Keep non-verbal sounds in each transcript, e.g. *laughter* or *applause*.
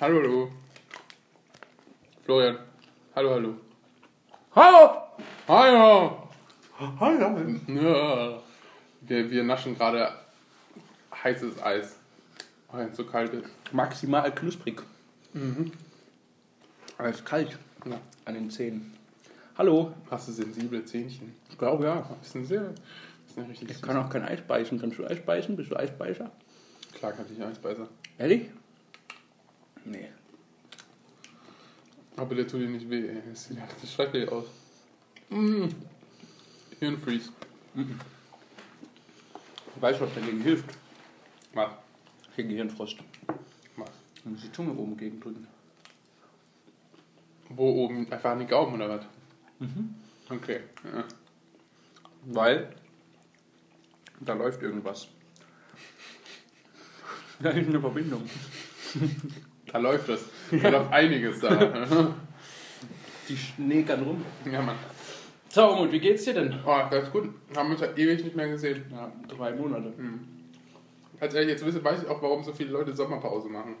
Hallo, hallo. Florian. Hallo, hallo. Hallo! Hallo! Hallo! Ja. Wir, wir naschen gerade heißes Eis. Weil es so kalt ist. Maximal knusprig. Mhm. Aber es ist kalt Ja. an den Zähnen. Hallo! Hast du sensible Zähnchen? Ich glaube ja. Das ist ein sehr. Das ist ein richtig Ich kann auch kein Eis beißen. Kannst du Eis beißen? Bist du Eisbeißer? Klar kann ich Eisbeißer. Ehrlich? Nee. Aber der tut dir nicht weh, ey. Das sieht schreibt dir aus. Mm. Hirnfreeze. Weißt du, was dagegen hilft? Was? Gegen Gehirnfrost. Was? Du musst die Zunge oben gegen drücken. Wo oben? Einfach an die Gaumen oder was? Okay. Ja. Weil da läuft irgendwas. *laughs* Da ist eine Verbindung. *laughs* Da läuft das. Da läuft einiges da. Die schneekern rum. ja, Mann. So, und wie geht's dir denn? Oh, ganz gut. Haben uns ja ewig nicht mehr gesehen. Ja, drei Monate. Als ich jetzt wisse, weiß ich auch, warum so viele Leute Sommerpause machen.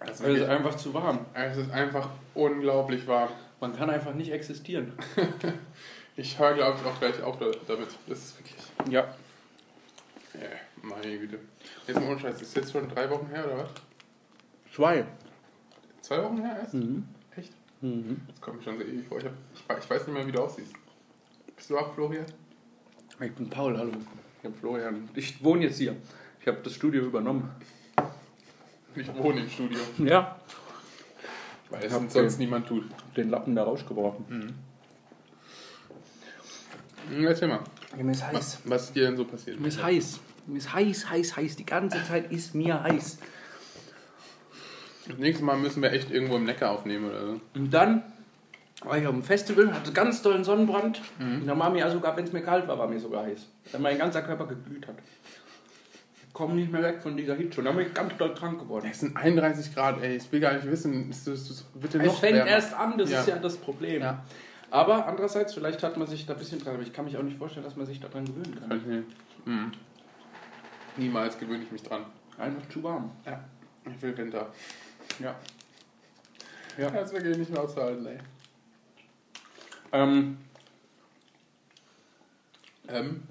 Das ist, Weil es wirklich, einfach zu warm. es ist einfach unglaublich warm. Man kann einfach nicht existieren. *laughs* Ich höre, glaube ich, auch gleich auf da- damit. Das ist wirklich. Ja. Ja, meine Güte. Jetzt mal Scheiß. Ist jetzt schon drei Wochen her oder was? Zwei. Zwei Wochen her erst? Mhm. Echt? Mhm. Das kommt mir schon sehr ewig vor. Ich, hab, ich, ich weiß nicht mehr, wie du aussiehst. Bist du auch Florian? Ich bin Paul, hallo. Ich bin Florian. Ich wohne jetzt hier. Ich habe das Studio übernommen. Ich wohne im Studio. Ja. Weil es sonst den- niemand tut. Den Lappen da rausgeworfen. Hm, Erzähl mal. Mir ist Was, was ist dir denn so passiert? Mir ist heiß. Mir ist heiß, heiß, heiß. Die ganze Zeit ist mir heiß. Das nächste Mal müssen wir echt irgendwo im Neckar aufnehmen oder so. Und dann war ich auf dem Festival, hatte ganz tollen Sonnenbrand. Und dann war mir ja sogar, wenn es mir kalt war, war mir sogar heiß. Dann mein ganzer Körper geglüht hat. Ich komme nicht mehr weg von dieser Hitze. Und dann bin ich ganz doll krank geworden. Es sind 31 Grad, ey. Ich will gar nicht wissen. Es ist, es ist, bitte Es noch fängt wärmer. erst an, das Ja. ist ja das Problem. Ja. Aber andererseits, vielleicht hat man sich da ein bisschen dran, aber ich kann mich auch nicht vorstellen, dass man sich daran gewöhnen kann. Okay. Mhm. Niemals gewöhne ich mich dran. Einfach zu warm. Ja. Ich will Winter. Ja. Ja. Das ist wirklich nicht mehr auszuhalten, ey. Ähm, Ähm,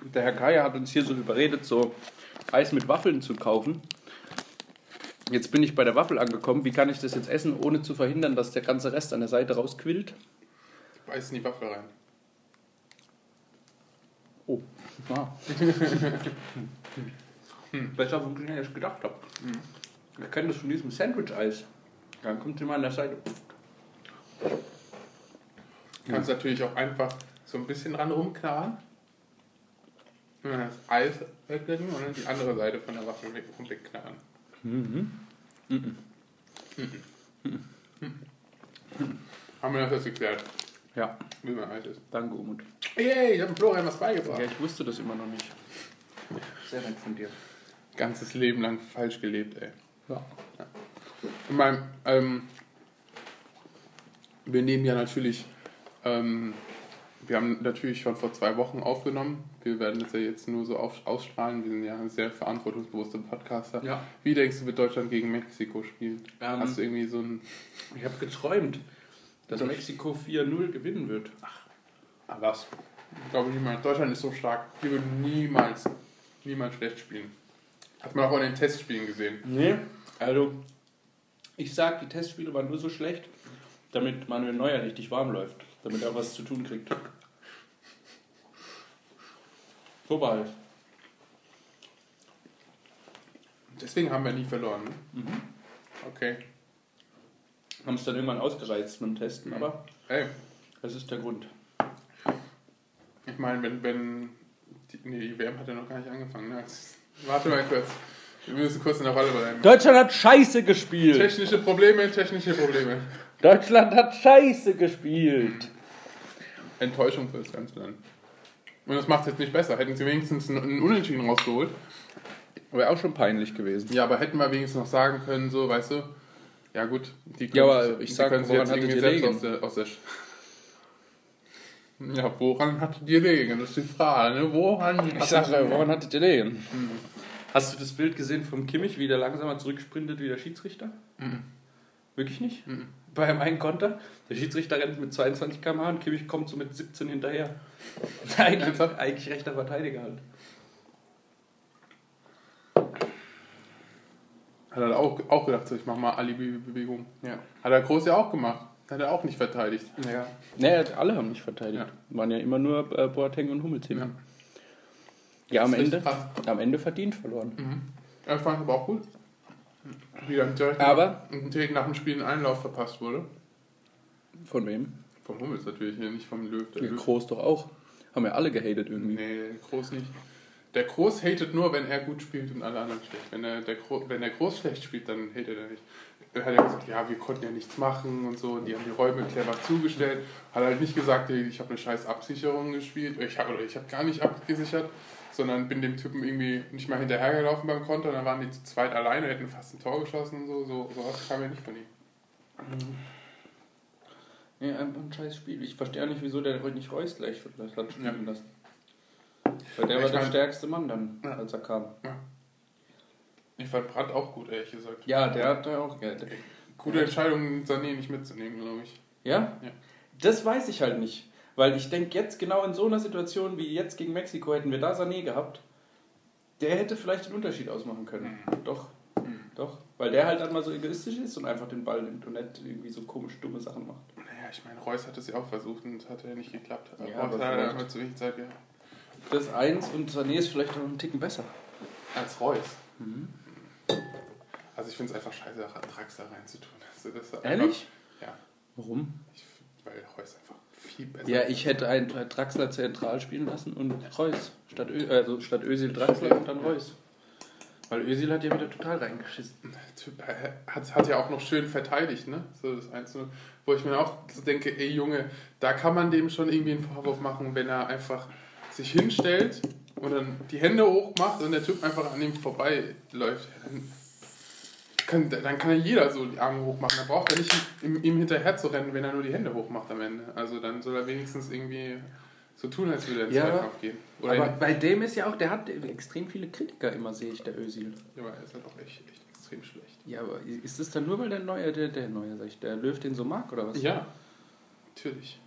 der Herr Kaya hat uns hier so überredet, so Eis mit Waffeln zu kaufen. Jetzt bin ich bei der Waffel angekommen. Wie kann ich das jetzt essen, ohne zu verhindern, dass der ganze Rest an der Seite rausquillt? beiß in die Waffel rein. Oh. Ah. *laughs* Besser funktioniert, als ich gedacht habe. Ich kenne das von diesem Sandwich-Eis. Dann kommt immer an der Seite. Du kannst natürlich auch einfach so ein bisschen dran rumknarren. Und dann das Eis weglecken und dann die andere Seite von der Waffel weg, wegknarren. Haben wir das jetzt geklärt, Ja, wie man Eis ist. danke, Umut. Yay, ich habe Florian was beigebracht. Ja, ich wusste das immer noch nicht. Sehr nett von dir. Ganzes Leben lang falsch gelebt, ey. Ja. Ich meine, ähm, wir nehmen ja natürlich, ähm, wir haben natürlich schon vor zwei Wochen aufgenommen. Wir werden das ja jetzt nur so auf, ausstrahlen. Wir sind ja ein sehr verantwortungsbewusster Podcaster. Ja. Wie denkst du, wird Deutschland gegen Mexiko spielen? Ähm, Hast du irgendwie so ein. Ich habe geträumt, dass Mexiko 4-0 gewinnen wird. Ah, was? Ich glaube niemals. Deutschland ist so stark. Die würden niemals, niemals schlecht spielen. Hat man auch in den Testspielen gesehen. Nee, also ich sag, die Testspiele waren nur so schlecht, damit Manuel Neuer richtig warm läuft, damit er was zu tun kriegt. So war es. Deswegen haben wir nie verloren. Ne? Mhm. Okay. Haben es dann irgendwann ausgereizt mit dem Testen, aber Ey, das ist der Grund. Ich meine, wenn, wenn die, nee, die WM hat ja noch gar nicht angefangen. Ne? Warte mal kurz. Wir müssen kurz in der Rolle bleiben. Deutschland hat scheiße gespielt. Technische Probleme, technische Probleme. Deutschland hat scheiße gespielt. Enttäuschung für das ganze Land. Und das macht es jetzt nicht besser. Hätten sie wenigstens einen, Unentschieden rausgeholt. Wäre auch schon peinlich gewesen. Ja, aber hätten wir wenigstens noch sagen können, so, weißt du, ja gut, die Ja, aber ich die sag, können sich woran jetzt irgendwie selbst aus der, aus der Sch- Ja, woran hattet ihr liegen? Das ist die Frage, ne? Woran Ich sage, woran hattet ihr den? Hast du das Bild gesehen vom Kimmich, wie der langsamer zurücksprintet wie der Schiedsrichter? Mhm. Wirklich nicht? Mhm. Bei einem einen Konter, der Schiedsrichter rennt mit 22 km/h und Kimmich kommt so mit 17 hinterher. *laughs* eigentlich, eigentlich rechter Verteidiger halt. Hat er auch, auch gedacht, so, ich mach mal Alibi-Bewegung. Ja. Hat er Groß ja auch gemacht. Hat er auch nicht verteidigt. Ja. Naja, alle haben nicht verteidigt. Ja. Waren ja immer nur äh, Boateng und Hummels hinten. Ja. Ja, am Ende, am Ende verdient verloren. Mhm. Ich fand es aber auch gut. Wie dann direkt, Aber- nach, direkt nach dem Spiel ein Einlauf verpasst wurde. Von wem? Vom Hummels natürlich, nicht vom Löw. Der Löw. Groß doch auch. Haben ja alle gehatet irgendwie. Nee, der Groß nicht. Der Groß hatet nur, wenn er gut spielt und alle anderen schlecht. Wenn, er, der, Gro wenn der Groß schlecht spielt, dann hatet er nicht. Hat er gesagt, ja, wir konnten ja nichts machen und so. Und die haben die Räume clever zugestellt. Hat halt nicht gesagt, ich habe eine scheiß Absicherung gespielt. Ich habe ich hab gar nicht abgesichert. Sondern bin dem Typen irgendwie nicht mal hinterhergelaufen beim Konter. Dann waren die zu zweit alleine, hätten fast ein Tor geschossen und so. So, so was kam ja nicht von ihm. Ja, einfach ein scheiß Spiel. Ich verstehe auch nicht, wieso der heute nicht Reus gleich hat spielen Ja. lassen. Weil der Ich war der stärkste Mann dann, Ja. als er kam. Ich fand Brandt auch gut, ehrlich gesagt. Ja, der hat da auch Geld. Gute Entscheidung, Sané nicht mitzunehmen, glaube ich. Ja? Ja. Das weiß ich halt nicht. Weil ich denke, jetzt genau in so einer Situation wie jetzt gegen Mexiko hätten wir da Sané gehabt. Der hätte vielleicht den Unterschied ausmachen können. Doch. Mhm. Doch. Weil der halt dann mal so egoistisch ist und einfach den Ball nimmt und nicht irgendwie so komisch dumme Sachen macht. Naja, ich meine, Reus hat es ja auch versucht und es hat ja nicht geklappt. Aber Ja, aber hat einfach zu wenig Zeit gehabt. Das eins und Sané ist vielleicht noch einen Ticken besser. Als Reus. Also ich finde es einfach scheiße, Draxler reinzutun. Also das Ehrlich? Einfach, ja, Warum? ich, weil Reus einfach viel besser Ja, ich hätte einen Draxler zentral spielen lassen und Reus. Statt, Ö also statt Özil Draxler und dann Reus. Weil Özil hat ja wieder total reingeschissen. Der Typ äh, hat, hat ja auch noch schön verteidigt, ne? So das Einzelne. Wo ich mir auch so denke, ey Junge, da kann man dem schon irgendwie einen Vorwurf machen, wenn er einfach sich hinstellt und dann die Hände hoch macht und der Typ einfach an ihm vorbeiläuft. Dann, kann, dann kann ja jeder so die Arme hoch machen. Da braucht er nicht ihm, ihm hinterher zu rennen, wenn er nur die Hände hoch macht am Ende. Also dann soll er wenigstens irgendwie so tun, als würde er ins Ja, Zweikampf gehen. Oder Aber bei dem ist ja auch, der hat extrem viele Kritiker immer, sehe ich, der Özil. ja, aber er ist halt auch echt, echt extrem schlecht. Ja, aber ist das dann nur, weil der Neue, der, der Neue, sag ich, der Löw den so mag oder was? Ja, natürlich.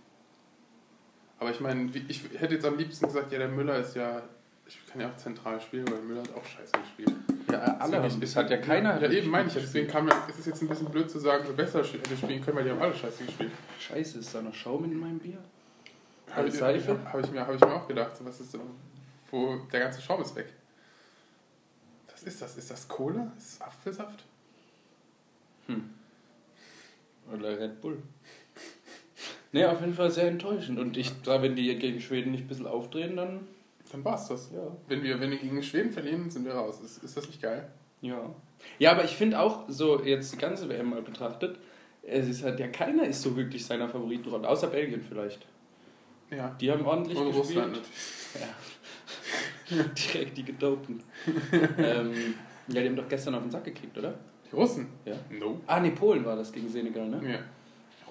Aber ich meine, ich hätte jetzt am liebsten gesagt, ja, der Müller ist ja, ich kann ja auch zentral spielen, weil Müller hat auch scheiße gespielt. Ja, alle haben, das hat ja keiner. Ja, eben meine ich. Deswegen kam ja, es ist jetzt ein bisschen blöd zu sagen, wer besser hätte spielen können, weil die haben alle scheiße gespielt. Scheiße, ist da noch Schaum in meinem Bier? Habe ich, Seife? hab ich, mir, hab ich mir auch gedacht, so, was ist so, wo der ganze Schaum ist weg. Was ist das? Ist das Cola? Ist das Apfelsaft? Oder Red Bull. Ne, auf jeden Fall sehr enttäuschend. Und ich sage, wenn die gegen Schweden nicht ein bisschen aufdrehen, dann. Dann war's das. Ja. Wenn wir, wenn wir gegen Schweden verlieren, sind wir raus. Ist, ist das nicht geil? Ja. Ja, aber ich finde auch, so jetzt die ganze WM mal betrachtet, es ist halt, ja, keiner ist so wirklich seiner Favoritenrolle, außer Belgien vielleicht. Ja. Die haben ordentlich Und gespielt. Russland *laughs* natürlich. Ja. *laughs* Direkt die Gedopen. *laughs* ähm, ja, die haben doch gestern auf den Sack gekriegt, oder? Die Russen? Ja. No. Ah, nee, Polen war das gegen Senegal, ne? Ja.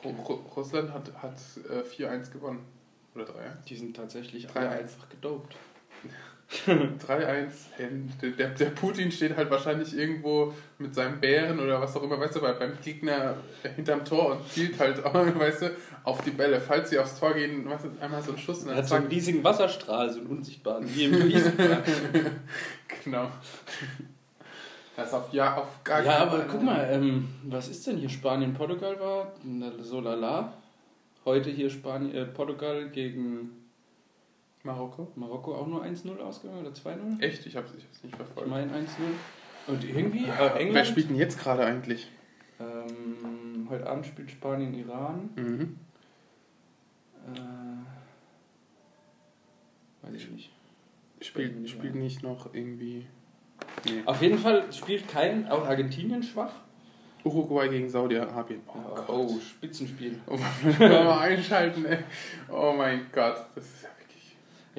Ru Ru Russland hat, hat äh, 4-1 gewonnen. Oder 3-1? Die sind tatsächlich 3-1. alle einfach gedopt. *laughs* 3-1. Ähm, Der, der, der Putin steht halt wahrscheinlich irgendwo mit seinem Bären oder was auch immer, weißt du, bei- beim Gegner hinterm Tor und zielt halt, *laughs* weißt du, auf die Bälle. Falls sie aufs Tor gehen, weißt du, einmal so ein Schuss und Er hat so einen riesigen Wasserstrahl, so einen unsichtbaren, wie im. *laughs* Genau. Das auf, ja, auf gar ja, aber guck mal, ähm, was ist denn hier? Spanien, Portugal war so lala. Heute hier Spanien, äh, Portugal gegen Marokko? Marokko auch nur 1-0 ausgegangen oder 2-0? Echt? Ich hab's, ich hab's nicht Ich verfolgt. meine 1-0. Und irgendwie, äh, Wer England. spielt denn jetzt gerade eigentlich? Ähm, heute Abend spielt Spanien Iran. Mhm. Äh, weiß ich nicht. Spielt, spielt nicht noch irgendwie. Nee. Auf jeden Fall spielt kein, auch Argentinien schwach. Uruguay gegen Saudi-Arabien. Oh, Oh, oh Spitzenspiel. *laughs* Oh, mal einschalten, ey. Oh mein Gott. Das ist.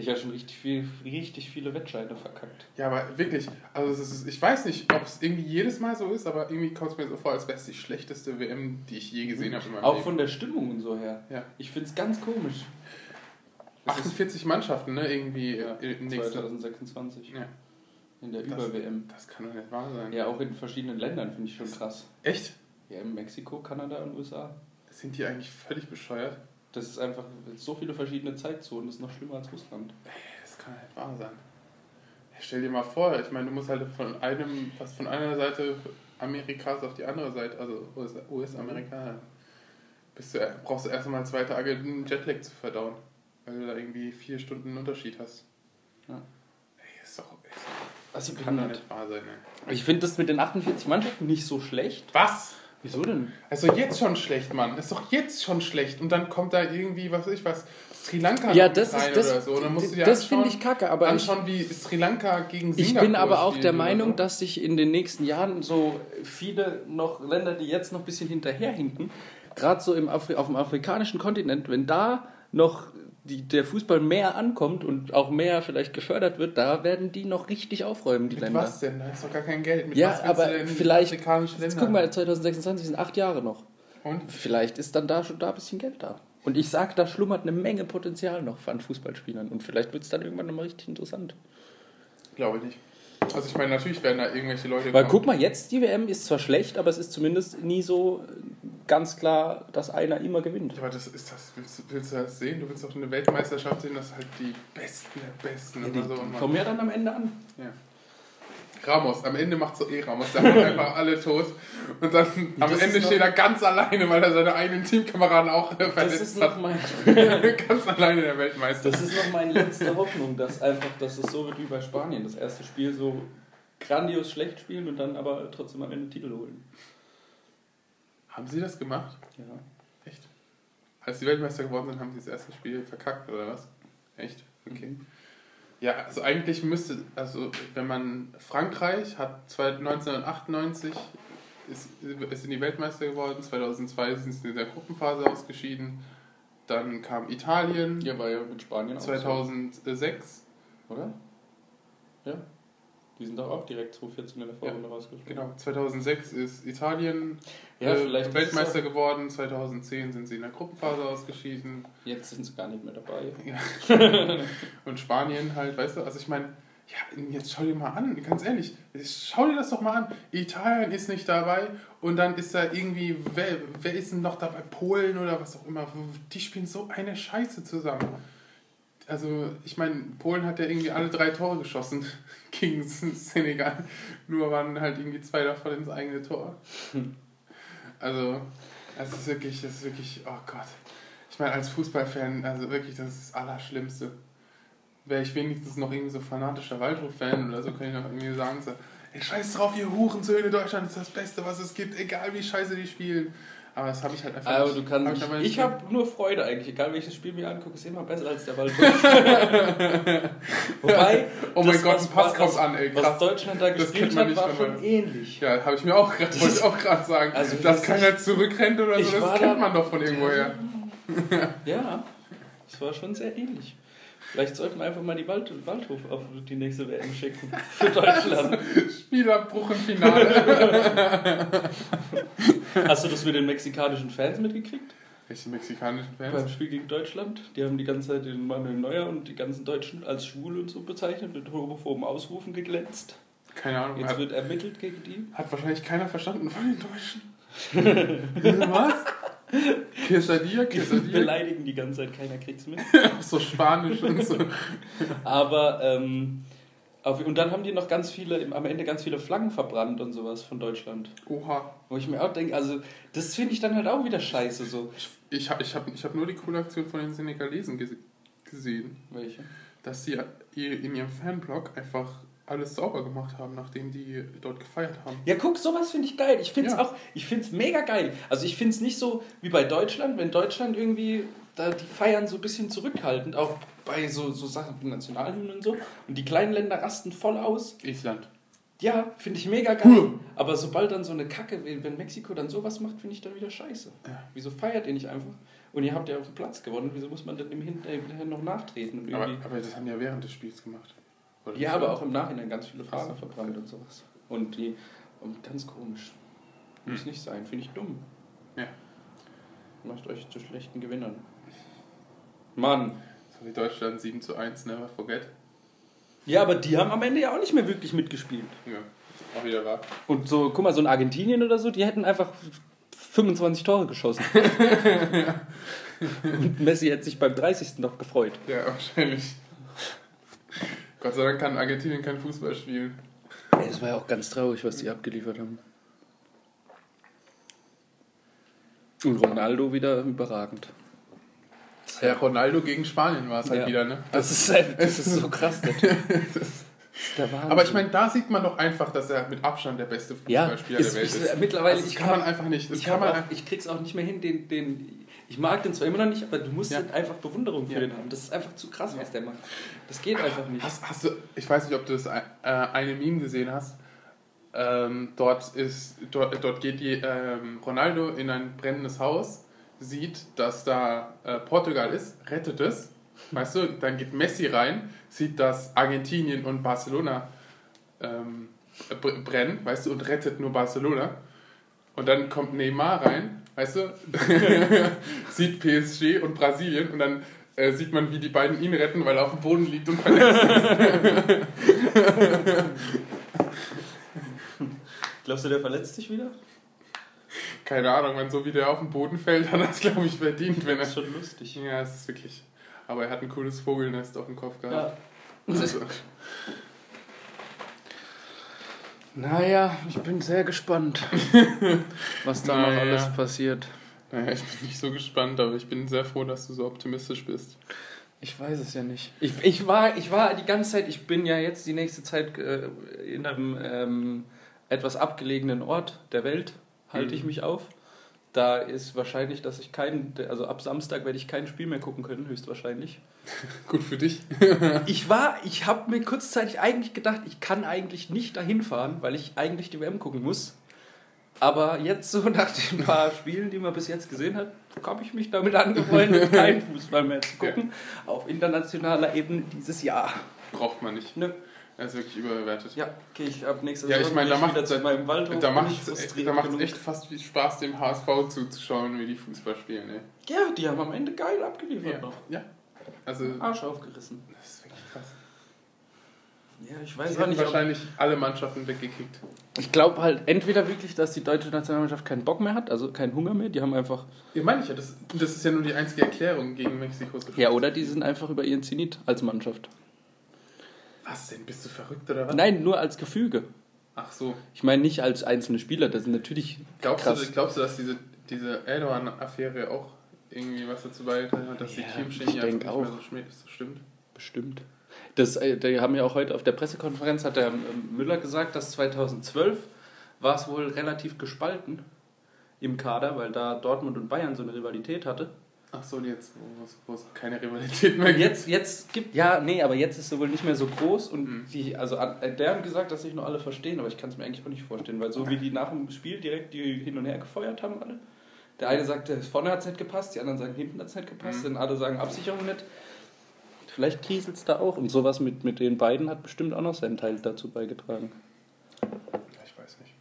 Ich habe schon richtig, viel, richtig viele Wettscheine verkackt. Ja, aber wirklich. Also, ist, ich weiß nicht, ob es irgendwie jedes Mal so ist, aber irgendwie kommt es mir so vor, als wäre es die schlechteste WM, die ich je gesehen habe in meinem Auch Leben. von der Stimmung und so her. Ja. Ich finde es ganz komisch. Das ist 48 Mannschaften, ne? Irgendwie ja, im nächsten. 2026. Ja. In der Über-WM. Das kann doch nicht wahr sein. Ja, auch in verschiedenen Ländern finde ich schon krass. Echt? Ja, in Mexiko, Kanada und USA. Sind die eigentlich völlig bescheuert? Das ist einfach so viele verschiedene Zeitzonen, das ist noch schlimmer als Russland. Das kann nicht wahr sein. Stell dir mal vor, ich meine, du musst halt von einem, was von einer Seite Amerikas auf die andere Seite, also US- US-Amerikaner, bist du, brauchst du erst einmal zwei Tage einen Jetlag zu verdauen, weil du da irgendwie vier Stunden Unterschied hast. Ja. Ey, ist doch, ist Also doch kann doch nicht wahr sein, ey. Ich finde das mit den 48 Mannschaften nicht so schlecht. Was? Wieso denn? Also jetzt schon schlecht, Mann. Ist doch jetzt schon schlecht. Und dann kommt da irgendwie, was weiß ich was, Sri Lanka Ja, noch das rein ist das, oder so. Und dann musst du dir das anschauen- finde ich kacke, aber ich, anschauen, wie Sri Lanka gegen ich Singapur bin aber auch der Meinung, so. dass sich in den nächsten Jahren so viele noch Länder, die jetzt noch ein bisschen hinterherhinken, gerade so im Afri auf dem afrikanischen Kontinent, wenn da noch die, der Fußball mehr ankommt und auch mehr vielleicht gefördert wird, da werden die noch richtig aufräumen, die Mit Länder. was denn? Da ist doch gar kein Geld. Mit Ja, aber vielleicht- Jetzt guck mal, 2026 sind acht Jahre noch. Und? Vielleicht ist dann da schon da ein bisschen Geld da. Und ich sag, da schlummert eine Menge Potenzial noch an Fußballspielern. Und vielleicht wird es dann irgendwann nochmal richtig interessant. Glaube ich nicht. Also ich meine, natürlich werden da irgendwelche Leute Weil kommen. guck mal, jetzt die WM ist zwar schlecht, aber es ist zumindest nie so ganz klar, dass einer immer gewinnt. Aber das ist das, willst, du- willst du das sehen? Du willst doch eine Weltmeisterschaft sehen, dass halt die Besten der Besten Ja, die so immer- kommen ja dann am Ende an. Ja. Ramos, am Ende macht so eh Ramos, der haut einfach alle tot. Und dann am das Ende ist steht er ganz alleine, weil er seine eigenen Teamkameraden auch Das ist verletzt noch hat. mein, *laughs* ganz alleine der Weltmeister. das ist noch meine letzte Hoffnung, dass einfach, dass es so wird wie bei Spanien. Das erste Spiel so grandios schlecht spielen und dann aber trotzdem am Ende Titel holen. Haben Sie das gemacht? Ja. Echt? Als Sie Weltmeister geworden sind, haben Sie das erste Spiel verkackt, oder was? Echt? Okay. Ja, also eigentlich müsste, also wenn man Frankreich hat zwei- 1998 ist, ist in die Weltmeister geworden, 2002 sind sie in der Gruppenphase ausgeschieden, dann kam Italien, Ja, war ja mit Spanien auch 2006, so, oder? Ja. Die sind doch auch direkt 2014 in der Vorrunde rausgeflogen. genau, 2006 ist Italien Ja, äh, ist Weltmeister es geworden, 2010 sind sie in der Gruppenphase ausgeschieden. Jetzt sind sie gar nicht mehr dabei. *laughs* Ja. Und Spanien halt, weißt du, also ich meine, ja, jetzt schau dir mal an, ganz ehrlich, schau dir das doch mal an. Italien ist nicht dabei und dann ist da irgendwie, wer, wer ist denn noch dabei? Polen oder was auch immer. Die spielen so eine Scheiße zusammen. Also, ich meine, Polen hat ja irgendwie alle drei Tore geschossen *laughs* gegen Senegal. Nur waren halt irgendwie zwei davon ins eigene Tor. Also, es ist wirklich, es ist wirklich, oh Gott. Ich meine, als Fußballfan, also wirklich, das ist das Allerschlimmste. Wäre ich wenigstens noch irgendwie so fanatischer Waldhof-Fan oder so, kann ich noch irgendwie sagen, so, ey, scheiß drauf, ihr Hurensöhne, Deutschland ist das Beste, was es gibt, egal wie scheiße die spielen. Aber das habe ich halt einfach Aber nicht. du kannst hab ich nicht- habe nur Freude eigentlich, egal welches Spiel mir angucke, ist immer besser als der Waldhof. *laughs* Wobei, Oh mein das, Gott, was- ein Pass was- kommt an, ey, was krass. Deutschland da Das gespielt hat, war schon ähnlich. Ja, habe ich mir auch gerade, wollte ich auch gerade sagen. Also, dass das keiner zurückrennt oder ich so, das kennt da- man doch von irgendwoher. Ja, das war schon sehr ähnlich. Vielleicht sollten wir einfach mal die Wald Waldhof auf die nächste WM schicken. *laughs* Für Deutschland. Spielerbruch im Finale. *laughs* Hast du das mit den mexikanischen Fans mitgekriegt? Welche mexikanischen Beim Fans? Spiel gegen Deutschland. Die haben die ganze Zeit den Manuel Neuer und die ganzen Deutschen als schwul und so bezeichnet, mit homophoben Ausrufen geglänzt. Keine Ahnung. Jetzt Hat, wird ermittelt gegen die. hat wahrscheinlich keiner verstanden von den Deutschen. *laughs* Was? Quesadilla, Die Quesadilla. beleidigen die ganze Zeit, keiner kriegt's mit. *laughs* so Spanisch und so. *laughs* Aber, ähm, auf, und dann haben die noch ganz viele, am Ende ganz viele Flaggen verbrannt und sowas von Deutschland. Oha. Wo ich mir auch denke, also, das finde ich dann halt auch wieder scheiße so. Ich habe ich hab, ich hab nur die coole Aktion von den Senegalesen gese gesehen, Welche? dass sie in ihrem Fanblog einfach alles sauber gemacht haben, nachdem die dort gefeiert haben. Ja, guck, sowas finde ich geil. Ich finde es Ja. auch, ich finde es mega geil. Also ich finde es nicht so wie bei Deutschland, wenn Deutschland irgendwie, da die feiern so ein bisschen zurückhaltend, auch bei so, so Sachen wie Nationalhymnen und so. Und die kleinen Länder rasten voll aus. Island. Ja, finde ich mega geil. Aber sobald dann so eine Kacke, wenn Mexiko dann sowas macht, finde ich dann wieder scheiße. Ja. Wieso feiert ihr nicht einfach? Und ihr habt ja dem Platz gewonnen, wieso muss man dann im Hinterher noch nachtreten? Und Aber, irgendwie aber das haben ja während des Spiels gemacht. Ja, aber auch im Nachhinein ganz viele so, verbrannt und sowas. Und die, und ganz komisch. Muss nicht sein, finde ich dumm. Ja. Macht euch zu schlechten Gewinnern. Mann, So wie Deutschland 7 zu 1, never forget. Ja, aber die haben am Ende ja auch nicht mehr wirklich mitgespielt. Ja, auch wieder wahr. Und so, guck mal, so ein Argentinien oder so, die hätten einfach 25 Tore geschossen. *laughs* Und Messi hätte sich beim 30. noch gefreut. Ja, wahrscheinlich. Gott sei Dank kann Argentinien kein Fußball spielen. Es war ja auch ganz traurig, was die abgeliefert haben. Und Ronaldo wieder überragend. Ja, Ronaldo gegen Spanien war es halt Ja. wieder, ne? Das ist, das ist so krass, der Typ. *laughs* Das ist der. Aber ich meine, da sieht man doch einfach, dass er mit Abstand der beste ja, Fußballspieler ist, der Welt ist, ist. mittlerweile, Also das ich kann man einfach nicht. Das ich, kann man auch, ich krieg's auch nicht mehr hin, den, den, ich mag den zwar immer noch nicht, aber du musst Ja. halt einfach Bewunderung für Ja. den haben. Das ist einfach zu krass, was der macht. Das geht einfach nicht. Hast, hast du, ich weiß nicht, ob du das äh, eine Meme gesehen hast. Ähm, dort, ist, dort, dort geht die, ähm, Ronaldo in ein brennendes Haus, sieht, dass da äh, Portugal ist, rettet es. Weißt du, dann geht Messi rein, sieht, dass Argentinien und Barcelona ähm, br- brennen, weißt du, und rettet nur Barcelona. Und dann kommt Neymar rein, weißt du, *laughs* sieht PSG und Brasilien und dann äh, sieht man, wie die beiden ihn retten, weil er auf dem Boden liegt und verletzt ist. *laughs* Glaubst du, der verletzt sich wieder? Keine Ahnung, wenn so wie der auf den Boden fällt, hat er es, glaube ich, verdient, wenn er. schon lustig. Ja, es ist wirklich. Aber er hat ein cooles Vogelnest auf dem Kopf gehabt. Ja. Also, *laughs* Naja, ich bin sehr gespannt, *laughs* was da noch Naja. alles passiert. naja, ich bin nicht so gespannt, aber ich bin sehr froh, dass du so optimistisch bist. Ich weiß es ja nicht. Ich, ich, war, ich war die ganze Zeit, ich bin ja jetzt die nächste Zeit äh, in einem ähm, etwas abgelegenen Ort der Welt, halte Mhm. ich mich auf. Da ist wahrscheinlich, dass ich keinen, also ab Samstag werde ich kein Spiel mehr gucken können, höchstwahrscheinlich. *laughs* Gut für dich. *laughs* Ich war, ich habe mir kurzzeitig eigentlich gedacht, ich kann eigentlich nicht dahin fahren, weil ich eigentlich die WM gucken muss. Aber jetzt so *laughs* nach den paar Spielen, die man bis jetzt gesehen hat, habe ich mich damit angefreundet, keinen Fußball mehr zu gucken. Auf internationaler Ebene dieses Jahr. Braucht man nicht. Nö. Er ist wirklich überbewertet. Ja, gehe ich ab nächster Ja, ich meine, da macht wieder zu meinem Waldhof. da bin macht ich es da macht's echt fast viel Spaß, dem HSV zuzuschauen, wie die Fußball spielen. Ey. Ja, die haben am Ende geil abgeliefert Ja. noch. ja. Also, Arsch aufgerissen. das ist wirklich krass. Ja, ich weiß auch haben nicht. ob- wahrscheinlich alle Mannschaften weggekickt. Ich glaube halt entweder wirklich, dass die deutsche Nationalmannschaft keinen Bock mehr hat, also keinen Hunger mehr. Die haben einfach Ja, meine ich ja. Das, das ist ja nur die einzige Erklärung gegen Mexiko. Ja, oder die sind einfach über ihren Zenit als Mannschaft. Was denn? Bist du verrückt oder was? Nein, nur als Gefüge. Ach so. Ich meine nicht als einzelne Spieler, das sind natürlich Glaubst krass. du, glaubst du, dass diese, diese Erdogan-Affäre auch irgendwie was dazu beigetragen hat, dass Ja, die ich einfach denk nicht auch. mehr so, schmi- so stimmt? Bestimmt. Das, äh, die haben ja auch heute auf der Pressekonferenz, hat der ähm, Müller gesagt, dass 2012 war es wohl relativ gespalten im Kader, weil da Dortmund und Bayern so eine Rivalität hatte. Ach so, jetzt, wo es- keine Rivalität mehr Und gibt. jetzt, jetzt gibt, ja, nee, aber jetzt ist sie wohl nicht mehr so groß und Mhm. die, also äh, der hat gesagt, dass sich nur alle verstehen, aber ich kann es mir eigentlich auch nicht vorstellen, weil so wie die nach dem Spiel direkt die hin und her gefeuert haben alle. Der eine sagte, vorne hat es nicht gepasst, die anderen sagen, hinten hat es nicht gepasst, Mhm. und alle sagen, Absicherung nicht. Vielleicht kriselt es da auch und sowas mit, mit den beiden hat bestimmt auch noch seinen Teil dazu beigetragen. Ich weiß nicht.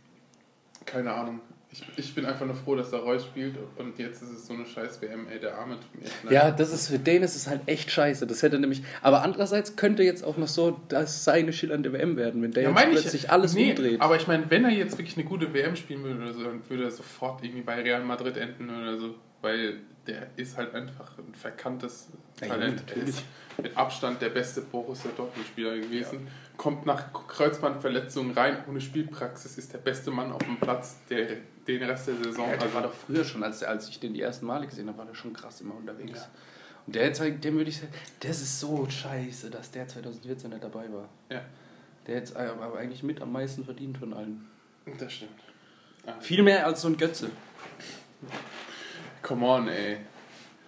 Keine Ahnung. Ich, ich bin einfach nur froh, dass der Reus spielt und jetzt ist es so eine scheiß WM, ey, der Arme tut mir echt leid. Ja, das ist für den ist es halt echt scheiße. Das hätte nämlich, aber andererseits könnte jetzt auch noch so das seine schillernde WM werden, wenn der Ja, jetzt meine ich- plötzlich alles nee, umdreht. Aber ich meine, wenn er jetzt wirklich eine gute WM spielen würde oder so, dann würde er sofort irgendwie bei Real Madrid enden oder so. Weil der ist halt einfach ein verkanntes Ja, Talent. er natürlich. ist mit Abstand der beste Borussia Dortmund-Spieler gewesen. Kommt nach Kreuzbandverletzungen rein, ohne Spielpraxis, ist der beste Mann auf dem Platz der, den Rest der Saison. Ja, der Also- war doch früher schon, als, als ich den die ersten Male gesehen habe, war der schon krass immer unterwegs. Ja. Und der jetzt, dem würde ich sagen, das ist so scheiße, dass der 2014 nicht dabei war. Ja. Der jetzt aber eigentlich mit am meisten verdient von allen. Das stimmt. Ah, Viel mehr als so ein Götze. Come on, ey.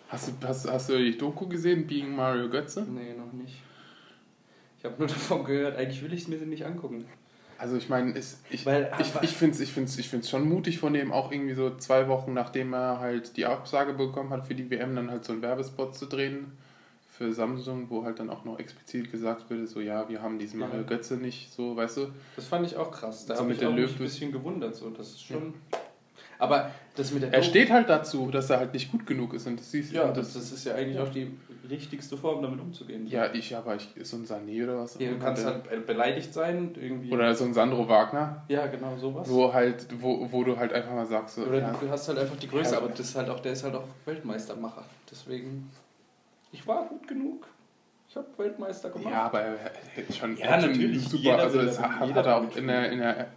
Hast du, hast, hast du die Doku gesehen, Being Mario Götze? Nee, noch nicht. Ich habe nur *laughs* davon gehört, eigentlich will ich es mir nicht angucken. Also ich meine, ich, Weil- ich, ich finde es ich find's, ich find's schon mutig von dem, auch irgendwie so zwei Wochen nachdem er halt die Absage bekommen hat für die WM, dann halt so einen Werbespot zu drehen für Samsung, wo halt dann auch noch explizit gesagt würde, so ja, wir haben diesen Ja. Mario Götze nicht, so, weißt du? Das fand ich auch krass. Da So habe mit ich mich ein bisschen gewundert. So. Das ist schon... Aber das mit der Er steht halt dazu, dass er halt nicht gut genug ist und das siehst Ja, und das, das ist ja eigentlich auch die richtigste Form, damit umzugehen. ja, ich, aber ich, so ein Sané oder was? auch Ja, du kannst halt be- beleidigt sein, irgendwie. Oder so ein Sandro Wagner, ja, genau, sowas. wo halt, wo, wo du halt einfach mal sagst, so, Oder ja, du hast halt einfach die Größe, Ja. aber das ist halt auch, der ist halt auch Weltmeistermacher. Deswegen, ich war gut genug. Ich habe Weltmeister gemacht. ja, aber er hätte schon, Ja, er natürlich, super, jeder also das hat, hat er auch in der, in der,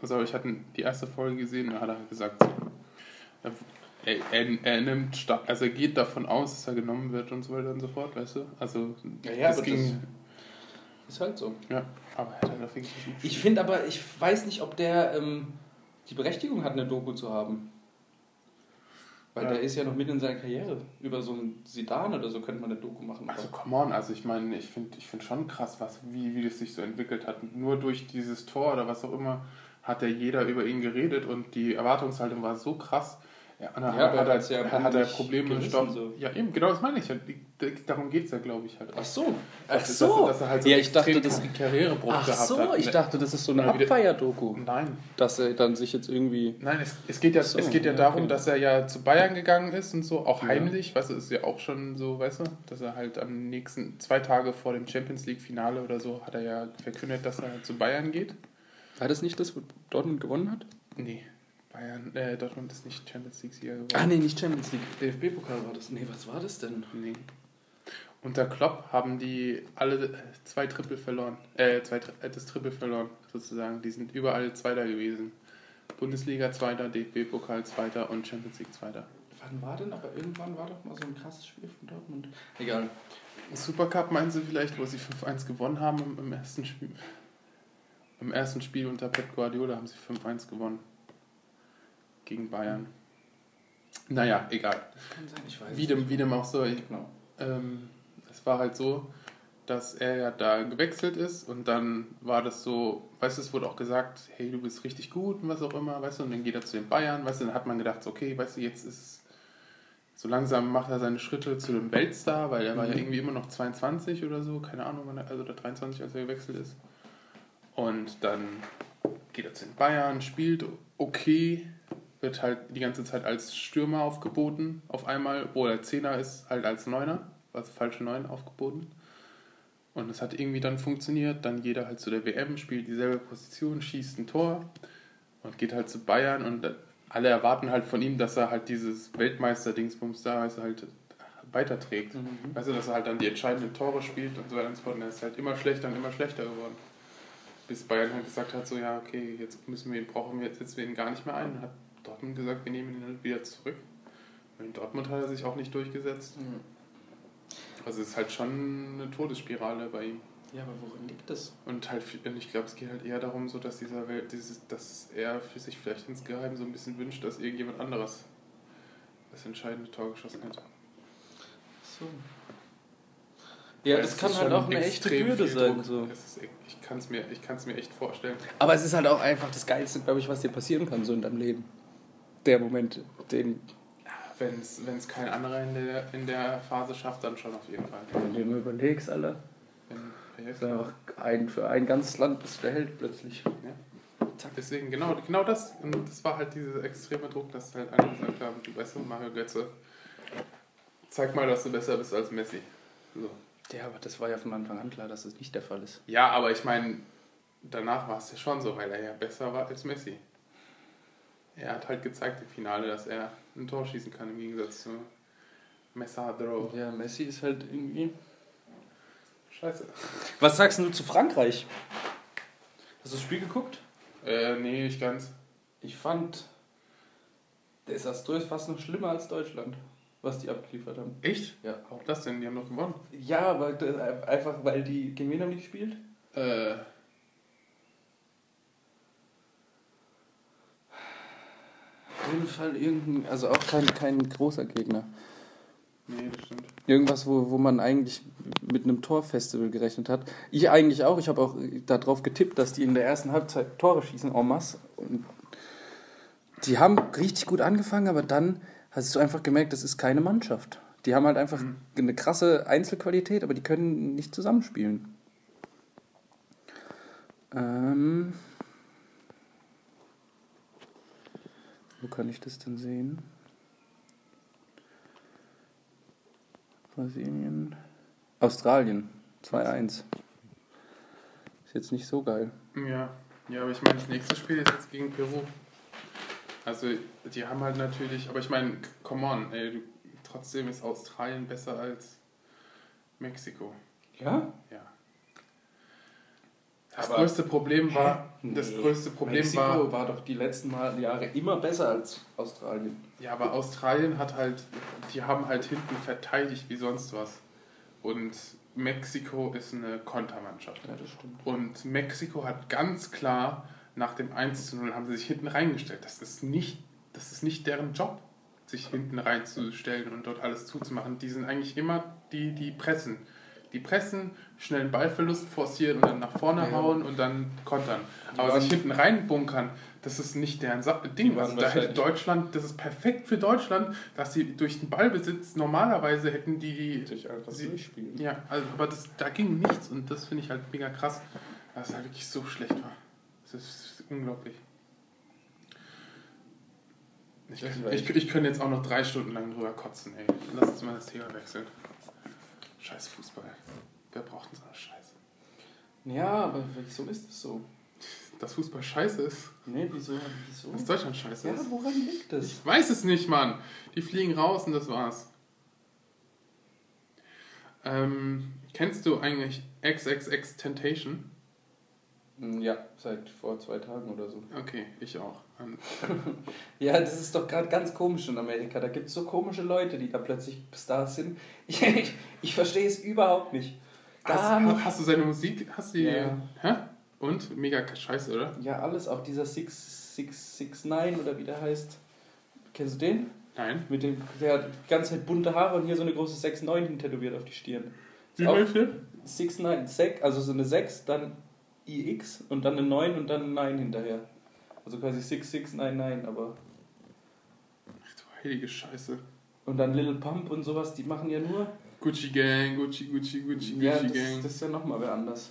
also ich hatte die erste Folge gesehen, da hat er gesagt, so, er, er, er nimmt, also er geht davon aus, dass er genommen wird und so weiter und so fort, weißt du, also Ja, ja, das ging, Ist halt so. ja, aber er hat halt auf jeden Fall Ich finde aber, ich weiß nicht, ob der ähm, die Berechtigung hat, eine Doku zu haben. Weil Ja. der ist ja noch mitten in seiner Karriere. Über so einen Sidan oder so könnte man eine Doku machen. Also come on, also ich meine, ich finde ich find schon krass, was, wie, wie das sich so entwickelt hat. Nur durch dieses Tor oder was auch immer hat ja jeder über ihn geredet und die Erwartungshaltung war so krass. Ja, dann Ja, hat, hat, er ja hat er Probleme mit Stoff. so. Ja, eben, genau das meine ich. Darum geht es ja, glaube ich, halt. Ach so. Ach so. Dass, dass er halt so ja, ich dachte, das, Karrierebruch ach gehabt so, hat. ich dachte, das ist so eine Abfeier-Doku. Nein, Dass er dann sich jetzt irgendwie. nein, es, es geht ja, So, es geht ja ja, darum, okay. dass er ja zu Bayern gegangen ist und so, auch heimlich, weißt du, ist ja auch schon so, weißt du, dass er halt am nächsten, zwei Tage vor dem Champions League Finale oder so, hat er ja verkündet, dass er zu Bayern geht. War das nicht das, wo Dortmund gewonnen hat? Nee, Bayern, äh, Dortmund ist nicht Champions League-Sieger geworden. Ah, nee, nicht Champions League. DFB-Pokal war das. Nee, was war das denn? Nee. Unter Klopp haben die alle äh, zwei Triple verloren. Äh, zwei, äh, das Triple verloren, sozusagen. Die sind überall Zweiter gewesen. Bundesliga Zweiter, DFB-Pokal Zweiter und Champions League Zweiter. Wann war denn? Aber irgendwann war doch mal so ein krasses Spiel von Dortmund. Egal. Supercup meinen Sie vielleicht, wo sie 5-1 gewonnen haben im ersten Spiel? Im ersten Spiel unter Pep Guardiola haben sie 5-1 gewonnen. Gegen Bayern. Naja, egal. Kann sein, ich weiß Wie dem, wie dem auch so. Ich, Genau. ähm, es war halt so, dass er ja da gewechselt ist und dann war das so, weißt du, es wurde auch gesagt, hey, du bist richtig gut und was auch immer, weißt du, und dann geht er zu den Bayern, weißt du, dann hat man gedacht, so, okay, weißt du, jetzt ist so langsam macht er seine Schritte zu dem Weltstar, weil er war ja Mhm. irgendwie immer noch 22 oder so, keine Ahnung, also oder 23, als er gewechselt ist. Und dann geht er zu den Bayern, spielt okay, wird halt die ganze Zeit als Stürmer aufgeboten, auf einmal, obwohl er Zehner ist, halt als Neuner, also falsche Neun aufgeboten. Und es hat irgendwie dann funktioniert, dann jeder halt zu der WM, spielt dieselbe Position, schießt ein Tor und geht halt zu Bayern und alle erwarten halt von ihm, dass er halt dieses Weltmeister-Dingsbums da also halt weiterträgt. Mhm. Weißt du, dass er halt dann die entscheidenden Tore spielt und so weiter und so fort. Und er ist halt immer schlechter und immer schlechter geworden. Bis Bayern halt gesagt hat, so ja, okay, jetzt müssen wir ihn, brauchen wir, jetzt setzen wir ihn gar nicht mehr ein. Dann hat Dortmund gesagt, wir nehmen ihn halt wieder zurück. Und in Dortmund hat er sich auch nicht durchgesetzt. Mhm. Also es ist halt schon eine Todesspirale bei ihm. Ja, aber worin liegt das? Und halt, und ich glaube, es geht halt eher darum, so dass dieser Welt, dieses, dass er für sich vielleicht insgeheim so ein bisschen wünscht, dass irgendjemand anderes das entscheidende Tor geschossen hätte. So. Ja, Weil das kann halt auch eine echte Bürde sein. So. Ist, ich kann es mir, ich mir echt vorstellen. Aber es ist halt auch einfach das Geilste, glaube ich, was dir passieren kann, so in deinem Leben. Der Moment, den, Wenn es kein anderer in der, in der Phase schafft, dann schon auf jeden Fall. wenn du dir überlegst, Alter. Wenn, einfach ein, für ein ganzes Land bist du der Held plötzlich. Zack, deswegen, genau, genau das. Und das war halt dieser extreme Druck, dass halt alle gesagt haben, du weißt du, Mario Götze, zeig mal, dass du besser bist als Messi. So. Ja, aber das war ja von Anfang an klar, dass das nicht der Fall ist. Ja, aber ich meine, danach war es ja schon so, weil er ja besser war als Messi. Er hat halt gezeigt im Finale, dass er ein Tor schießen kann im Gegensatz zu Messadro. Ja, Messi ist halt irgendwie. Scheiße. Was sagst du zu Frankreich? Hast du das Spiel geguckt? Äh, nee, nicht ganz. Ich fand, desaströs fast noch schlimmer als Deutschland, was die abgeliefert haben. Echt? Ja. Warum das denn? Die haben doch gewonnen. Ja, aber das, einfach weil die. Gegen wen haben die gespielt? Äh, Auf jeden Fall irgendein. Also auch kein, kein großer Gegner. nee, das stimmt. Irgendwas, wo, wo man eigentlich mit einem Torfestival gerechnet hat. Ich eigentlich auch. Ich habe auch darauf getippt, dass die in der ersten Halbzeit Tore schießen, en masse. Und die haben richtig gut angefangen, aber dann hast du einfach gemerkt, das ist keine Mannschaft. Die haben halt einfach Mhm. eine krasse Einzelqualität, aber die können nicht zusammenspielen. Ähm, Wo kann ich das denn sehen? Brasilien. Australien. 2-1. Ist jetzt nicht so geil. Ja, ja, aber ich meine, das nächste Spiel ist jetzt gegen Peru. Also, die haben halt natürlich, aber ich meine, come on, ey, du, trotzdem ist Australien besser als Mexiko. Ja? Ja. Das Aber- größte Problem war, das Nee. größte Problem Mexiko war, war doch die letzten Mal Jahre immer besser als Australien. ja, aber Australien hat halt, die haben halt hinten verteidigt wie sonst was. Und Mexiko ist eine Kontermannschaft. Ja, das stimmt. Und Mexiko hat ganz klar nach dem 1 zu 0 haben sie sich hinten reingestellt. Das ist nicht, das ist nicht deren Job, sich hinten reinzustellen und dort alles zuzumachen. Die sind eigentlich immer die, die pressen. Die pressen, schnell einen Ballverlust forcieren und dann nach vorne Ja. hauen und dann kontern. Die Aber sich hinten reinbunkern, das ist nicht deren Sa Ding. Also da hätte Deutschland, das ist perfekt für Deutschland, dass sie durch den Ballbesitz normalerweise hätten die die Sich einfach Sie- durchspielen. ja, also, aber das, da ging nichts und das finde ich halt mega krass, dass es halt wirklich so schlecht war. Das ist unglaublich. Ich, Das kann- war ich, ich könnte jetzt auch noch drei Stunden lang drüber kotzen, ey. Lass uns mal das Thema wechseln. Scheiß Fußball. Wer braucht denn so eine Scheiße? Ja, aber wieso ist das so? Dass Fußball scheiße ist, Nee, wieso? wieso? dass Deutschland scheiße Ja, ist. woran liegt das? Ich weiß es nicht, Mann. Die fliegen raus und das war's. Ähm, kennst du eigentlich XXX Temptation? Ja, seit vor zwei Tagen oder so. Okay, ich auch. Ähm, *laughs* Ja, das ist doch gerade ganz komisch in Amerika. Da gibt es so komische Leute, die da plötzlich Stars sind. Ich, *laughs* ich, ich verstehe es überhaupt nicht. Gar Hast, nicht. hast du seine Musik? Hast du die, Ja. Hä? Und? Mega scheiße, oder? Ja, alles, auch dieser 669 oder wie der heißt. Kennst du den? Nein. Mit dem, der hat die ganze Zeit bunte Haare und hier so eine große 69 hin tätowiert auf die Stirn. Auch welche? 69, sec, also so eine 6, dann IX und dann eine 9 und dann ein 9 hinterher. Also quasi 6699, aber. Ach du heilige Scheiße. Und dann Little Pump und sowas, die machen ja nur. Gucci Gang, Gucci, Gucci, Gucci, Gucci Ja, das, Gang. das ist ja nochmal wer anders.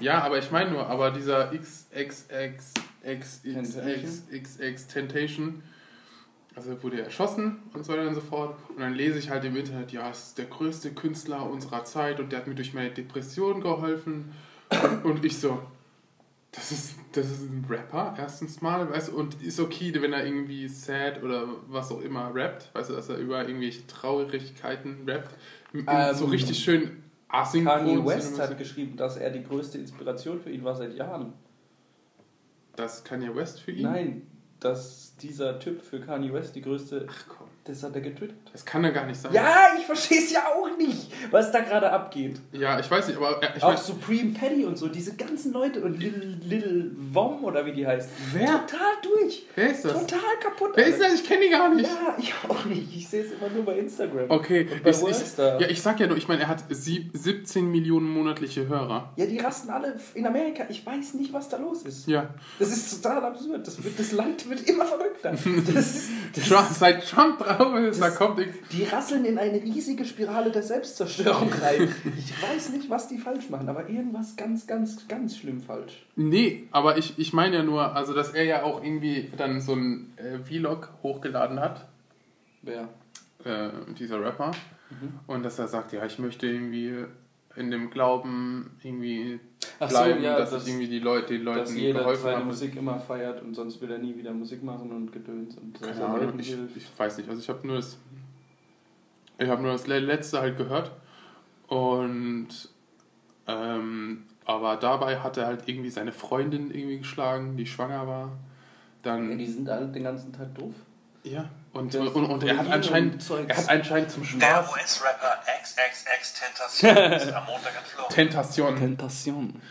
Ja, aber ich meine nur, aber dieser XXX Temptation? XXX Temptation, also wurde er erschossen und so weiter und so fort. Und dann lese ich halt im Internet, ja, es ist der größte Künstler unserer Zeit und der hat mir durch meine Depression geholfen. Und, ich so, das ist, das ist ein Rapper, erstens mal, weißt du, und ist okay, wenn er irgendwie sad oder was auch immer rappt, weißt du, dass er über irgendwelche Traurigkeiten rappt. Ähm, so richtig schön asynchron. Kanye West hat geschrieben, dass er die größte Inspiration für ihn war seit Jahren. Das Kanye West für ihn? Nein, dass dieser Typ für Kanye West die größte. Ach komm. Das hat er getwittert. Das kann ja gar nicht sein. Ja, ich verstehe es ja auch nicht, was da gerade abgeht. Ja, ich weiß nicht, aber äh, ich auch mein, Supreme Patty und so, diese ganzen Leute und Little, Little Vom oder wie die heißt. Wer? Total durch. wer ist das? Total kaputt. Wer ist das? Ich kenne die gar nicht. Ja, ich auch nicht. Ich sehe es immer nur bei Instagram. Okay, Und bei ich, ich, ja, ich sag ja nur, ich meine, er hat sieb, 17 Millionen monatliche Hörer. Ja, die rasten alle in Amerika. Ich weiß nicht, was da los ist. Ja. Das ist total absurd. Das, wird, das Land wird immer verrückter. *laughs* Das das Trump, seit Trump drauf ist, da das- kommt ich. die rasseln in eine riesige Spirale der Selbstzerstörung rein. Ich weiß nicht, was die falsch machen, aber irgendwas ganz, ganz, ganz schlimm falsch. Nee, aber ich, ich meine ja nur, also dass er ja auch irgendwie dann so ein äh, Vlog hochgeladen hat, Wer? äh, dieser Rapper, und dass er sagt, ja, ich möchte irgendwie in dem Glauben irgendwie Ach so, bleiben, ja, dass, dass- ich irgendwie die Leute, den Dass Leuten jeder geholfen seine habe. Musik immer feiert und sonst will er nie wieder Musik machen und gedöns und dass Keine Ahnung, ich, ich weiß nicht. Also ich habe nur das, ich habe nur das le- letzte halt gehört und ähm, aber dabei hat er halt irgendwie seine Freundin irgendwie geschlagen, die schwanger war. Dann Ja, die sind alle den ganzen Tag doof. Ja und, Das- und, und er hat anscheinend und Zeugs. er hat anscheinend zum Der Spaß US-Rapper XXX Tentation ist am Montag entflohen. Tentation. Tentation.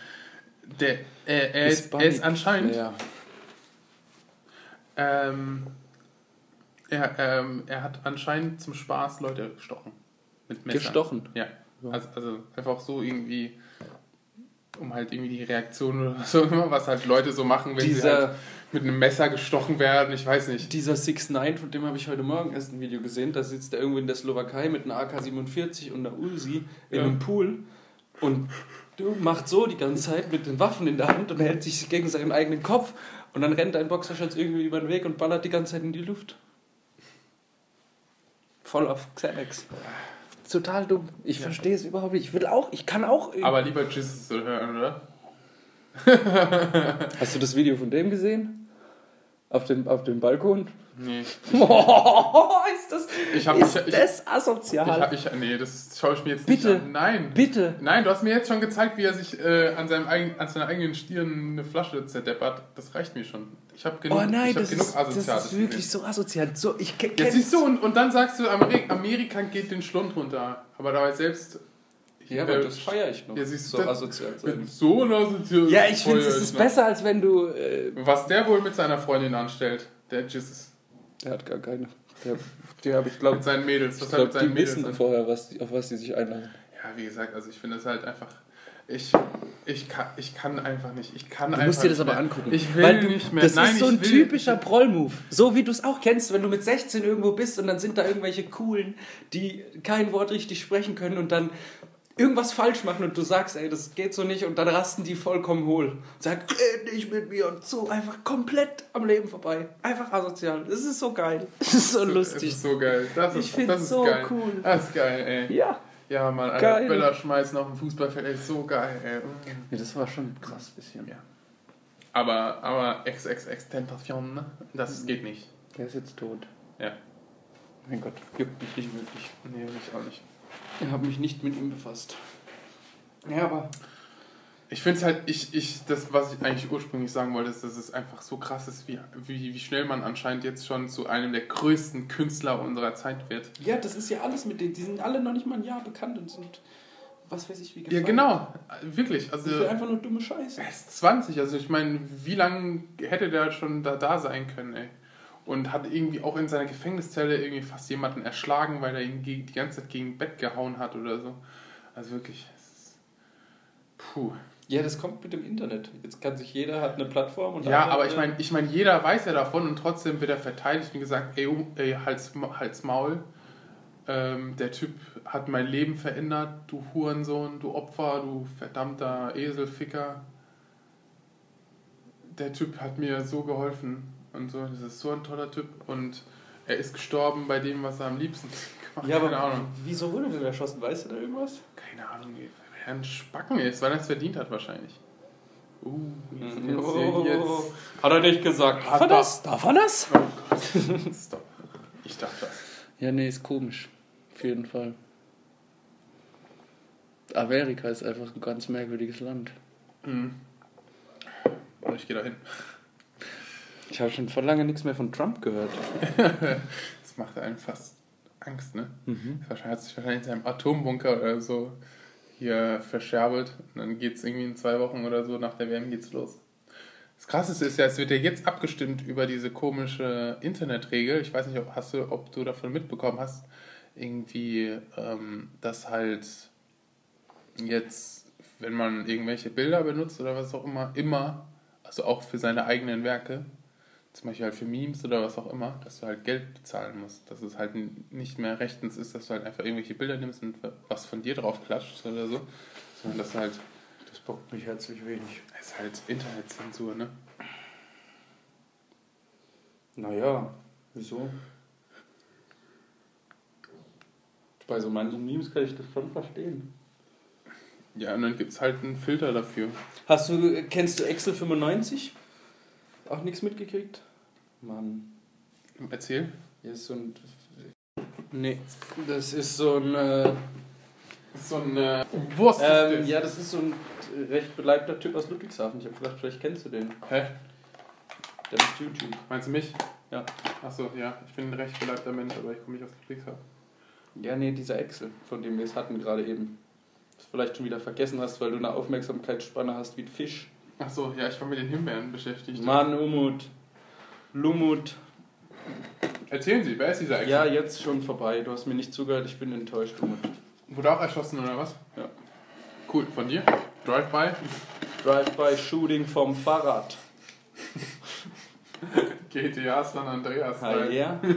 Der, er, er, ist, er ist anscheinend Ja. ähm, er, ähm, er hat anscheinend zum Spaß Leute gestochen mit Messern. Gestochen. Ja. Also, also einfach so irgendwie, um halt irgendwie die Reaktion oder *laughs* so immer, was halt Leute so machen, wenn sie Dieser- halt mit einem Messer gestochen werden. Ich weiß nicht. Dieser 6 9 von dem habe ich heute Morgen erst ein Video gesehen. Da sitzt er irgendwo in der Slowakei mit einer AK-47 und einer Uzi in Ja. einem Pool und du macht so die ganze Zeit mit den Waffen in der Hand und hält sich gegen seinen eigenen Kopf Und dann rennt ein Boxershorts irgendwie über den Weg und ballert die ganze Zeit in die Luft. Voll auf Xanax. Total dumm. Ich verstehe es überhaupt nicht. Ich will auch, ich kann auch. Aber lieber Jesus zu hören, oder? *laughs* Hast du das Video von dem gesehen? Auf dem, auf dem Balkon? Nee. *laughs* Boah, ist das, Ich hab- ist ich- ich- das Ich asozial? hab, ich, nee, das schaue ich mir jetzt Bitte. nicht an. Nein. Bitte. Nein, du hast mir jetzt schon gezeigt, wie er sich äh, an, seinem eigen, an seiner eigenen Stirn eine Flasche zerdeppert. Das reicht mir schon. Ich habe genug, Oh nein, ich hab das genug ist, das Asoziales ist wirklich gesehen. so asozial. So, ich Jetzt siehst du, und, und dann sagst du, Ameri Amerika geht den Schlund runter. Aber dabei selbst. Ja, aber das feiere ich noch. Ja, siehst so du, das- asozial sein. Mit so einer asozialen Ja, ich finde, es ist noch. besser, als wenn du. Äh, Was der wohl mit seiner Freundin anstellt, der Jesus. der hat gar keine. Der, die habe ich, glaube Mit seinen Mädels. Was ich. mit Glaub, die seinen Mädels wissen an- vorher, was, die- auf was die sich einladen. Ja, wie gesagt, also ich finde es halt einfach. Ich, ich, kann, ich kann einfach nicht. Ich kann Du musst dir das aber mehr. angucken. Ich will Weil du, nicht mehr. Das Nein, ist so ein will- typischer Proll-Move. So wie du es auch kennst, wenn du mit 16 irgendwo bist und dann sind da irgendwelche Coolen, die kein Wort richtig sprechen können und dann irgendwas falsch machen und du sagst, ey, das geht so nicht und dann rasten die vollkommen hohl. Und sagen, red nicht mit mir und so einfach komplett am Leben vorbei. Einfach asozial. Das ist so geil. *laughs* Das ist so Das lustig. ist so geil. Das Ich ist, das ist so geil. cool. Das ist geil, ey. Ja. Ja, Mann, Alter. Bälle schmeißen auf dem Fußballfeld, ey, so geil, ey. ja. Das war schon krass bisschen. Ja. Aber, aber XXX Tentation, ne? Das geht nicht. Der ist jetzt tot. Ja. Mein Gott, juckt mich nicht wirklich. Nee, ich auch nicht. Ich habe mich nicht mit ihm befasst. Ja, aber Ich finde es halt, ich, ich, das, was ich eigentlich ursprünglich sagen wollte, ist, dass es einfach so krass ist, wie, wie, wie schnell man anscheinend jetzt schon zu einem der größten Künstler unserer Zeit wird. Ja, das ist ja alles mit denen. Die sind alle noch nicht mal ein Jahr bekannt und sind, was weiß ich, wie Ja, gefallen. genau. Wirklich. Das Also, ist einfach nur dumme Scheiße. er ist 20. Also, ich meine, wie lange hätte der schon da, da sein können, ey? Und hat irgendwie auch in seiner Gefängniszelle irgendwie fast jemanden erschlagen, weil er ihn die ganze Zeit gegen Bett gehauen hat oder so. Also wirklich. es ist- Puh. Ja, das kommt mit dem Internet. Jetzt kann sich jeder, hat eine Plattform und Ja, aber ich meine, ich mein, jeder weiß ja davon und trotzdem wird er verteidigt und gesagt, ey, ey Hals, Hals Maul, ähm, der Typ hat mein Leben verändert, du Hurensohn, du Opfer, du verdammter Eselficker. Der Typ hat mir so geholfen und so, das ist so ein toller Typ und er ist gestorben bei dem, was er am liebsten gemacht *laughs* Ja, aber keine Ahnung. wieso wurde der erschossen? Weißt du da irgendwas? Keine Ahnung, wer ein Spacken ist, weil er es verdient hat wahrscheinlich. Uh, jetzt, jetzt, Oh. jetzt. Hat er nicht gesagt. Darf er das? Darf er das? Oh Gott. *laughs* Stop. Ich darf das. Ja, nee, ist komisch. Auf jeden Fall. Amerika ist einfach ein ganz merkwürdiges Land. Mhm. Ich gehe da hin. Ich habe schon vor lange nichts mehr von Trump gehört. *laughs* Das macht einem fast Angst, ne? Wahrscheinlich hat sich wahrscheinlich in seinem Atombunker oder so hier verscherbelt. Und dann geht es irgendwie in zwei Wochen oder so nach der WM geht's los. Das Krasseste ist ja, es wird ja jetzt abgestimmt über diese komische Internetregel. Ich weiß nicht, ob, hast du, ob du davon mitbekommen hast. Irgendwie, ähm, dass halt jetzt, wenn man irgendwelche Bilder benutzt oder was auch immer, immer, also auch für seine eigenen Werke, zum Beispiel halt für Memes oder was auch immer, dass du halt Geld bezahlen musst. Dass es halt nicht mehr rechtens ist, dass du halt einfach irgendwelche Bilder nimmst und was von dir drauf klatscht oder so, sondern dass du halt, Das bockt mich herzlich wenig. es ist halt Internetzensur, ne? Naja, wieso? Bei so manchen Memes kann ich das schon verstehen. Ja, und dann gibt es halt einen Filter dafür. Hast du, kennst du Excel 95? Auch nichts mitgekriegt? Mann. Erzähl. Hier ist so ein. Nee, das ist so ein. Äh, So ein äh, Wurst ist ähm, das. ja, das ist so ein recht beleibter Typ aus Ludwigshafen. Ich habe gedacht, vielleicht kennst du den. Hä? Der macht YouTube. Meinst du mich? Ja. Achso, ja. Ich bin ein recht beleibter Mensch, aber ich komme nicht aus Ludwigshafen. Ja, nee, dieser Excel, von dem wir es hatten gerade eben. Das vielleicht schon wieder vergessen hast, weil du eine Aufmerksamkeitsspanne hast wie ein Fisch. Achso, ja, ich war mit den Himbeeren beschäftigt. Mann, Umut. Lumut. Erzählen Sie, wer ist dieser Ex? Ja, jetzt schon vorbei. Du hast mir nicht zugehört, ich bin enttäuscht, Umut. Wurde auch erschossen oder was? Ja. Cool, von dir? Drive-by? Drive-by-Shooting vom Fahrrad. *laughs* GTA San Andreas. Ah, yeah. *laughs*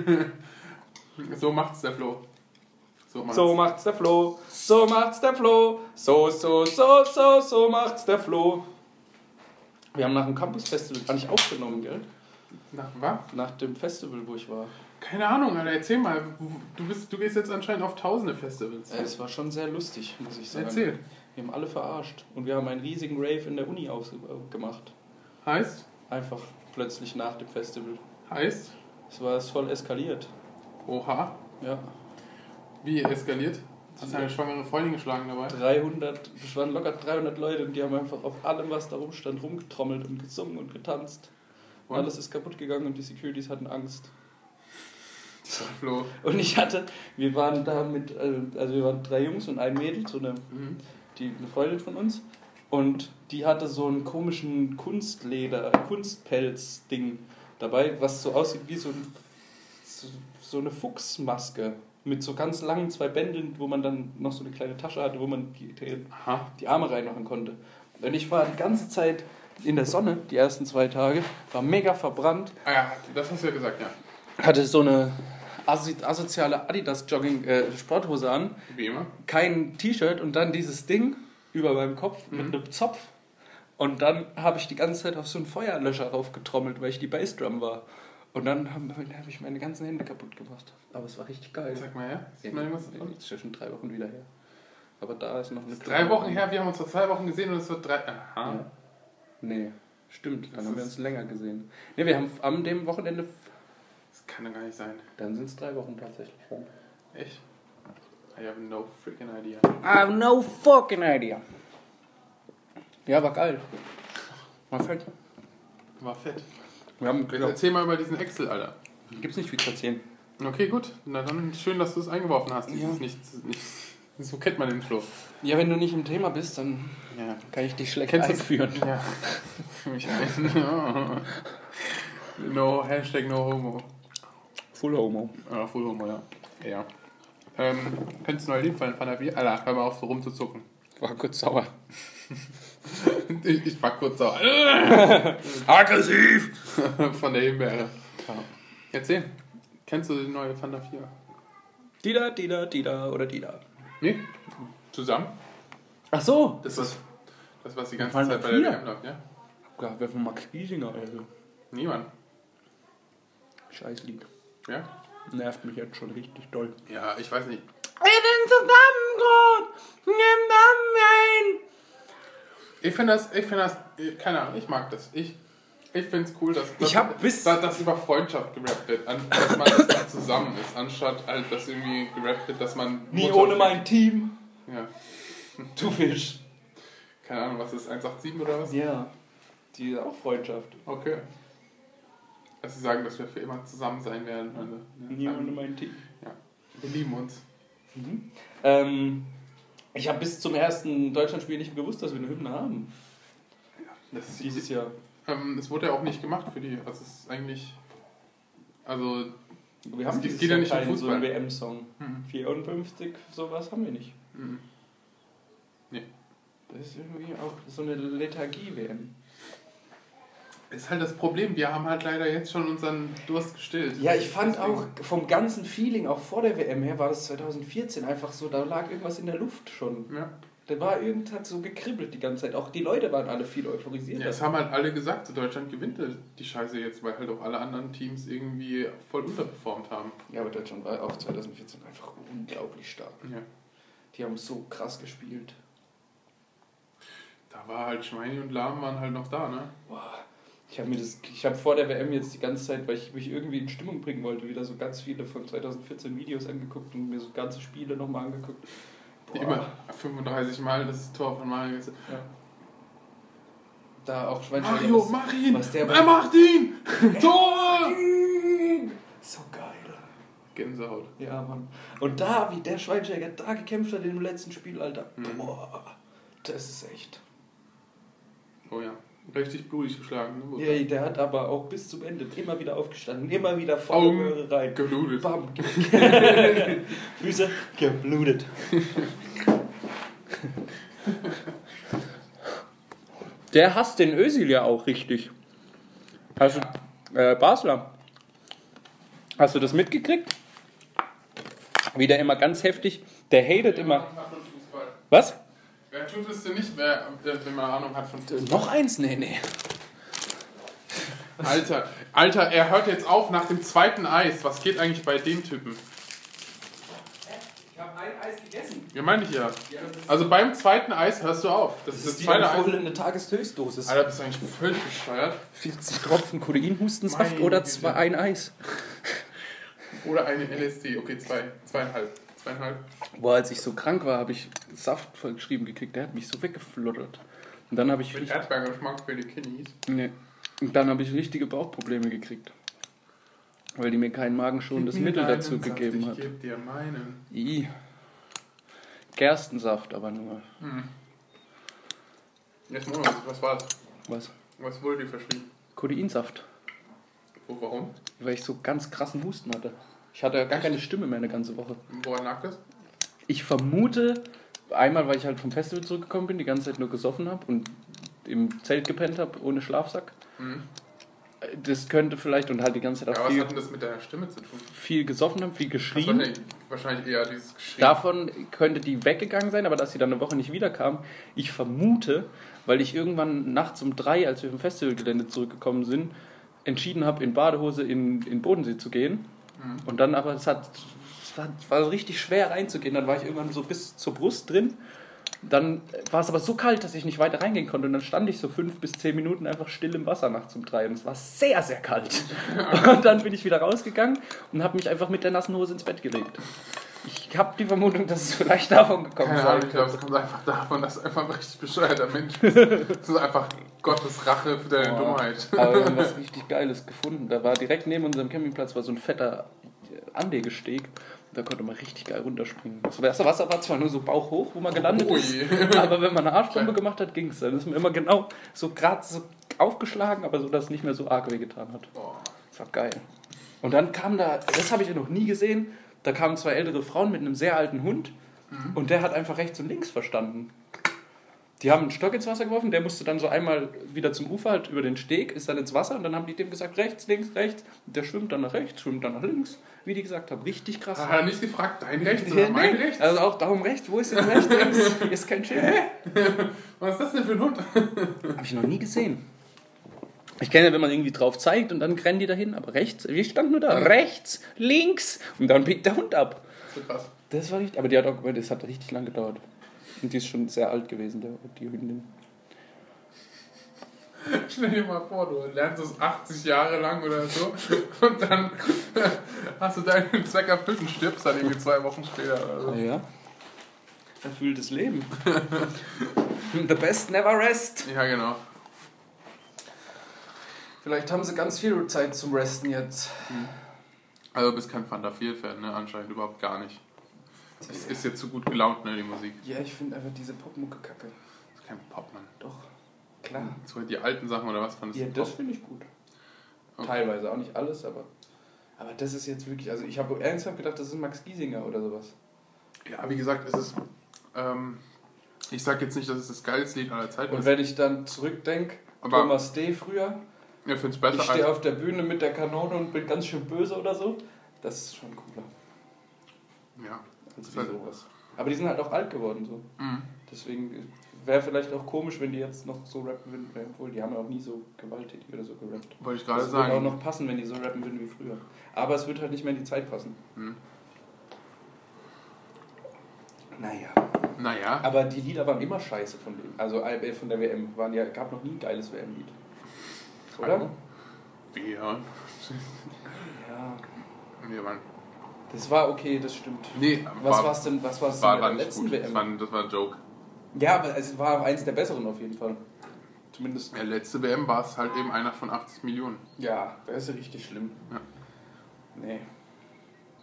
So macht's der Flo. So macht's. So macht's der Flo, so macht's der Flo, so, so, so, so, so macht's der Flo. Wir haben nach dem Campus-Festival gar nicht aufgenommen, gell? Nach was? Nach dem Festival, wo ich war. Keine Ahnung, Alter, erzähl mal. Du, bist, du gehst jetzt anscheinend auf tausende Festivals. Äh, Es war schon sehr lustig, muss ich sagen. Erzähl. Wir haben alle verarscht. Und wir haben einen riesigen Rave in der Uni aufgemacht. Heißt? Einfach plötzlich nach dem Festival. Heißt? Es war es voll eskaliert. Oha. Ja. Wie eskaliert? Hast du eine schwangere Freundin geschlagen dabei? 300, es waren locker 300 Leute und die haben einfach auf allem, was da rumstand, rumgetrommelt und gesungen und getanzt. Und? Alles ist kaputt gegangen und die Securities hatten Angst. Flo. Und ich hatte, wir waren da mit, äh, also wir waren drei Jungs und ein Mädel, so eine, Mhm. die, eine Freundin von uns. Und die hatte so einen komischen Kunstleder, Kunstpelz-Ding dabei, was so aussieht wie so, ein, so, so eine Fuchsmaske. Mit so ganz langen zwei Bändeln, wo man dann noch so eine kleine Tasche hatte, wo man die, die, die Arme reinmachen konnte. Und ich war die ganze Zeit in der Sonne, die ersten zwei Tage, war mega verbrannt, Ah ja, das hast du ja gesagt, ja. hatte so eine aso asoziale Adidas Jogging äh, Sporthose an, Wie immer. kein T-Shirt und dann dieses Ding über meinem Kopf mit Mhm. einem Zopf. Und dann habe ich die ganze Zeit auf so einen Feuerlöscher raufgetrommelt, weil ich die Bassdrum war. Und dann habe hab ich meine ganzen Hände kaputt gemacht. Aber es war richtig geil. Sag mal her. Davon? Das ist ja schon drei Wochen wieder her. Aber da ist noch eine Drei Wochen her, wir haben uns vor zwei Wochen gesehen und es wird drei. Aha. Ja. Nee, stimmt. Dann Das haben wir ist- uns länger gesehen. Nee, wir haben am dem Wochenende, Das kann doch gar nicht sein. dann sind es drei Wochen tatsächlich schon. Echt? I have no freaking idea. I have no fucking idea. Ja, war geil. War fett. War fett. Wir haben, glaub, erzähl mal über diesen Excel, Alter. gibt's nicht viel zu erzählen. Okay, gut. Na dann schön, dass du es eingeworfen hast. Ja. Nicht, nicht, so kennt man den Flo. Ja, wenn du nicht im Thema bist, dann Ja. kann ich dich schlecht Kennst einführen. Ja. *laughs* Für mich ein. *laughs* no, Hashtag no homo. Full Homo. Ah, full homo, ja. Ja. Ähm, kennst du neue Lied von Van der Bier? Alter, hör mal auf, so rumzuzucken. War kurz sauer. *laughs* Ich, ich war kurz sauer. *laughs* Aggressiv! *laughs* von der Himbeere. Erzähl. Kennst du die neue der Bier? Dida, Dida, Dida oder Dida. Nee? Zusammen? Ach so. Das ist das, was die ganze Van Zeit bei der? WM läuft, ja? Ja, wer von Max Giesinger, also. Niemand. Scheiß Lied. Ja? Nervt mich jetzt schon richtig doll. Ja, ich weiß nicht. Wir sind Zusammenbrot! Nimm dann Ich finde das, ich finde das, keine Ahnung, ich mag das. Ich, ich finde es cool, dass, dass, Ich hab bis- dass, dass über Freundschaft gerappt wird, an, dass man dass man zusammen ist, anstatt halt, dass irgendwie gerappt wird, dass man. Nie Mutter- ohne mein Team. Ja, Du Fisch. keine Ahnung, was ist 187 oder was? Ja. Die ist auch Freundschaft. Okay. Dass sie sagen, dass wir für immer zusammen sein werden. Also, Nie ja, ohne mein Team. ja. Wir lieben uns. Ähm, ich habe bis zum ersten Deutschlandspiel nicht gewusst, dass wir eine Hymne haben. Ist Dieses Jahr. Ähm, es wurde ja auch nicht gemacht für die. Also es ist eigentlich. Also. Wir Es haben dieses geht ja nicht um so Fußball. einen WM-Song. Hm. 54, sowas haben wir nicht. Mhm. Das ist irgendwie auch so eine Lethargie-WM. Ist halt das Problem, wir haben halt leider jetzt schon unseren Durst gestillt. Ja, ich fand auch vom ganzen Feeling, auch vor der WM her, war das 2014 einfach so, da lag irgendwas in der Luft schon. Ja. Da war irgend hat so gekribbelt die ganze Zeit. Auch die Leute waren alle viel euphorisiert. ja, es haben halt alle gesagt, so Deutschland gewinnt die Scheiße jetzt, weil halt auch alle anderen Teams irgendwie voll unterperformt haben. Ja, aber Deutschland war auch 2014 einfach unglaublich stark. Ja. Die haben so krass gespielt. Da war halt Schweini und Lahm waren halt noch da, ne? Boah. Ich habe mir das, ich habe vor der WM jetzt die ganze Zeit, weil ich mich irgendwie in Stimmung bringen wollte, wieder so ganz viele von 2014 Videos angeguckt und mir so ganze Spiele nochmal angeguckt. Boah. Immer 35 Mal das Tor von Mario. Ja. Da auch Schweinsteiger. Mario, was- mach ihn! was der- er macht ihn! *laughs* Tor! So geil. Gänsehaut. Ja, Mann. Und da, wie der Schweinsteiger da gekämpft hat in dem letzten Spiel, Alter. Mhm. Boah, das ist echt. Oh ja. Richtig blutig geschlagen. Ne? Ja, der hat aber auch bis zum Ende immer wieder aufgestanden, immer wieder voll Augen Möhre rein. geblutet. Bam. *laughs* Füße geblutet. Der hasst den Özil ja auch richtig. Hast du, äh, Basler, hast du das mitgekriegt? Wie der immer ganz heftig, der hatet immer. Was? Wer tut es denn nicht, wer, wenn man Ahnung hat von Fußball? Noch eins? Nee, nee. Alter, Alter, er hört jetzt auf nach dem zweiten Eis. Was geht eigentlich bei dem Typen? Ich habe ein Eis gegessen. Ja, meine ich ja. Also beim zweiten Eis hörst du auf. Das, ist das zweite Eis. eine Tageshöchstdosis. Alter, bist du eigentlich völlig bescheuert? 40 Tropfen Kodein-Hustensaft oder zwei, ein Eis. Oder eine LSD. Okay, zwei. Zweieinhalb. Zweieinhalb. Boah, als ich so krank war, habe ich Saft voll geschrieben gekriegt. Der hat mich so weggefluttert. Und dann habe ich, Mit Erdbeergeschmack für die Kiddies. nee. Und dann habe ich richtige Bauchprobleme gekriegt. Weil die mir kein magenschonendes mir Mittel dazu Saft, gegeben hat. Ich geb dir meinen. I. Gerstensaft aber nur. Jetzt Monat, was war das? Was? Was wurde dir verschrieben? Kodeinsaft. Wo, warum? Weil ich so ganz krassen Husten hatte. Ich hatte gar keine Stimme mehr eine ganze Woche. Woran lag das? Ich vermute, einmal, weil ich halt vom Festival zurückgekommen bin, die ganze Zeit nur gesoffen habe und im Zelt gepennt habe, ohne Schlafsack. Mhm. Das könnte vielleicht und halt die ganze Zeit Ja, auch was viel, hat denn das mit deiner Stimme zu tun? viel gesoffen habe, viel geschrien. wahrscheinlich, wahrscheinlich eher dieses Geschrien. Davon könnte die weggegangen sein, aber dass sie dann eine Woche nicht wiederkam. Ich vermute, weil ich irgendwann nachts um drei, als wir vom Festivalgelände zurückgekommen sind, entschieden habe, in Badehose in, in Bodensee zu gehen. Und dann aber, es hat, es war, richtig schwer reinzugehen. Dann war ich irgendwann so bis zur Brust drin. Dann war es aber so kalt, dass ich nicht weiter reingehen konnte. Und dann stand ich so fünf bis zehn Minuten einfach still im Wasser nachts um drei. Und es war sehr, sehr kalt. *laughs* Und dann bin ich wieder rausgegangen und habe mich einfach mit der nassen Hose ins Bett gelegt. Ich habe die Vermutung, dass es vielleicht davon gekommen Keine sein Ahnung, ich glaube, es kommt einfach davon, dass einfach ein richtig bescheuerter Mensch bist. *laughs* Das ist einfach Gottes Rache für deine Boah. Dummheit. Aber wir haben was *laughs* richtig Geiles gefunden. Da war direkt neben unserem Campingplatz war so ein fetter Anlegesteg. Da konnte man richtig geil runterspringen. Das erste Wasser war zwar nur so bauchhoch, wo man gelandet ist, Ui. aber wenn man eine Arschbombe gemacht hat, ging es. Dann ist man immer genau so gerade so aufgeschlagen, aber so, dass es nicht mehr so arg wehgetan hat. Das war geil. Und dann kam da, das habe ich ja noch nie gesehen, da kamen zwei ältere Frauen mit einem sehr alten Hund und der hat einfach rechts und links verstanden. Die haben einen Stock ins Wasser geworfen, der musste dann so einmal wieder zum Ufer, halt über den Steg, ist dann ins Wasser und dann haben die dem gesagt, rechts, links, rechts. Der schwimmt dann nach rechts, schwimmt dann nach links, wie die gesagt haben. Richtig krass. Hat er nicht gefragt, dein Rechts oder mein nee. Rechts? Also auch Daumen rechts, wo ist jetzt rechts, links? *laughs* Ist kein Schild. *laughs* Was ist das denn für ein Hund? Habe ich noch nie gesehen. Ich kenne ja, wenn man irgendwie drauf zeigt und dann rennen die dahin, aber rechts, wir standen nur da, rechts, links und dann biegt der Hund ab. So krass. Das war richtig, aber die hat auch das hat richtig lang gedauert. Und die ist schon sehr alt gewesen, der, die Hündin. *laughs* Stell dir mal vor, du lernst es 80 Jahre lang oder so und dann *laughs* hast du deinen Zweck erfüllt und stirbst dann irgendwie zwei Wochen später oder so. Ja. Erfülltes Leben. *laughs* The best never rest. Ja, genau. Vielleicht haben sie ganz viel Zeit zum Resten jetzt. Also du bist kein Fanta 4-Fan, ne? Anscheinend überhaupt gar nicht. Es ist jetzt zu gut gelaunt, ne, die Musik. Ja, ich finde einfach diese Popmucke kacke. Das ist kein Pop, Mann. Doch, klar. So die alten Sachen oder was fandest Ja, du das Pop? finde ich gut. Okay. Teilweise, auch nicht alles, aber. Aber das ist jetzt wirklich, also ich habe ernsthaft gedacht, das ist Max Giesinger oder sowas. Ja, wie gesagt, es ist. Ähm, ich sag jetzt nicht, dass es das geilste Lied aller Zeiten Und ist. wenn ich dann zurückdenke, Thomas D. früher, Ich finde es ich besser stehe auf der Bühne mit der Kanone und bin ganz schön böse oder so, das ist schon cooler Ja. als wie halt- sowas. Aber die sind halt auch alt geworden so. Mhm. Deswegen wäre vielleicht auch komisch, wenn die jetzt noch so rappen würden, obwohl die haben ja auch nie so gewalttätig oder so gerappt. Wollte ich gerade Das würde auch sagen. noch passen, wenn die so rappen würden wie früher. Aber es wird halt nicht mehr in die Zeit passen. Hm. Naja. Naja. Aber die Lieder waren immer scheiße von dem. Also äh, von der WM. Waren ja, gab noch nie ein geiles WM-Lied. Oder? Hallo? Wir. Ja. Wir waren. Das war okay, das stimmt. Nee, Was war, war's denn, was war's war, denn war bei der letzten gut. Das WM? war, das war ein Joke. Ja, aber es war auch eins der besseren auf jeden Fall. Zumindest. Ja, letzte WM war es halt eben einer von 80 Millionen. Ja, das ist richtig schlimm. Ja. Nee.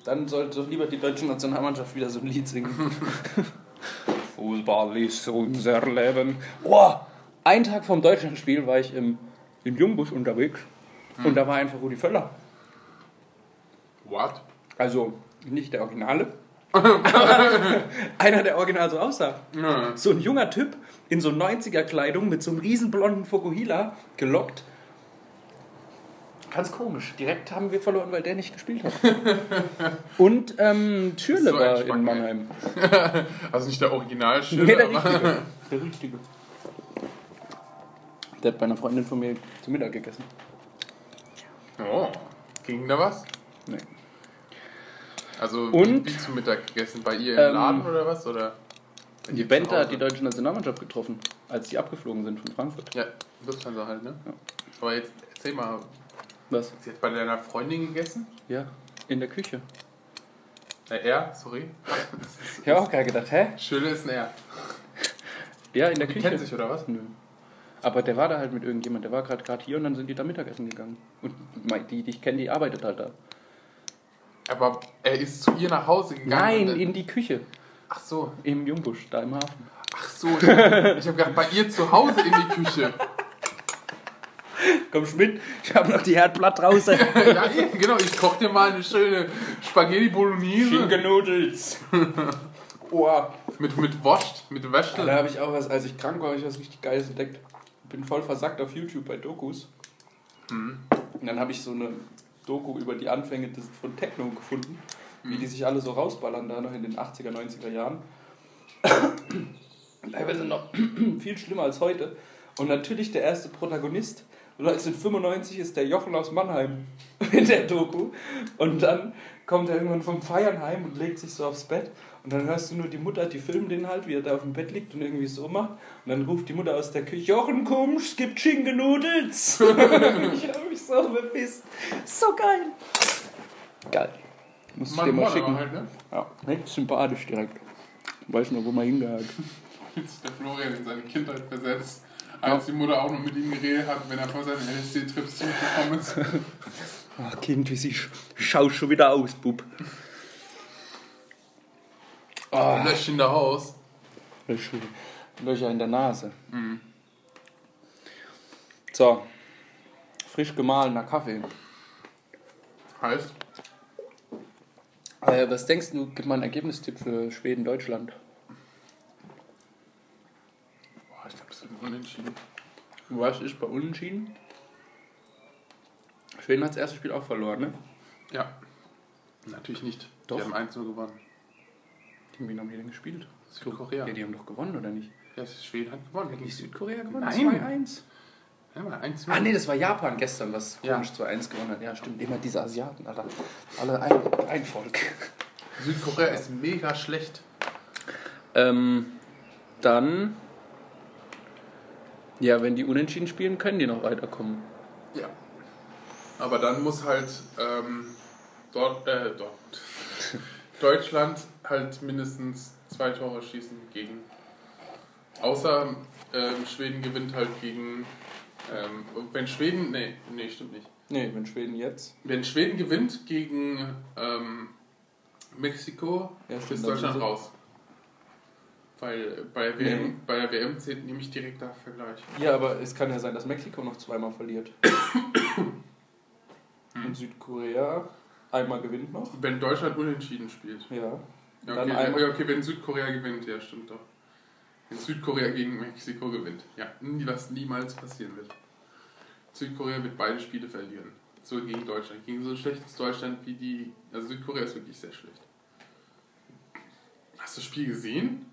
Dann sollte doch lieber die deutsche Nationalmannschaft wieder so ein Lied singen. *laughs* Fußball ist unser Leben. Oh, einen Tag vom Deutschlandspiel war ich im, im Jungbus unterwegs und da war einfach Rudi Völler. What? Also nicht der Originale. *laughs* Einer, der original so aussah. Ja. So ein junger Typ in so 90er-Kleidung mit so einem riesen blonden Fokuhila gelockt. Ganz komisch. Direkt haben wir verloren, weil der nicht gespielt hat. *laughs* Und ähm, Schürle So war in. Mannheim. *laughs* Also nicht der Original Nee, der Richtige. Der Richtige. Der hat bei einer Freundin von mir zu Mittag gegessen. Oh, ging da was? Nee. Also Und? wie, zum Mittag gegessen? Bei ihr im Ähm, Laden oder was? Oder Die zu Bente hat die deutsche Nationalmannschaft getroffen, als die abgeflogen sind von Frankfurt. Ja, Lufthansa halt, ne? Ja. Aber jetzt erzähl mal, Was? sie hat bei deiner Freundin gegessen? Ja, in der Küche. Äh, er, sorry. Ich habe auch gerade gedacht, hä? Schöne ist ein Er. Ja, in der Die Küche. kennt sich oder was? Nö. Aber der war da halt mit irgendjemand, der war gerade gerade hier und dann sind die da Mittagessen gegangen. Und die, die ich kenne, die arbeitet halt da. Aber er ist zu ihr nach Hause gegangen. Nein, in die Küche. Ach so, Im Jungbusch, da im Hafen. ach so. Ich habe gedacht, bei ihr zu Hause in die Küche. Komm Schmidt, ich habe noch die Herdplatte draußen. *laughs* ja, eben, genau. Ich koche dir mal eine schöne Spaghetti Bolognese Schinkenudels. *laughs* oh. mit, mit Wurst, mit Da Wäschel. habe ich auch was, als ich krank war, habe ich was richtig Geiles entdeckt. Bin voll versackt auf YouTube bei Dokus. Und dann habe ich so eine Doku über die Anfänge des, von Techno gefunden. Wie die sich alle so rausballern da noch in den 80er, 90er Jahren. *coughs* Teilweise noch *coughs* viel schlimmer als heute. Und natürlich der erste Protagonist. 1995 ist der Jochen aus Mannheim *laughs* in der Doku. Und dann kommt er irgendwann vom Feiern heim und legt sich so aufs Bett. Und dann hörst du nur die Mutter, die filmt den halt, wie er da auf dem Bett liegt und irgendwie so macht. Und dann ruft die Mutter aus der Küche, Jochen, komm, es gibt Schinkenudels. *laughs* ich habe mich so bepisst. So geil. Geil. Muss ich dir mal schicken. halt, ne? Ja, recht sympathisch direkt. Weiß noch, wo man hingehakt. Fühlt sich der Florian in seine Kindheit versetzt, als die Mutter auch noch mit ihm geredet hat, wenn er von seinen LSD-Trips zurückgekommen ist. *laughs* Ach Kind, wie sie schaust schon wieder aus, Bub. Oh. Lösch in der Haus. Löcher, Löcher in der Nase. So. Frisch gemahlener Kaffee. Heißt, Äh, was denkst du, gib mal einen Ergebnistipp für Schweden-Deutschland? boah, ich glaube, das wird ein unentschieden. Was ist bei Unentschieden? Schweden hat das erste Spiel auch verloren, ne? Ja. Natürlich nicht. Doch. Die haben 1 0 gewonnen. Gegen wen haben die denn gespielt? Südkorea. Ja, die haben doch gewonnen, oder nicht? Ja, Schweden hat gewonnen. Hat nicht Südkorea gewonnen? Nein. 2-1. Ja, mal 1 Ah, nee, das war Japan gestern, was Ja. komisch 2-1 gewonnen hat. Ja, stimmt. Immer diese Asiaten, Alter. Alle ein, ein Volk. Südkorea ist mega schlecht. Ähm, dann. Ja, wenn die unentschieden spielen, können die noch weiterkommen. Ja. Aber dann muss halt ähm, dort, äh, dort. *laughs* Deutschland halt mindestens zwei Tore schießen gegen. Außer ähm, Schweden gewinnt halt gegen. Ähm, wenn Schweden. Nee, nee, stimmt nicht. Nee, wenn Schweden jetzt. Wenn Schweden gewinnt gegen ähm, Mexiko, Ja, stimmt, ist Deutschland raus. Weil bei der, WM, Nee. bei der WM zählt nämlich direkter Vergleich. Ja, aber es kann ja sein, dass Mexiko noch zweimal verliert. *coughs* Und Südkorea einmal gewinnt noch. Wenn Deutschland unentschieden spielt. Ja. Ja, okay, ja, okay, wenn Südkorea gewinnt, ja, stimmt doch. Wenn Südkorea gegen Mexiko gewinnt. Ja, was niemals passieren wird. Südkorea wird beide Spiele verlieren. So gegen Deutschland. Gegen so ein schlechtes Deutschland wie die. Also Südkorea ist wirklich sehr schlecht. Hast du das Spiel gesehen?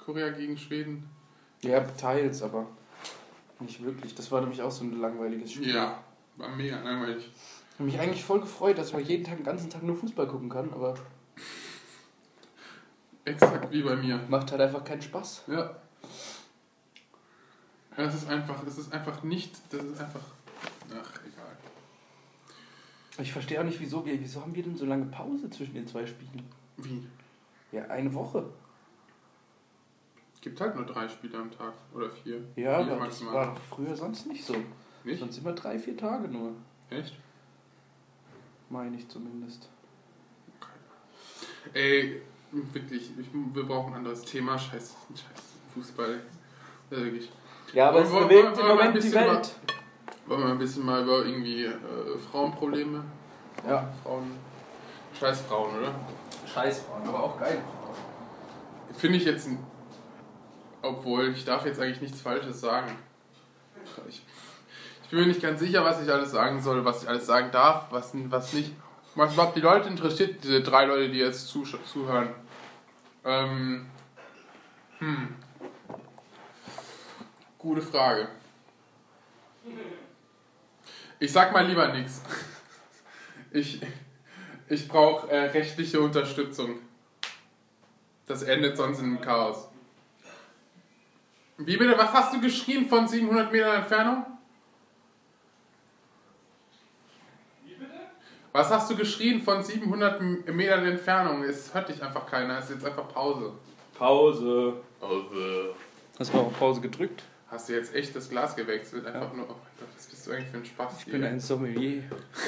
Südkorea gegen Schweden? Ja, teils, aber nicht wirklich. Das war nämlich auch so ein langweiliges Spiel. Ja, war mega langweilig. Ich habe mich eigentlich voll gefreut, dass man jeden Tag, den ganzen Tag nur Fußball gucken kann, aber Exakt wie bei mir. macht halt einfach keinen Spaß. Ja. Ja, Es ist einfach, es ist einfach nicht, das ist einfach. Ach, egal. Ich verstehe auch nicht, wieso, wir- wieso haben wir denn so lange Pause zwischen den zwei Spielen? Wie? Ja, eine Woche. Gibt halt nur drei Spiele am Tag oder vier. Ja, Vier aber das war doch früher sonst nicht so. Nicht? Sonst immer drei, vier Tage nur. Echt? Meine ich zumindest. Ey, wirklich, ich, wir brauchen ein anderes Thema. Scheiß, scheiß Fußball. Ja, wirklich. Ja, aber es bewegt im Moment die Welt. Wollen wir ein bisschen mal über irgendwie äh, Frauenprobleme? Ja. Frauen. Scheiß Frauen, oder? Scheißfrauen, aber auch geil. Finde ich jetzt. Obwohl, ich darf jetzt eigentlich nichts Falsches sagen. Ich, ich bin mir nicht ganz sicher, was ich alles sagen soll, was ich alles sagen darf, was, was nicht. Was überhaupt die Leute interessiert, diese drei Leute, die jetzt zusch- zuhören. Ähm, hm. Gute Frage. Ich sag mal lieber nichts. Ich, ich brauche äh, rechtliche Unterstützung. Das endet sonst in einem Chaos. Wie bitte? Was hast du geschrien von 700 Metern Entfernung? Was hast du geschrien von 700 M- Metern Entfernung? Es hört dich einfach keiner. Es ist jetzt einfach Pause. Pause. Pause. Hast du auch auf Pause gedrückt? Hast du jetzt echt das Glas gewechselt? Einfach nur, oh mein Gott, was bist du eigentlich für ein Spaß Ich bin ein Sommelier.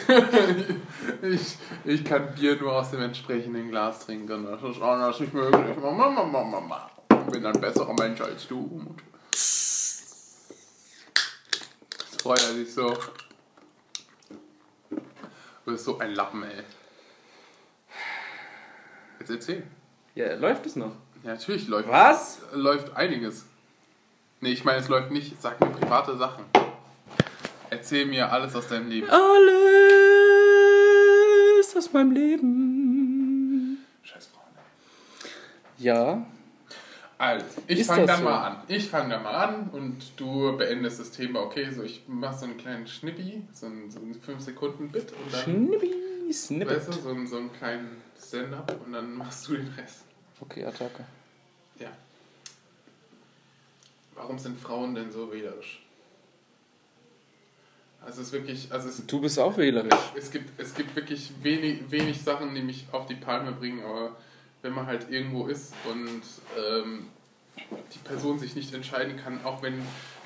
*laughs* ich, ich kann Bier nur aus dem entsprechenden Glas trinken. Das ist anders nicht möglich. Mama, Mama, Mama. Ich bin ein besserer Mensch als du. Das freut er sich so. Du bist so ein Lappen, ey. Jetzt erzähl. Ja, läuft es noch? Ja, natürlich läuft, Was? läuft einiges. Nee, ich meine, es läuft nicht. Sag mir private Sachen. Erzähl mir alles aus deinem Leben. Alles aus meinem Leben. Scheiß Frauen, ey. Ja. Also, ich fange dann so? mal an. Ich fange dann mal an und du beendest das Thema. Okay, so ich mache so einen kleinen Schnippi, so einen, so einen 5-Sekunden-Bit und dann, Schnippi, Snippet. weißt du, so einen, so einen kleinen Stand-up und dann machst du den Rest. Okay, Attacke. Ja. Warum sind Frauen denn so wählerisch? Also es ist wirklich, also es, Du bist auch wählerisch. es, gibt, es gibt wirklich wenig, wenig Sachen, die mich auf die Palme bringen, aber wenn man halt irgendwo ist und ähm, die Person sich nicht entscheiden kann, auch wenn,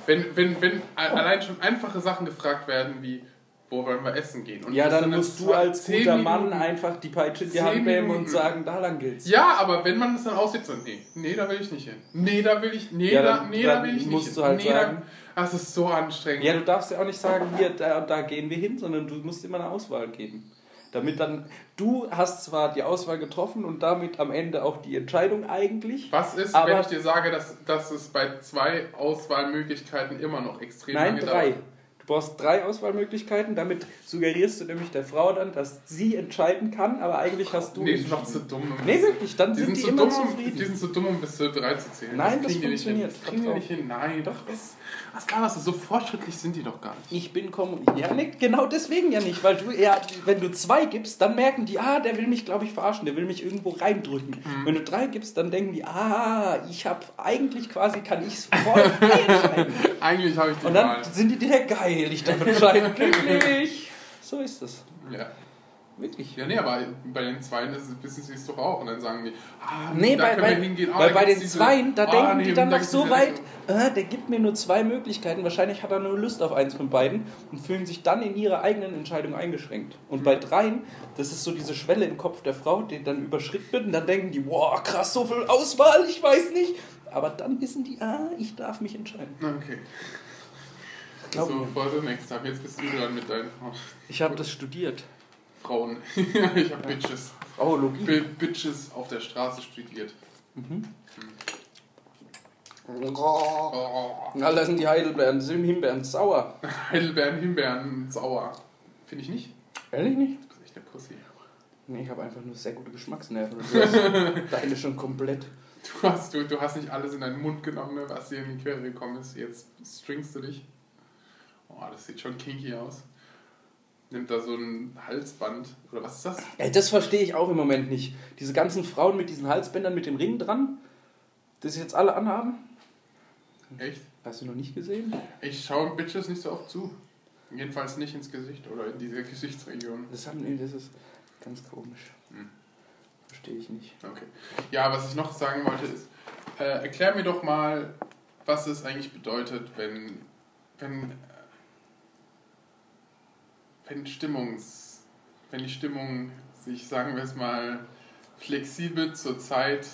wenn, wenn, wenn allein schon einfache Sachen gefragt werden, wie, wo wollen wir essen gehen? Und Ja, dann musst du als guter Minuten- Mann einfach die Peitsche in die Hand nehmen und sagen, da lang geht's. Ja, aber wenn man es dann aussieht, so, nee, nee, da will ich nicht hin. Nee, da will ich, nee, Ja, da, dann- nee, da dann will ich nicht musst hin. du halt nee, sagen- da, das ist so anstrengend. Ja, du darfst ja auch nicht sagen, hier, da da gehen wir hin, sondern du musst immer eine Auswahl geben. Damit dann, du hast zwar die Auswahl getroffen und damit am Ende auch die Entscheidung eigentlich. Was ist, wenn ich dir sage, dass, dass es bei zwei Auswahlmöglichkeiten immer noch extrem Nein, lange drei. dauert? Du brauchst drei Auswahlmöglichkeiten, damit suggerierst du nämlich der Frau dann, dass sie entscheiden kann, aber eigentlich hast du. Nee, ist noch zu dumm. um Nee, das- wirklich, dann Die sind sind, die immer dumm, um, zufrieden. die sind so dumm, um bis zu drei zu zählen. Nein, das hin. funktioniert. Das kriegen Vertrau. nicht hin. Nein, doch. Was, was laberst du? So fortschrittlich sind die doch gar nicht. Ich bin Kommunist. Ja, nee, genau deswegen ja nicht, weil du ja, wenn du zwei gibst, dann merken die, ah, der will mich, glaube ich, verarschen, der will mich irgendwo reindrücken. Mhm. Wenn du drei gibst, dann denken die, ah, ich habe eigentlich quasi, kann ich es voll *laughs* entscheiden. Eigentlich habe ich die Und dann Wahl. sind die direkt geil, ich darf entscheiden, glücklich. So ist es. Ja. Wirklich. ja, nee, aber bei den Zweien ist es, wissen sie es doch auch. Und dann sagen die, ah, Nee, da bei, können bei, wir hingehen. Ah, weil bei den diese- Zweien, da ah, denken nee, die dann da noch so weit, äh, der gibt mir nur zwei Möglichkeiten, wahrscheinlich hat er nur Lust auf eins von beiden und fühlen sich dann in ihrer eigenen Entscheidung eingeschränkt. Und bei dreien, das ist so diese Schwelle im Kopf der Frau, die dann überschritten wird und dann denken die, wow, krass, so viel Auswahl, ich weiß nicht. Aber dann wissen die, ah, ich darf mich entscheiden. Okay. Glaub so, vor next time. Jetzt bist du dran mit deinen Ich habe das studiert. Frauen. *laughs* ich habe Bitches. Frauologie. Bi- Bitches auf der Straße studiert. Oh. Na, sind die Heidelbeeren, sind Himbeeren sauer. *laughs* Heidelbeeren, Himbeeren, sauer. Finde ich nicht. Ehrlich nicht? Du bist echt eine Pussy. Nee, ich habe einfach nur sehr gute Geschmacksnerven. *laughs* Deine schon komplett. Du hast, du, du hast nicht alles in deinen Mund genommen, ne, was dir in die Quere gekommen ist. Jetzt stringst du dich. Oh, das sieht schon kinky aus. Nimmt da so ein Halsband. Oder was ist das? Ey, das verstehe ich auch im Moment nicht. Diese ganzen Frauen mit diesen Halsbändern mit dem Ring dran, das sie jetzt alle anhaben. Echt? Hast du noch nicht gesehen? Ich schaue Bitches nicht so oft zu. Jedenfalls nicht ins Gesicht oder in diese Gesichtsregion. Das, haben, nee, das ist ganz komisch. Hm. Verstehe ich nicht. Okay. Ja, was ich noch sagen wollte ist, äh, erklär mir doch mal, was es eigentlich bedeutet, wenn, wenn, wenn Stimmungs, wenn die Stimmung sich, sagen wir es mal, flexibel zur Zeit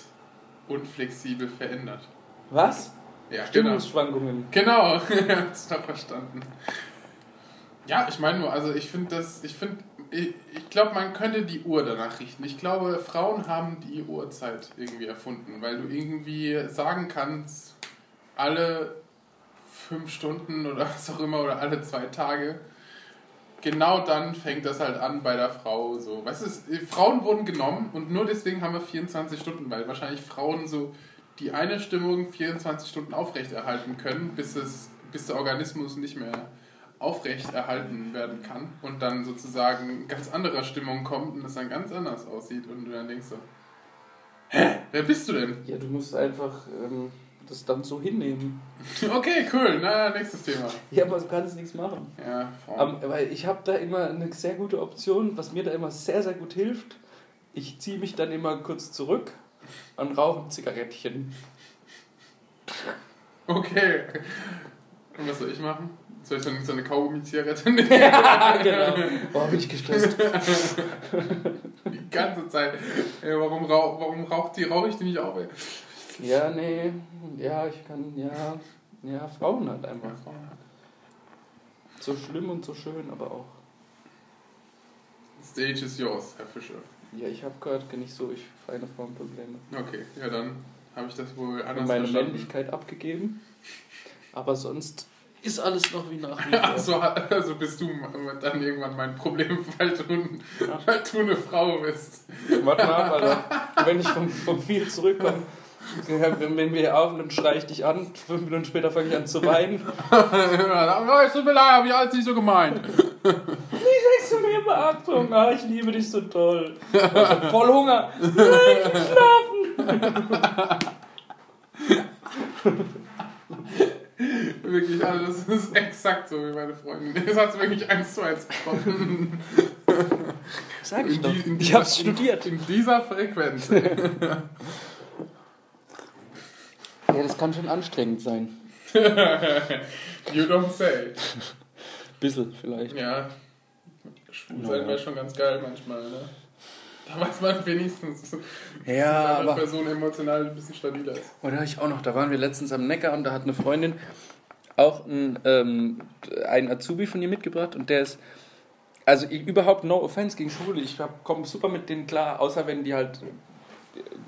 und flexibel verändert. Was? Ja, genau. Stimmungsschwankungen. Genau, *laughs* hat's da verstanden. Ja, ich meine nur, also ich finde das, ich finde, ich, ich glaube, man könnte die Uhr danach richten. Ich glaube, Frauen haben die Uhrzeit irgendwie erfunden, weil du irgendwie sagen kannst, alle fünf Stunden oder *laughs* was auch immer oder alle zwei Tage, genau dann fängt das halt an bei der Frau so. Weißt du, es- Frauen wurden genommen und nur deswegen haben wir 24 Stunden, weil wahrscheinlich Frauen so die eine Stimmung 24 Stunden aufrechterhalten können, bis, es, bis der Organismus nicht mehr aufrecht erhalten werden kann und dann sozusagen ganz anderer Stimmung kommt und es dann ganz anders aussieht und du dann denkst so, hä, wer bist du denn? Ja, du musst einfach ähm, das dann so hinnehmen. *laughs* Okay, cool, na, nächstes Thema. Ja, aber du kannst nichts machen. Ja. Aber, weil ich habe da immer eine sehr gute Option, was mir da immer sehr, sehr gut hilft. Ich ziehe mich dann immer kurz zurück und rauche ein Zigarettchen. Okay. Und was soll ich machen? Soll ich so eine, so eine Kaugummi-Zigarette *laughs* nehmen? ja, genau. Boah, bin ich gestresst. *laughs* Die ganze Zeit. Ey, warum, rauch, warum raucht die, rauche ich die nicht auf? Ey? Ja, nee. Ja, ich kann, ja. Ja, Frauen halt einfach. So schlimm und so schön, aber auch. Stage is yours, Herr Fischer. Ja, ich habe gehört, nicht so, ich feine Frauenprobleme. Okay, ja dann habe ich das wohl anders meine verstanden. Männlichkeit abgegeben. *laughs* Aber sonst ist alles noch wie nach wie *laughs* vor. Achso, also bist du dann irgendwann mein Problem, *laughs* weil du, weil du eine Frau bist. Warte mal Alter. Wenn ich vom, vom Viel zurückkomme, wenn, wir hier aufnehmen, schreie ich dich an. Fünf Minuten später fange ich an zu weinen. *laughs* Ja, es tut mir leid, habe ich alles nicht so gemeint. Wie sagst du mir Beachtung? Ah, ich liebe dich so toll. Ich hab voll Hunger. Nein, ich will schlafen. Wirklich, also das ist exakt so wie meine Freundin. Das hat wirklich eins zu eins gesprochen. Sag ich In doch. die- Ich hab's studiert. In dieser Frequenz. Ja, das kann schon anstrengend sein. *laughs* You don't say. Bisschen vielleicht. Ja, schwul sein wäre schon ganz geil manchmal, ne? Da weiß man wenigstens, dass Ja, eine Person emotional ein bisschen stabiler ist. Oder ich auch noch, da waren wir letztens am Neckar und da hat eine Freundin auch einen, ähm, einen Azubi von ihr mitgebracht und der ist, also ich, überhaupt no offense gegen Schwule, ich komme super mit denen klar, außer wenn die halt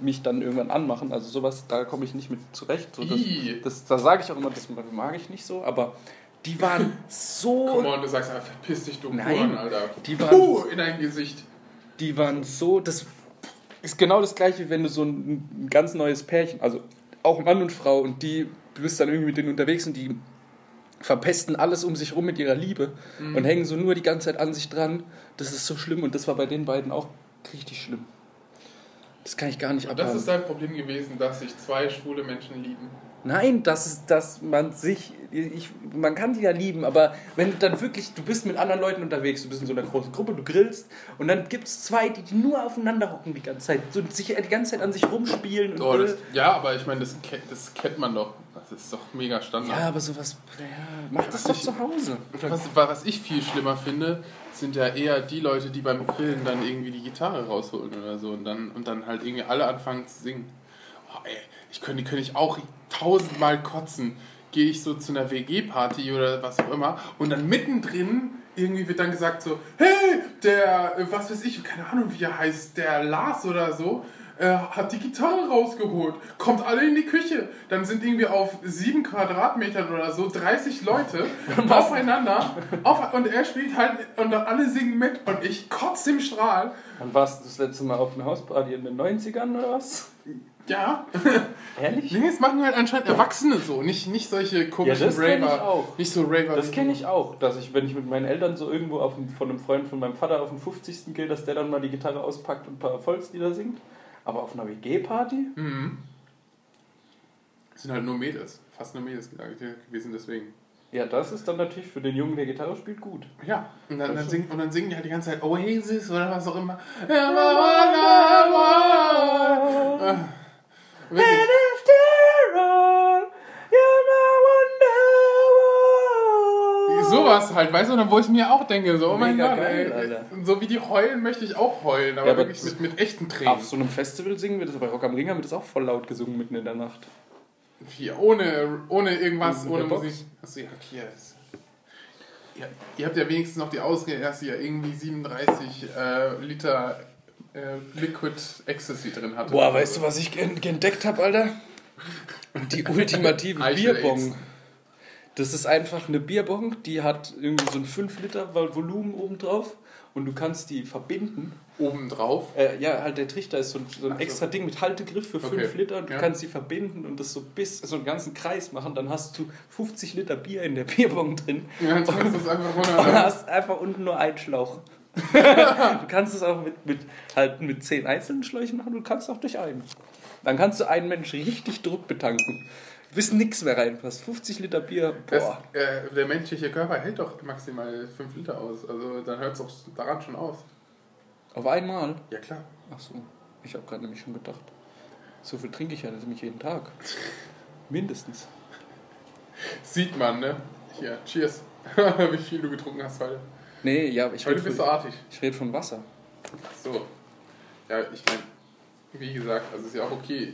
mich dann irgendwann anmachen, also sowas, da komme ich nicht mit zurecht. So, das, das, da sage ich auch immer, das mag ich nicht so, aber die waren *laughs* so, mal, und du sagst, ah, verpiss dich, du Nein. Huren, Alter. Die waren- Puh, in dein Gesicht. die waren so, das ist genau das gleiche, wenn du so ein, ein ganz neues Pärchen, also auch Mann und Frau, und die, du bist dann irgendwie mit denen unterwegs und die verpesten alles um sich rum mit ihrer Liebe Mhm. und hängen so nur die ganze Zeit an sich dran. Das ist so schlimm und das war bei den beiden auch richtig schlimm. Das kann ich gar nicht Und das abhaben. ist dein Problem gewesen, dass sich zwei schwule Menschen lieben. Nein, das ist, dass man sich, ich, man kann die ja lieben, aber wenn du dann wirklich, du bist mit anderen Leuten unterwegs, du bist in so einer großen Gruppe, du grillst und dann gibt es zwei, die, die nur aufeinander hocken die ganze Zeit, so sich die ganze Zeit an sich rumspielen und Oh, das, ja, aber ich meine, das, das kennt man doch. Das ist doch mega Standard. ja, aber sowas, ja, mach das doch zu Hause. Was, was ich viel schlimmer finde, sind ja eher die Leute, die beim Grillen dann irgendwie die Gitarre rausholen oder so und dann, und dann halt irgendwie alle anfangen zu singen. Oh, ey, ich könnte, könnte ich auch tausendmal kotzen. Gehe ich so zu einer WG-Party oder was auch immer und dann mittendrin irgendwie wird dann gesagt so, hey, der, was weiß ich, keine Ahnung wie er heißt, der Lars oder so, äh, hat die Gitarre rausgeholt, kommt alle in die Küche. Dann sind irgendwie auf sieben Quadratmetern oder so 30 Leute *laughs* aufeinander auf, und er spielt halt und dann alle singen mit und ich kotze im Strahl. Wann warst du das letzte Mal auf einer Hausparty in den 90ern oder was? Ja, *laughs* Ehrlich? nee, das machen halt anscheinend Erwachsene so, nicht, nicht solche komischen Ja, das kenn ich Raver. auch. Nicht so Raver. Das kenne ich auch, dass ich, wenn ich mit meinen Eltern so irgendwo auf von einem Freund von meinem Vater auf dem 50. gehe, dass der dann mal die Gitarre auspackt und ein paar Volkslieder singt. Aber auf einer WG-Party? Mhm. Sind halt nur Mädels, fast nur Mädels gewesen deswegen. Ja, das ist dann natürlich für den Jungen, der Gitarre spielt, gut. Ja, und dann, dann, singen, und dann singen die halt die ganze Zeit Oasis oder was auch immer. Wirklich. Sowas halt, weißt du, dann wo ich mir auch denke, so, oh mein Mega Gott, geil, ey, Alter. so wie die heulen, möchte ich auch heulen, aber Ja, aber wirklich mit, mit echten Tränen. Auf so einem Festival singen wir das, bei Rock am Ring haben wir das auch voll laut gesungen mitten in der Nacht. Wie, ohne, ohne irgendwas, Mit ohne? Musik. Achso, ja, okay. Ist. Ja, ihr habt ja wenigstens noch die Ausrede, dass ihr irgendwie 37 äh, Liter äh, Liquid Ecstasy drin hattet. Boah, weißt du, was ich entdeckt habe, Alter? Die ultimative Bierbong. Das ist einfach eine Bierbong, die hat irgendwie so ein 5 Liter Volumen oben drauf und du kannst die verbinden. Obendrauf. Äh, ja, halt der Trichter ist so ein, so ein Ach so. extra Ding mit Haltegriff für 5 Okay. Liter. Du Ja. kannst die verbinden und das so bis so einen ganzen Kreis machen. Dann hast du 50 Liter Bier in der Bierbong drin Ja, dann tust du es einfach und runter. *laughs* hast einfach unten nur einen Schlauch. *laughs* du kannst es auch mit, mit, halt mit 10 einzelnen Schläuchen machen, du kannst auch durch einen. Dann kannst du einen Menschen richtig Druck betanken. Bis nichts mehr reinpasst. 50 Liter Bier, Das, boah. äh, der menschliche Körper hält doch maximal 5 Liter aus. Also dann hört es auch daran schon aus. Auf einmal? Ja klar. Ach so, ich habe gerade nämlich schon gedacht. So viel trinke ich ja nämlich jeden Tag. *laughs* Mindestens. Sieht man, ne? Hier, cheers. *laughs* Wie viel du getrunken hast heute. Nee, ja, ich Heute rede bist du artig. ich red von Wasser. So. Ja, ich meine, wie gesagt, also ist ja auch okay.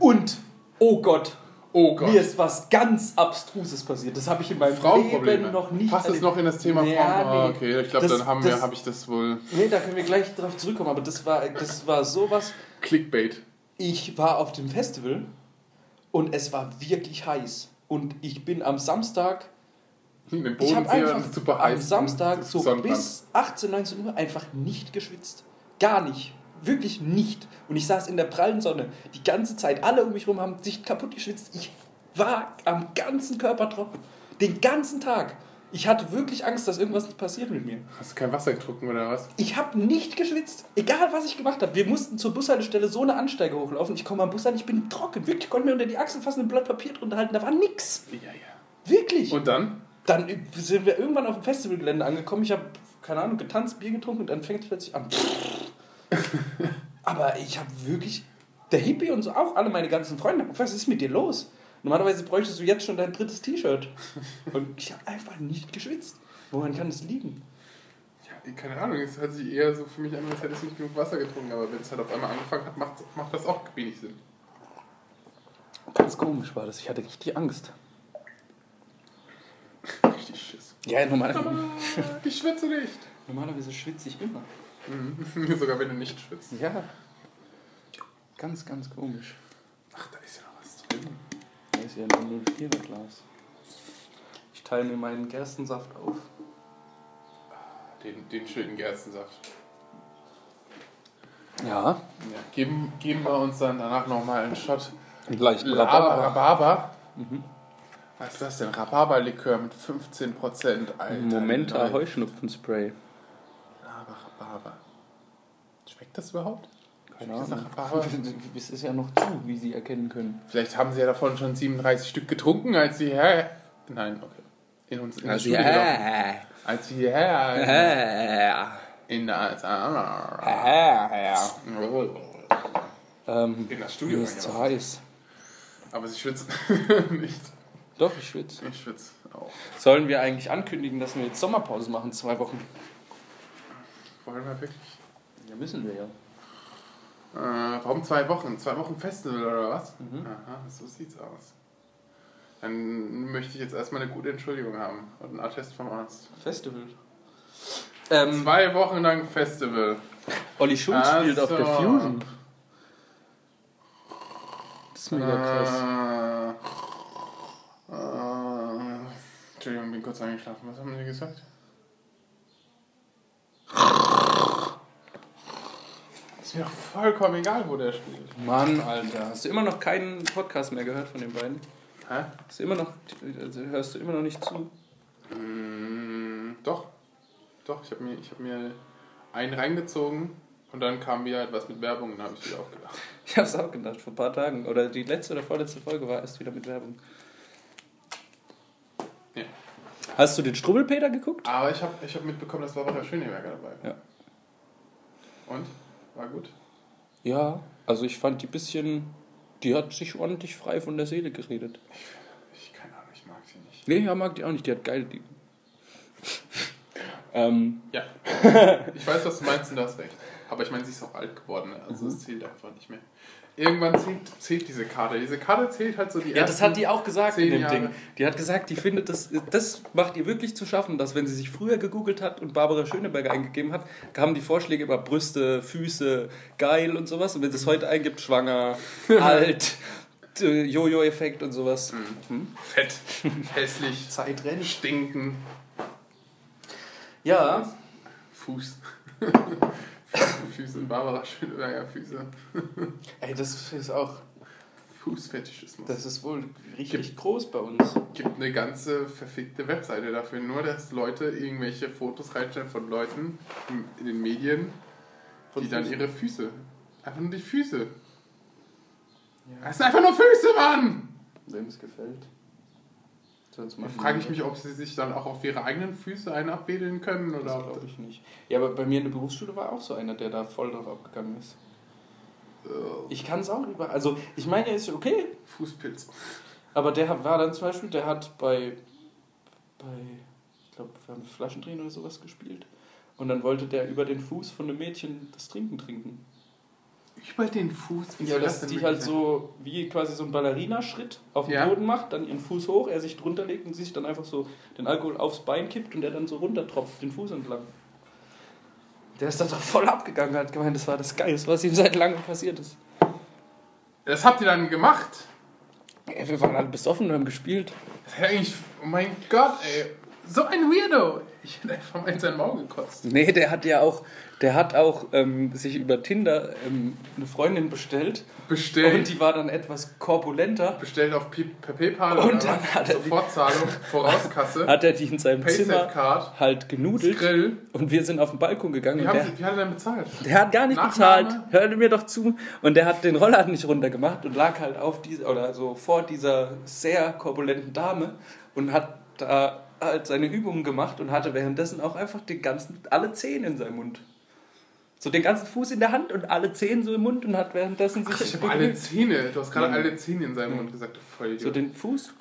Und, oh Gott, Oh Gott. mir ist was ganz Abstruses passiert. Das habe ich in meinem. Leben noch nicht Passt es erlebt. noch in das Thema Ja, Frauen? Ah, nee. okay, ich glaube, dann haben wir, das- habe ich das wohl Nee, da können wir gleich drauf zurückkommen, aber das war, das war sowas. Clickbait. Ich war auf dem Festival und es war wirklich heiß. Und ich bin am Samstag den Ich habe einfach super am heiß. Samstag so Sonnenbrand. bis 18, 19 Uhr einfach nicht geschwitzt. Gar nicht. Wirklich nicht. Und ich saß in der prallen Sonne die ganze Zeit. Alle um mich herum haben sich kaputt geschwitzt. Ich war am ganzen Körper trocken. Den ganzen Tag. Ich hatte wirklich Angst, dass irgendwas nicht passiert mit mir. Hast du kein Wasser getrunken oder was? Ich habe nicht geschwitzt. Egal, was ich gemacht habe. Wir mussten zur Bushaltestelle so eine Ansteige hochlaufen. Ich komme am Bus an, ich bin trocken. Wirklich, ich konnte mir unter die Achsel fassen, ein Blatt Papier drunter halten. Da war nix. Ja, ja. Wirklich. Und dann? Dann sind wir irgendwann auf dem Festivalgelände angekommen. Ich habe, keine Ahnung, getanzt, Bier getrunken und dann fängt es plötzlich an. Aber ich habe wirklich, der Hippie und so, auch alle meine ganzen Freunde, was ist mit dir los? Normalerweise bräuchtest du jetzt schon dein drittes T-Shirt. Und ich habe einfach nicht geschwitzt. Woran kann es liegen? Ja, keine Ahnung, es hört sich eher so für mich an, als hättest du nicht genug Wasser getrunken. Aber wenn es halt auf einmal angefangen hat, macht, macht das auch wenig Sinn. Ganz komisch war das. Ich hatte richtig Angst. Richtig Schiss. Ja, normalerweise, Ich schwitze nicht. normalerweise schwitze ich immer. Mhm. *laughs* Sogar wenn du nicht schwitzt. Ja. Ganz, ganz komisch. Ach, da ist ja noch was drin. Da ist ja ein 04er Glas. Ich teile mir meinen Gerstensaft auf. Den, den schönen Gerstensaft. Ja. Ja, geben, geben wir uns dann danach nochmal einen Shot. Leicht Rhabarber. Rhabarber. Was ist das denn? Rhabarberlikör mit 15%. Alter. Momenta. Heuschnupfenspray. Rhabarber, Rhabarber. Schmeckt das überhaupt? Keine Ahnung. Es *laughs* ist ja noch zu, wie Sie erkennen können. Vielleicht haben sie ja davon schon 37 Stück getrunken, als sie her... Nein, okay. In uns in Also, ja. Als sie her... Ja. In das... Ja. Ähm, In das Studio mir ist zu heiß. Aber sie schwitzt *laughs* nicht. Doch, ich schwitze. Ich schwitze auch. Sollen wir eigentlich ankündigen, dass wir jetzt Sommerpause machen, zwei Wochen? Wollen wir wirklich? Ja, müssen wir ja. Äh, warum zwei Wochen? Zwei Wochen Festival oder was? Aha, so sieht's aus. Dann möchte ich jetzt erstmal eine gute Entschuldigung haben und einen Attest vom Arzt. Festival. Ähm, Zwei Wochen lang Festival. Olli Schulz Ach spielt auf der so. Fusion. Das ist mega krass. Äh, äh, Entschuldigung, bin kurz eingeschlafen. Was haben Sie gesagt? Ist mir doch vollkommen egal, wo der spielt. Mann, Alter. Hast du immer noch keinen Podcast mehr gehört von den beiden? Hä? Hast du immer noch, also hörst du immer noch nicht zu? Mm, doch. Doch, ich habe mir, ich hab mir einen reingezogen und dann kam wieder etwas mit Werbung und dann habe ich wieder aufgedacht. *laughs* Ich hab's auch gedacht, vor ein paar Tagen. Oder die letzte oder vorletzte Folge war erst wieder mit Werbung. Ja. Hast du den Strubbelpeter geguckt? Aber ich habe ich hab mitbekommen, dass Barbara Schöneberger dabei war. Ja. Und? War gut? Ja, also ich fand die bisschen. Die hat sich ordentlich frei von der Seele geredet. Ich keine Ahnung, ich mag sie nicht. Nee, ja, mag die auch nicht. Die hat geil. Die *laughs* ähm, Ja. *laughs* ich weiß, was du meinst und du hast recht. Aber ich meine, sie ist auch alt geworden. ne? Also es zählt einfach nicht mehr. Irgendwann zählt, zählt diese Karte. Diese Karte zählt halt so die ja, das hat die auch gesagt in dem Jahre. Ding. Die hat gesagt, die findet das, das macht ihr wirklich zu schaffen, dass wenn sie sich früher gegoogelt hat und Barbara Schöneberger eingegeben hat, kamen die Vorschläge über Brüste, Füße, geil und sowas. Und wenn sie es heute eingibt, schwanger, *laughs* alt, äh, Jojo-Effekt und sowas. Hm? Fett, hässlich, *laughs* Zeit rennt. stinken. Ja, Fuß. *laughs* Füße, Barbara Schöneberger Füße. *laughs* Ey, das ist auch, Fußfetischismus. das ist wohl richtig groß bei uns. gibt eine ganze verfickte Webseite dafür, nur dass Leute irgendwelche Fotos reinstellen von Leuten in den Medien, Von die dann Füßen? ihre Füße. Einfach nur die Füße. Ja. Das sind einfach nur Füße, Mann! Wem es gefällt. Sonst Da frage ich mich, ob sie sich dann auch auf ihre eigenen Füße einen abwedeln können Das oder glaube ich nicht. Ja, aber bei mir in der Berufsschule war auch so einer, der da voll drauf abgegangen ist. Äh, Ich kann es auch lieber. Also, ich meine, er ist okay, Fußpilz. aber der war dann zum Beispiel, der hat bei, bei ich glaube, wir haben Flaschendrehen oder sowas gespielt. Und dann wollte der über den Fuß von einem Mädchen das Trinken trinken. Über den Fuß? Wie Ja, dass denn die halt sein? so wie quasi so einen Ballerina-Schritt auf den Ja. Boden macht, dann ihren Fuß hoch, er sich drunter legt und sich dann einfach so den Alkohol aufs Bein kippt und der dann so runtertropft, den Fuß entlang. Der ist dann doch voll abgegangen, hat gemeint, das war das Geilste, was ihm seit langem passiert ist. Das habt ihr dann gemacht? Ja, wir waren alle besoffen und haben gespielt. Das hätte eigentlich. Oh mein Gott, ey. So ein Weirdo. Ich hätte einfach mal in sein Maul gekotzt. Nee, der hat ja auch, der hat auch ähm, sich über Tinder ähm, eine Freundin bestellt Bestellt. und die war dann etwas korpulenter. bestellt auf Pi- per PayPal Und dann hat er die- Sofortzahlung, Vorauskasse, *laughs* Hat er die in seinem Zimmer halt genudelt Grill. und wir sind auf den Balkon gegangen. Wie, und haben der, sie, wie hat er denn bezahlt? Der hat gar nicht Nachname? bezahlt. Hörte mir doch zu. Und der hat den Rollladen nicht runtergemacht und lag halt auf dieser oder so vor dieser sehr korpulenten Dame und hat da halt seine Übungen gemacht und hatte währenddessen auch einfach den ganzen, alle Zehen in seinem Mund. So den ganzen Fuß in der Hand und alle Zehen so im Mund und hat währenddessen sich Ach, ich habe alle Zähne. Du hast gerade Ja. alle Zähne in seinem Mund gesagt. Vollidiot. so den Fuß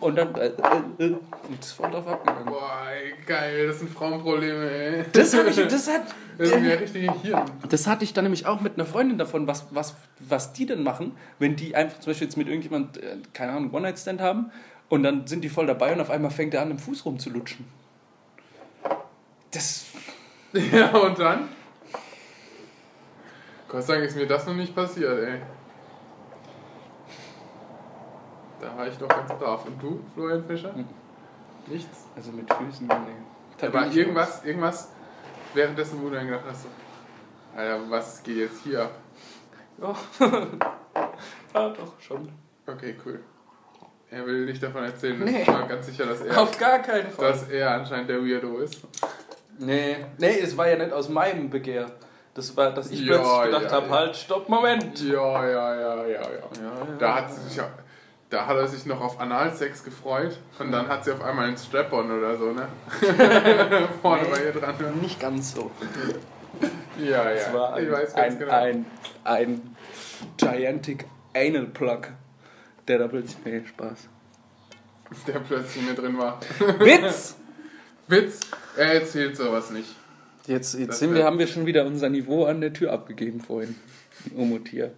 und dann äh, äh, äh, und ist voll drauf abgegangen. Boah, ey, geil. Das sind Frauenprobleme, ey. Das, hab ich, das hat *laughs* Das sind ja richtige Hirn. Das hatte ich dann nämlich auch mit einer Freundin davon, was, was, was die denn machen, wenn die einfach zum Beispiel jetzt mit irgendjemand, äh, keine Ahnung, One-Night-Stand haben und dann sind die voll dabei und auf einmal fängt er an, im Fuß rumzulutschen. Das. *laughs* Ja, und dann? Gott sei Dank ist mir das noch nicht passiert, ey. Da war ich doch ganz brav. Und du, Florian Fischer? Hm. Nichts. Also mit Füßen, nee. Da Aber bin ich irgendwas, irgendwas währenddessen, wo du dann gedacht hast, so, Alter, was geht jetzt hier ab? raus. *laughs* Ja. ja, doch, schon. Okay, cool. Er will nicht davon erzählen. Nee. Ich war ganz sicher, dass er, Auf gar keinen Fall. dass er anscheinend der Weirdo ist. Nee, nee, es war ja nicht aus meinem Begehr. Das war, dass ich Ja, plötzlich gedacht ja, habe, ja. halt, stopp, Moment. Ja, ja, ja, ja, ja. Ja, ja. Da hat, sie sich, ja- da hat er sich noch auf Analsex gefreut und dann hat sie auf einmal einen Strap-on oder so, ne? *laughs* Vorne Nee. bei ihr dran. Ne? Nicht ganz so. Ja, Es ja. war ich ein, weiß ganz ein, genau. ein, ein Gigantic Anal Plug, der da plötzlich. Nee, Spaß. Der plötzlich mit drin war. Witz! *laughs* Witz, er erzählt sowas nicht. Jetzt, jetzt sind wir, haben wir schon wieder unser Niveau an der Tür abgegeben vorhin. Omotier.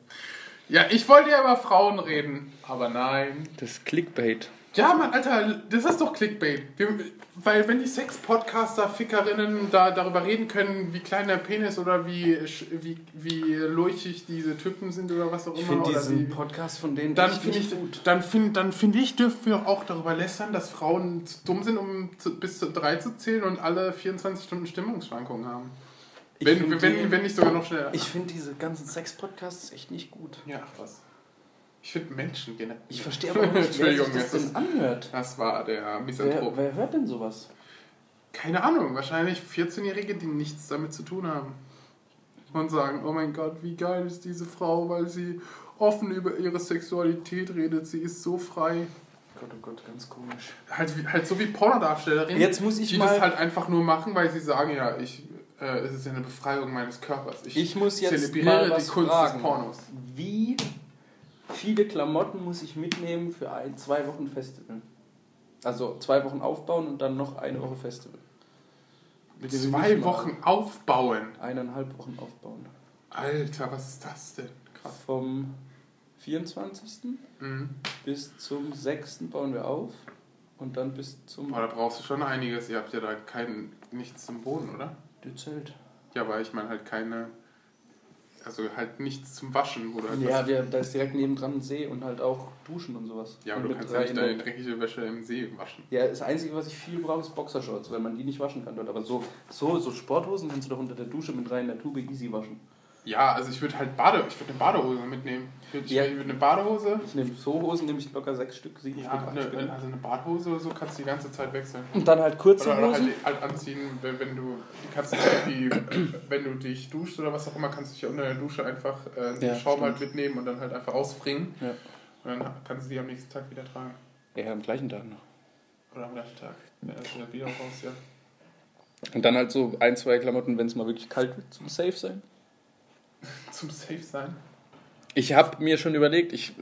Ja, ich wollte ja über Frauen reden, aber nein. Das Clickbait. Ja, Mann, Alter, das ist doch Clickbait. Wir, weil wenn die Sex-Podcaster, Fickerinnen da darüber reden können, wie klein der Penis oder wie, wie, wie lurchig diese Typen sind oder was auch immer. Ich finde diesen wie, Podcast von denen dann finde ich, gut. dann find, dann find ich, dürfen wir auch darüber lästern, dass Frauen zu dumm sind, um zu, bis zu drei zu zählen und alle 24 Stunden Stimmungsschwankungen haben. Ich Wenn, wenn, die- wenn nicht sogar noch schneller. Ich finde diese ganzen Sex-Podcasts echt nicht gut. ja, ach was. Ich finde Menschen generell. Ich verstehe aber nicht, wer sich das denn anhört. Das war der Wer, Misanthrop. wer hört denn sowas? Keine Ahnung, wahrscheinlich 14-Jährige, die nichts damit zu tun haben. Und sagen, oh mein Gott, wie geil ist diese Frau, weil sie offen über ihre Sexualität redet, sie ist so frei. Gott, oh Gott, ganz komisch. Halt, halt so wie Pornodarstellerinnen, Jetzt muss ich die mal- das halt einfach nur machen, weil sie sagen, ja, ich, äh, es ist ja eine Befreiung meines Körpers. Ich muss jetzt zelebriere mal was die Kunst fragen. des Pornos. Wie viele Klamotten muss ich mitnehmen für ein zwei Wochen Festival? Also zwei Wochen aufbauen und dann noch eine Woche Festival. Will Zwei Wochen aufbauen. Eineinhalb Wochen aufbauen. Alter, was ist das denn? Krass. Vom 24. Mhm. bis zum 6. bauen wir auf und dann bis zum Boah, da brauchst du schon einiges. Ihr habt ja da kein, nichts zum Boden, oder? Zelt. Ja, aber ich meine halt keine. Also halt nichts zum Waschen, du halt Ja, wir, da ist direkt nebendran ein See und halt auch Duschen und sowas. ja, und aber du kannst ja nicht deine dreckige Wäsche im See waschen. Ja, das Einzige, was ich viel brauche, ist Boxershorts, weil man die nicht waschen kann dort. Aber so, so, so Sporthosen kannst du doch unter der Dusche mit rein in der Tube easy waschen. Ja, also ich würde halt Bade, ich würde eine Badehose mitnehmen. Ich würde Ja. ich würd eine Badehose, Ich nehme so Hosen, nehme ich locker sechs Stück, sieben ja, Stück, eine, Stück. also eine Badehose oder so kannst du die ganze Zeit wechseln. Und dann halt kurze Oder, oder Hosen. halt, halt anziehen, wenn, wenn du kannst du irgendwie, wenn du dich duschst oder was auch immer, kannst du dich unter der Dusche einfach äh, den Ja, Schaum stimmt. halt mitnehmen und dann halt einfach ausfringen. Ja. Und dann kannst du die am nächsten Tag wieder tragen. ja, am gleichen Tag noch. Oder am gleichen Tag. Ja, ja wieder raus, ja. Und dann halt so ein, zwei Klamotten, wenn es mal wirklich kalt wird, zum Safe sein. *laughs* Zum Safe sein. Ich habe mir schon überlegt, ich,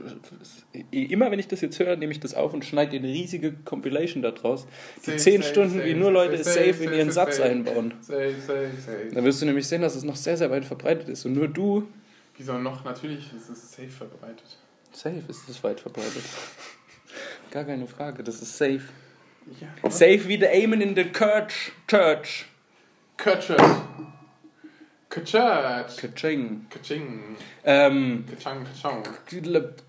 immer wenn ich das jetzt höre, nehme ich das auf und schneide eine riesige Compilation da draus. Die Safe, 10 safe, Stunden, safe, wie nur Leute safe, safe, in ihren Satz einbauen. Safe, safe, safe. Dann wirst du nämlich sehen, dass es noch sehr, sehr weit verbreitet ist. Und nur du, Wieso noch? Natürlich ist es safe verbreitet. safe ist es weit verbreitet. *laughs* Gar keine Frage, das ist safe. Ja. Safe wie the Amen in the Church. Church. Kutschert. Kutschert. Kaching. Kaching. Ähm, Kachang, kachang.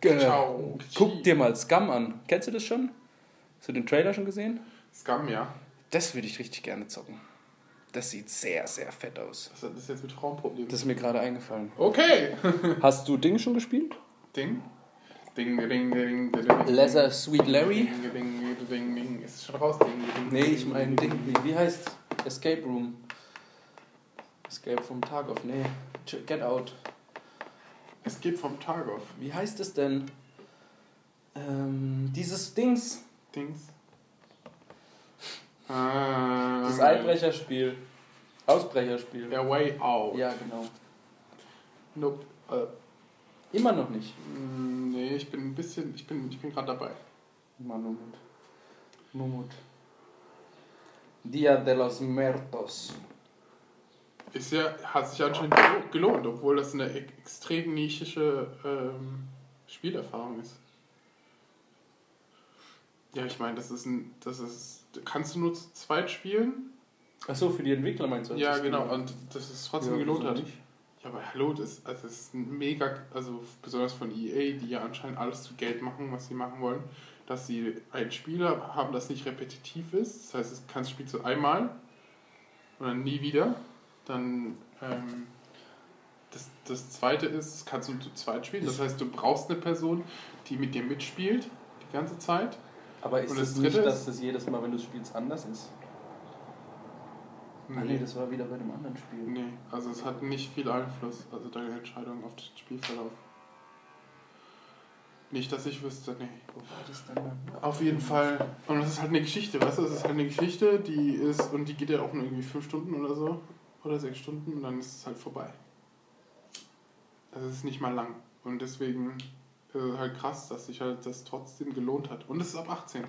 äh, Ciao. guck dir mal Scum an. Kennst du das schon? Hast du den Trailer schon gesehen? Scum, ja. Das würde ich richtig gerne zocken. Das sieht sehr, sehr fett aus. Was hat das jetzt mit Frauenproblemen? Das ist mir gerade eingefallen. Okay. *laughs* Hast du Ding schon gespielt? Ding. Ding, ding, ding, ding, ding. Leather Sweet Larry? Ding, ding, ding, ding, ding. Ist es schon raus? Ding, ding, Nee, ich meine Ding. Wie heißt Escape Room? Escape vom Tag auf. Nee. Get Out. Es geht vom Tag auf. Wie heißt es denn? Ähm, dieses Dings. Dings. *laughs* Ah, Das Einbrecherspiel. Ausbrecherspiel. Der Way Out. Ja, genau. Nope. Äh, Immer noch nicht. mm, nee, ich bin ein bisschen, ich bin, ich bin gerade dabei. Manumut. Mumut. Dia de los Muertos. Ist ja, hat sich anscheinend gelo- gelohnt, obwohl das eine extrem nischische ähm, Spielerfahrung ist. Ja, ich meine, das ist ein, das ist, kannst du nur zu zweit spielen? Achso, für die Entwickler meinst du? Ja, das genau, Spiel? und das ist trotzdem Ja, gelohnt hat. Ja, aber hallo, das, also das ist ein mega, also besonders von EA, die ja anscheinend alles zu Geld machen, was sie machen wollen, dass sie ein Spieler haben, das nicht repetitiv ist. Das heißt, es kannst spielst du einmal und dann nie wieder. Dann ähm, das, das zweite ist, das kannst du zu zweit spielen. Das heißt, du brauchst eine Person, die mit dir mitspielt die ganze Zeit. Aber ist Und es das nicht, dritte dass das jedes Mal, wenn du spielst, anders ist? Ah nee, das war wieder bei dem anderen Spiel. Nee, also es hat nicht viel Einfluss, also deine Entscheidung auf den Spielverlauf. Nicht, dass ich wüsste, nee. Wo war das denn dann? Auf jeden Fall. Und das ist halt eine Geschichte, weißt du? Es ist halt eine Geschichte, die ist, und die geht ja auch nur irgendwie fünf Stunden oder so. Oder sechs Stunden und dann ist es halt vorbei. Also es ist nicht mal lang. Und deswegen ist es halt krass, dass sich halt das trotzdem gelohnt hat. Und es ist ab 18.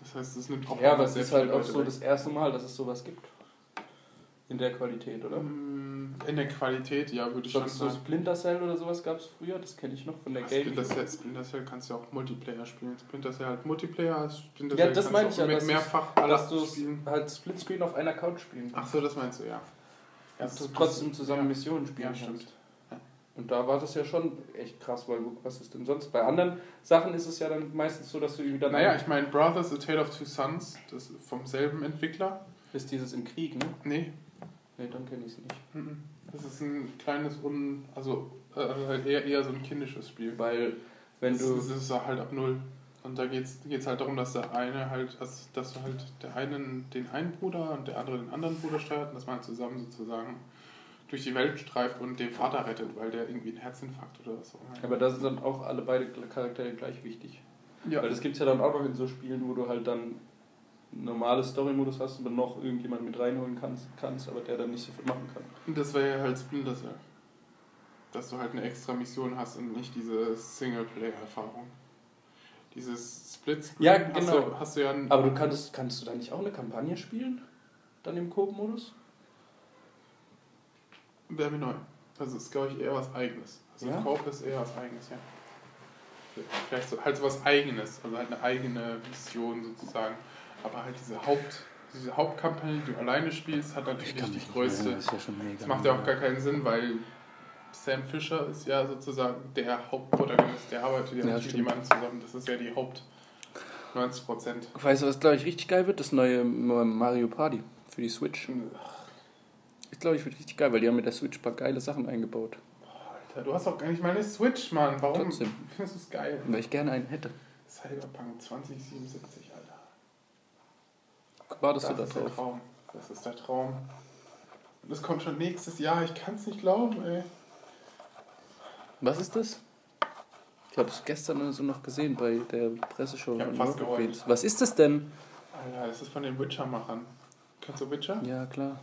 Das heißt, es nimmt auch Ja, aber es ist halt auch so weg. das erste Mal, dass es sowas gibt. In der Qualität, oder? Mm, In der Qualität, ja, würde ich schon Sonst so sagen. Splinter Cell oder sowas gab es früher, das kenne ich noch von der Splinter Gamecube. Cell, Splinter Cell kannst du ja auch Multiplayer spielen. Splinter Cell halt Multiplayer, Splinter Ja, Cell das kannst meine du ich ja, mit mehrfach Dass alles du halt Splitscreen auf einer Couch spielen Ach so, das meinst du, ja. Dass du das- trotzdem zusammen ja. Missionen spielen Ja, stimmt. kannst. Und da war das ja schon echt krass, weil was ist denn sonst? Bei anderen Sachen ist es ja dann meistens so, dass du irgendwie dann Naja, ich meine, Brothers, A Tale of Two Sons, das ist vom selben Entwickler. ist dieses im Krieg, ne? Nee, Nee, dann kenne ich es nicht. mhm. das ist ein kleines, un, also äh, eher, eher so ein kindisches Spiel. Weil wenn das, du ist, das ist halt ab null. Und da geht es halt darum, dass der eine halt, dass, dass du halt der einen den einen Bruder und der andere den anderen Bruder steuert und dass man halt zusammen sozusagen durch die Welt streift und den Vater rettet, weil der irgendwie einen Herzinfarkt oder was auch immer. aber da sind dann auch alle beide Charaktere gleich wichtig. ja. Weil das gibt es ja dann auch noch in so Spielen, wo du halt dann normale Story-Modus hast dann noch irgendjemand mit reinholen kannst, kannst, aber der dann nicht so viel machen kann. Und das wäre ja halt Splinter Cell. Dass du halt eine extra Mission hast und nicht diese Singleplayer-Erfahrung. Dieses Splitscreen Ja, hast, genau. du, hast du ja Aber du kannst, kannst du da nicht auch eine Kampagne spielen? Dann im Coop-Modus? wäre mir neu. Also ist glaube ich eher was eigenes. Also Ja? Coop ist eher was eigenes, ja. Vielleicht so, halt so was eigenes, also halt eine eigene Mission sozusagen. Aber halt diese Haupt, diese Hauptkampagne, die du alleine spielst, hat natürlich die größte. ist ja schon mega. Das macht ja auch gar keinen Sinn, weil Sam Fisher ist ja sozusagen der Hauptprotagonist, der arbeitet ja, Ja, mit jemandem zusammen. Das ist ja die Haupt 90 Prozent. Weißt du, was glaube ich richtig geil wird? Das neue Mario Party für die Switch. Ich glaube, ich wird richtig geil, weil die haben mit der Switch ein paar geile Sachen eingebaut. Alter, du hast doch gar nicht mal eine Switch, Mann. Warum Trotzdem. findest du es geil? Weil ich gerne einen hätte. Cyberpunk 2077, Alter. Wartest Das du da ist der? Traum. Das ist der Traum. Und das kommt schon nächstes Jahr. Ich kann es nicht glauben, ey. Was ist das? Ich habe es gestern oder so noch gesehen bei der Presseshow. Ich fast geheult. Was ist das denn? Alter, das ist von den Witcher-Machern. Kennst du Witcher? Ja, klar.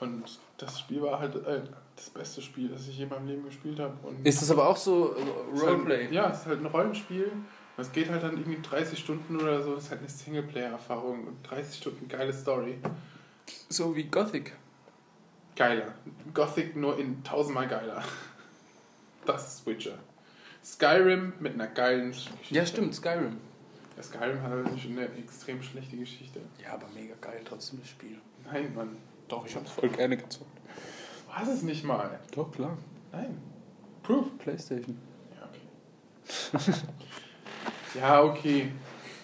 Und das Spiel war halt äh, das beste Spiel, das ich je in meinem Leben gespielt habe. Ist das aber auch so äh, es halt- Roleplay? Ja, es ist halt ein Rollenspiel. Es geht halt dann irgendwie 30 Stunden oder so. Das ist halt eine Singleplayer-Erfahrung. Und 30 Stunden geile Story. So wie Gothic. Geiler. Gothic nur in tausendmal geiler. Das ist Witcher. Skyrim mit einer geilen Geschichte. Ja, stimmt, Skyrim. Ja, Skyrim hat natürlich eine extrem schlechte Geschichte. Ja, aber mega geil trotzdem das Spiel. Nein, Mann. Doch, ich hab's voll gerne gezockt. War es nicht mal. Doch, klar. Nein. Proof. Playstation. Ja, okay. *laughs* ja, okay.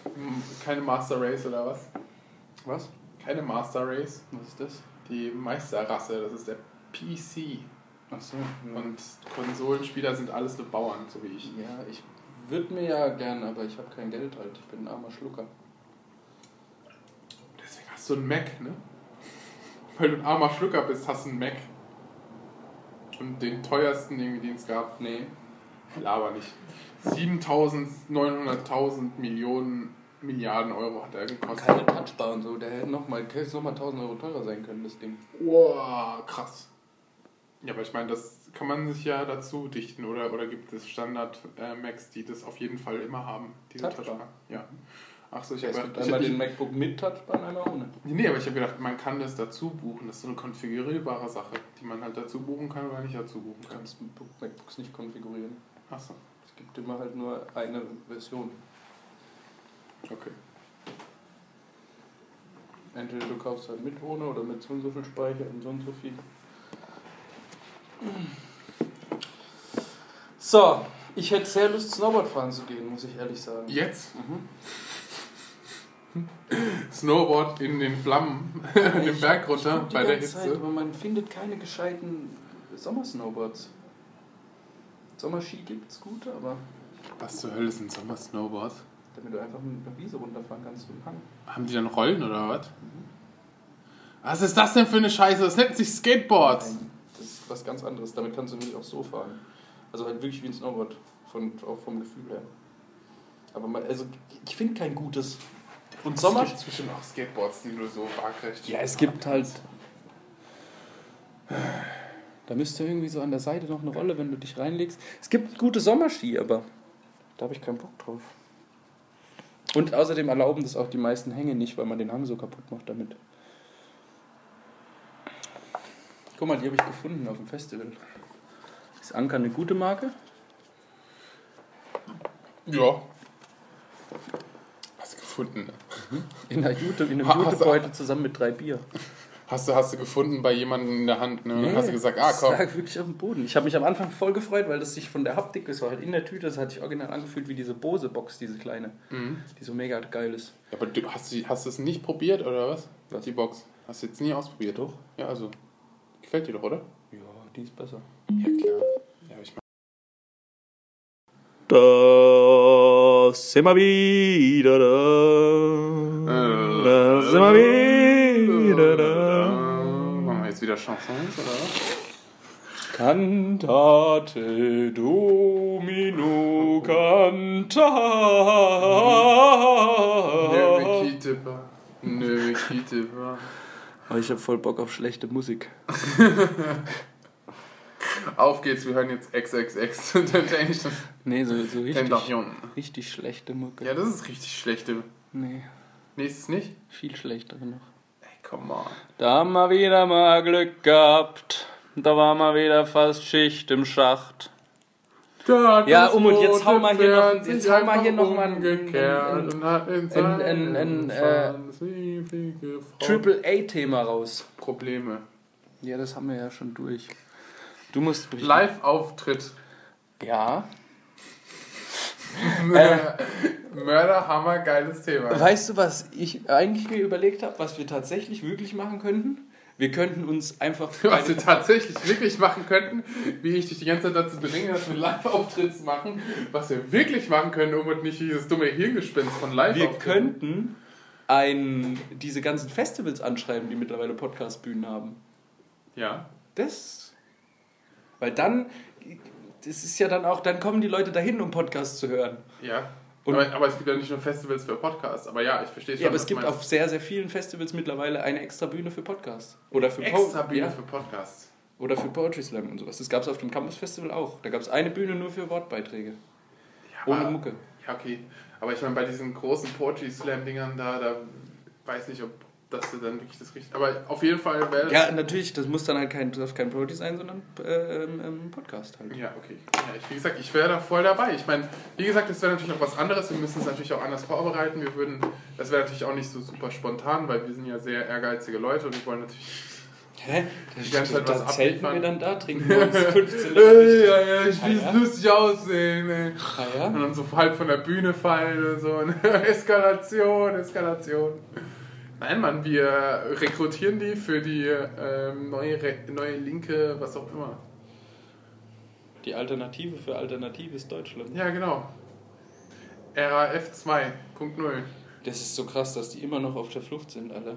Hm, Keine Master Race oder was? Was? Keine Master Race. Was ist das? Die Meisterrasse, das ist der PC. Achso. Und Konsolenspieler sind alles nur Bauern, so wie ich. Ja, ich würde mir ja gern, aber ich habe kein Geld halt. Ich bin ein armer Schlucker. Deswegen hast du einen Mac, ne? Weil du ein armer Schlucker bist, hast du einen Mac. Und den teuersten, irgendwie, den es gab. Nee. Laber nicht. 7.900.000 Millionen Milliarden Euro hat er gekostet. Keine Touchbar und so. Der hätte nochmal noch mal 1000 Euro teurer sein können, das Ding. Wow, krass. Ja, aber ich meine, das kann man sich ja dazu dichten oder, oder gibt es Standard-Macs, die das auf jeden Fall immer haben? Diese Touchbar. Touchbar. Ja. Ach so, ich Ja, habe gibt ich, einmal den ich, MacBook mit Touchbar einmal ohne. Nee, aber ich habe gedacht, man kann das dazu buchen. Das ist so eine konfigurierbare Sache, die man halt dazu buchen kann oder nicht dazu buchen Du kann. kannst MacBooks nicht konfigurieren. Ach so, Es gibt immer halt nur eine Version. okay. Entweder du kaufst halt mit ohne oder mit so und so viel Speicher und so und so viel. So, ich hätte sehr Lust, Snowboard fahren zu gehen, muss ich ehrlich sagen. Jetzt Mhm. *laughs* Snowboard in den Flammen, *laughs* den Berg runter bei der ganze Zeit, Hitze. aber man findet keine gescheiten Sommersnowboards. Sommerski gibt's gute, aber Was zur Hölle ist ein Sommer-Snowboard? damit du einfach mit einer Wiese runterfahren kannst im Hang. Haben die dann Rollen oder was? Was ist das denn für eine Scheiße? Das nennt sich Skateboard. Nein, das ist was ganz anderes. Damit kannst du wirklich auch so fahren. Also halt wirklich wie ein Snowboard, von, auch vom Gefühl her. Aber man, also ich finde kein gutes. Und Sommer? Es gibt bestimmt auch Skateboards, die nur so waagrecht Ja, es gibt halt. Da müsste irgendwie so an der Seite noch eine Rolle, wenn du dich reinlegst. Es gibt gute Sommerski, aber da habe ich keinen Bock drauf. Und außerdem erlauben das auch die meisten Hänge nicht, weil man den Hang so kaputt macht damit. Guck mal, die habe ich gefunden auf dem Festival. Ist Anker eine gute Marke? Ja. Hast du gefunden. In, einer Jute, in einem *laughs* Jutebeutel zusammen mit drei Bier. Hast du, hast du gefunden bei jemandem in der Hand, ne? Nee, hast du gesagt, ah das komm. lag wirklich auf dem Boden. Ich habe mich am Anfang voll gefreut, weil das sich von der Haptik, das war halt in der Tüte, das hat sich original angefühlt wie diese Bose-Box, diese kleine, Mhm. die so mega geil ist. Aber du hast, die- hast du es nicht probiert oder was? Was? Die Box. Hast du jetzt nie ausprobiert? Doch. Ja, also. Gefällt dir doch, oder? Ja, die ist besser. Ja, klar. Ja, aber ich mein, Da sind wir wieder da. Da sind wir wieder Chansons, oder was? Cantate Domino Nö, Canta. Kiteba. Nö, Kiteba. Oh, ich habe voll Bock auf schlechte Musik. *laughs* Auf geht's, wir hören jetzt XXX *laughs* Temptation. Nee, so, so richtig, richtig schlechte Mucke. Ja, das ist richtig schlechte. Nee, Nächstes nicht? viel schlechtere noch. Come on. Da haben wir wieder mal Glück gehabt. Da war mal wieder fast Schicht im Schacht. Ja, um, und jetzt hau mal hier noch- jetzt hau mal hier noch mal ein- äh, Triple A-Thema raus. Probleme. Ja, das haben wir ja schon durch. Du musst mich. Live-Auftritt. Ja. Mörder, *laughs* Hammer, geiles Thema. Weißt du, was ich eigentlich mir überlegt habe, was wir tatsächlich wirklich machen könnten? Wir könnten uns einfach. *laughs* Was wir tatsächlich wirklich machen könnten, wie ich dich die ganze Zeit dazu bringe, dass wir Live-Auftritt machen, was wir wirklich machen können, um und nicht dieses dumme Hirngespinst von live wir könnten ein, diese ganzen Festivals anschreiben, die mittlerweile Podcast-Bühnen haben. Ja. Das. Weil dann. Das ist ja dann auch, dann kommen die Leute dahin, um Podcasts zu hören. Ja. Aber, aber es gibt ja nicht nur Festivals für Podcasts. Aber ja, ich verstehe schon. Ja, aber es gibt auf sehr, sehr vielen Festivals mittlerweile eine extra Bühne für Podcasts. Oder für Po- extra Bühne ja, für Podcasts. Oder für Poetry Slam und sowas. Das gab es auf dem Campus Festival auch. Da gab es eine Bühne nur für Wortbeiträge. Ja, Ohne aber- Mucke. Ja, okay. Aber ich meine, bei diesen großen Poetry Slam-Dingern da, da weiß nicht, ob das dann wirklich das richtige. Aber auf jeden Fall wäre. Ja, natürlich, das muss dann halt kein, darf kein Poetry sein, sondern äh, ähm, Podcast halt. Ja, okay. Ja, ich, wie gesagt, ich wäre da voll dabei. Ich meine, wie gesagt, das wäre natürlich auch was anderes. Wir müssen es natürlich auch anders vorbereiten. Wir würden, das wäre natürlich auch nicht so super spontan, weil wir sind ja sehr ehrgeizige Leute und wir wollen natürlich. Hä? Die ganze Zeit was abliefern. wir dann da, *laughs* trinken morgens 15 Ey, Liter. ja, ja, ich will Ah, ja? lustig aussehen, ey. Ah, ja? Und dann so halb von der Bühne fallen und so. *laughs* Eskalation, Eskalation. Nein, Mann, wir rekrutieren die für die ähm, neue, Re neue Linke, was auch immer. Die Alternative für alternatives Deutschland. Ja, genau. RAF 2.0. Das ist so krass, dass die immer noch auf der Flucht sind, alle.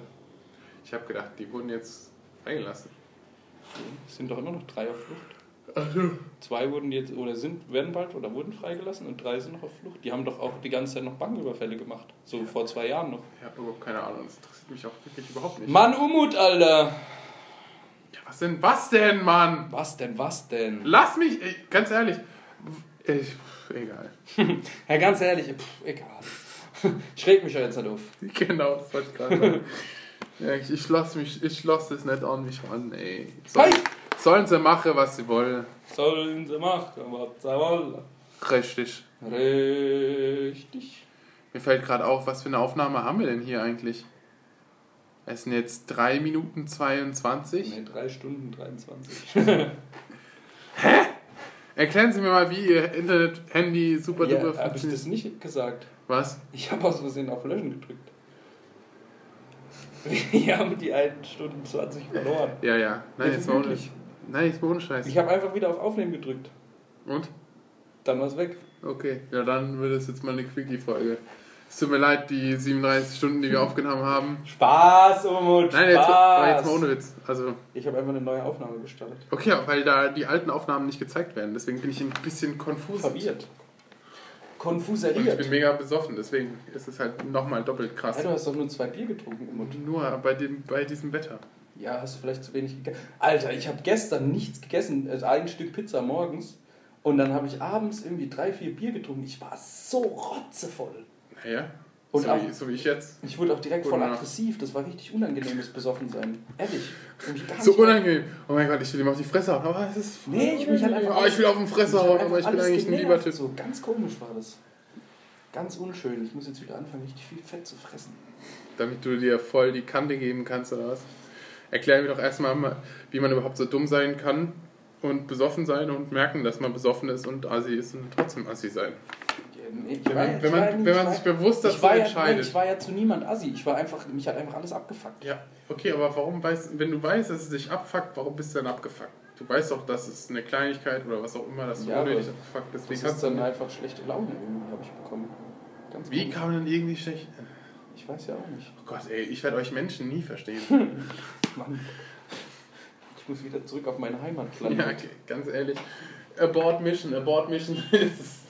Ich habe gedacht, die wurden jetzt freigelassen. Es sind doch immer noch drei auf Flucht. Also, Zwei wurden jetzt oder sind, werden bald oder wurden freigelassen und drei sind noch auf Flucht. Die haben doch auch die ganze Zeit noch Banküberfälle gemacht. So vor zwei Jahren noch. ich habe überhaupt keine Ahnung. Das interessiert mich auch wirklich überhaupt nicht. Mann, Umut, Alter! Ja, was denn? Was denn, Mann? Was denn, was denn? Lass mich, ey, ganz ehrlich. Ich, egal. *laughs* Ja, ganz ehrlich, pff, egal. *laughs* Ich reg mich ja jetzt nicht auf. *laughs* Genau, das wollte ich gerade sagen. ja, ich, ich lasse mich, ich lasse es nicht an mich ran, ey. Hey! Sollen sie machen, was sie wollen. Sollen sie machen, was sie wollen. Richtig. Richtig. Mir fällt gerade auf, was für eine Aufnahme haben wir denn hier eigentlich? Es sind jetzt 3 Minuten 22. Ne, 3 Stunden 23. *laughs* Erklären Sie mir mal, wie Ihr Internet-Handy super ja, duper habe ich das nicht gesagt. Was? Ich habe aus Versehen auf Löschen gedrückt. *laughs* Wir haben die 1 Stunde 20 verloren. Ja, ja. Nein, jetzt ohne, wirklich. Nein, jetzt mal ohne Scheiß. Ich habe einfach wieder auf Aufnehmen gedrückt. Und? Dann war es weg. Okay, ja, dann wird es jetzt mal eine Quickie-Folge. Es tut mir leid, die 37 Stunden, die wir aufgenommen haben. Spaß, Umut, Nein, jetzt, jetzt mal ohne Witz. Also, Ich habe einfach eine neue Aufnahme gestartet. okay, weil da die alten Aufnahmen nicht gezeigt werden. Deswegen bin ich ein bisschen konfus. Verwirrt. Und ich Konfuseriert. bin mega besoffen, deswegen ist es halt nochmal doppelt krass. Ja, du hast doch nur zwei Bier getrunken, Umut. Nur bei, dem, bei diesem Wetter. Ja, hast du vielleicht zu wenig gegessen. Alter, ich habe gestern nichts gegessen, also ein Stück Pizza morgens. Und dann habe ich abends irgendwie drei, vier Bier getrunken. Ich war so rotzevoll. Naja, Und so, auch- wie, so wie ich jetzt. Ich wurde auch direkt voll Nacht. aggressiv. Das war richtig unangenehmes Besoffensein. Ehrlich. So unangenehm. Oh mein Gott, ich will ihm auf die Fresse hauen. Aber es ist Nee, ich mich halt einfach. Oh, ich will auf den Fresse hauen, aber ich bin eigentlich ein lieber. Typ. So ganz komisch war das. Ganz unschön. Ich muss jetzt wieder anfangen, richtig viel Fett zu fressen. Damit du dir voll die Kante geben kannst oder was? Erklär mir doch erstmal, mal, wie man überhaupt so dumm sein kann und besoffen sein und merken, dass man besoffen ist und Assi ist und trotzdem Assi sein. Ich Wenn war man, wenn ja man, wenn man war- sich bewusst dazu ja, entscheidet. ich war ja zu niemand Assi. Ich war einfach, mich hat einfach alles abgefuckt. Ja, okay, aber warum weißt, wenn du weißt, dass es dich abfuckt, warum bist du dann abgefuckt? Du weißt doch, dass es eine Kleinigkeit oder was auch immer, dass du Ja, unnötig abgefuckt bist. Das ist dann einfach schlechte Laune irgendwie, habe ich bekommen. Ganz wie man denn irgendwie schlecht. Ich weiß ja auch nicht. Oh Gott, ey, ich werde euch Menschen nie verstehen. *laughs* Mann. Ich muss wieder zurück auf meine Heimatland. ja, okay, ganz ehrlich. Abort Mission, Abort Mission *laughs* ist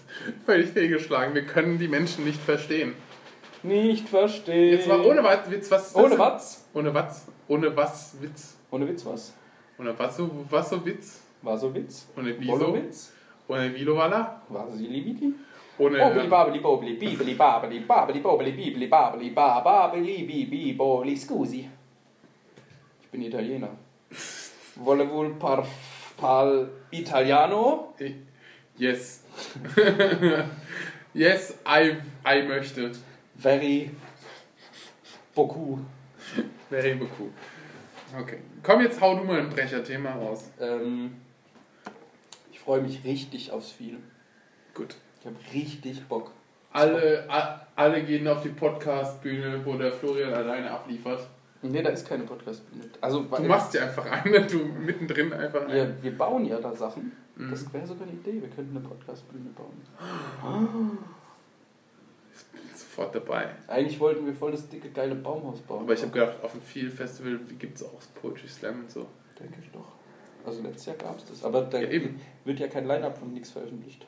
völlig fehlgeschlagen. Wir können die Menschen nicht verstehen. Nicht verstehen. Jetzt mal ohne was, Witz, was Ohne was? Ohne was? Ohne was Witz? Ohne Witz was? Ohne was so, was so Witz? War so Witz? Ohne wieso? Witz? Ohne Vilo Walla? War sie Libidi? Ohne. Obli babli bobli bibli babli babli bobli bibli babli babli bibi bobli scusi. Ich bin Italiener. Wolle wohl par pal Italiano? Yes. *laughs* yes, I, I möchte. Very beaucoup. Very beaucoup. Okay. Komm, jetzt hau du mal ein Brecherthema raus. Ähm, Ich freue mich richtig aufs Viel. Gut. Ich habe richtig Bock. Alle, a- alle gehen auf die Podcast-Bühne, wo der Florian alleine abliefert. Nee, da ist keine Podcast-Bühne. Also, Du machst ja einfach eine, du mittendrin einfach eine. wir, wir bauen ja da Sachen. Mhm. Das wäre sogar eine Idee. Wir könnten eine Podcast-Bühne bauen. Sofort dabei. Eigentlich wollten wir voll das dicke, geile Baumhaus bauen. Aber ich habe gedacht, auf dem Feel Festival gibt es auch Poetry Slam und so. Denke ich doch. Also letztes Jahr gab es das. Aber da Ja, eben. wird ja kein Line-Up und nichts veröffentlicht.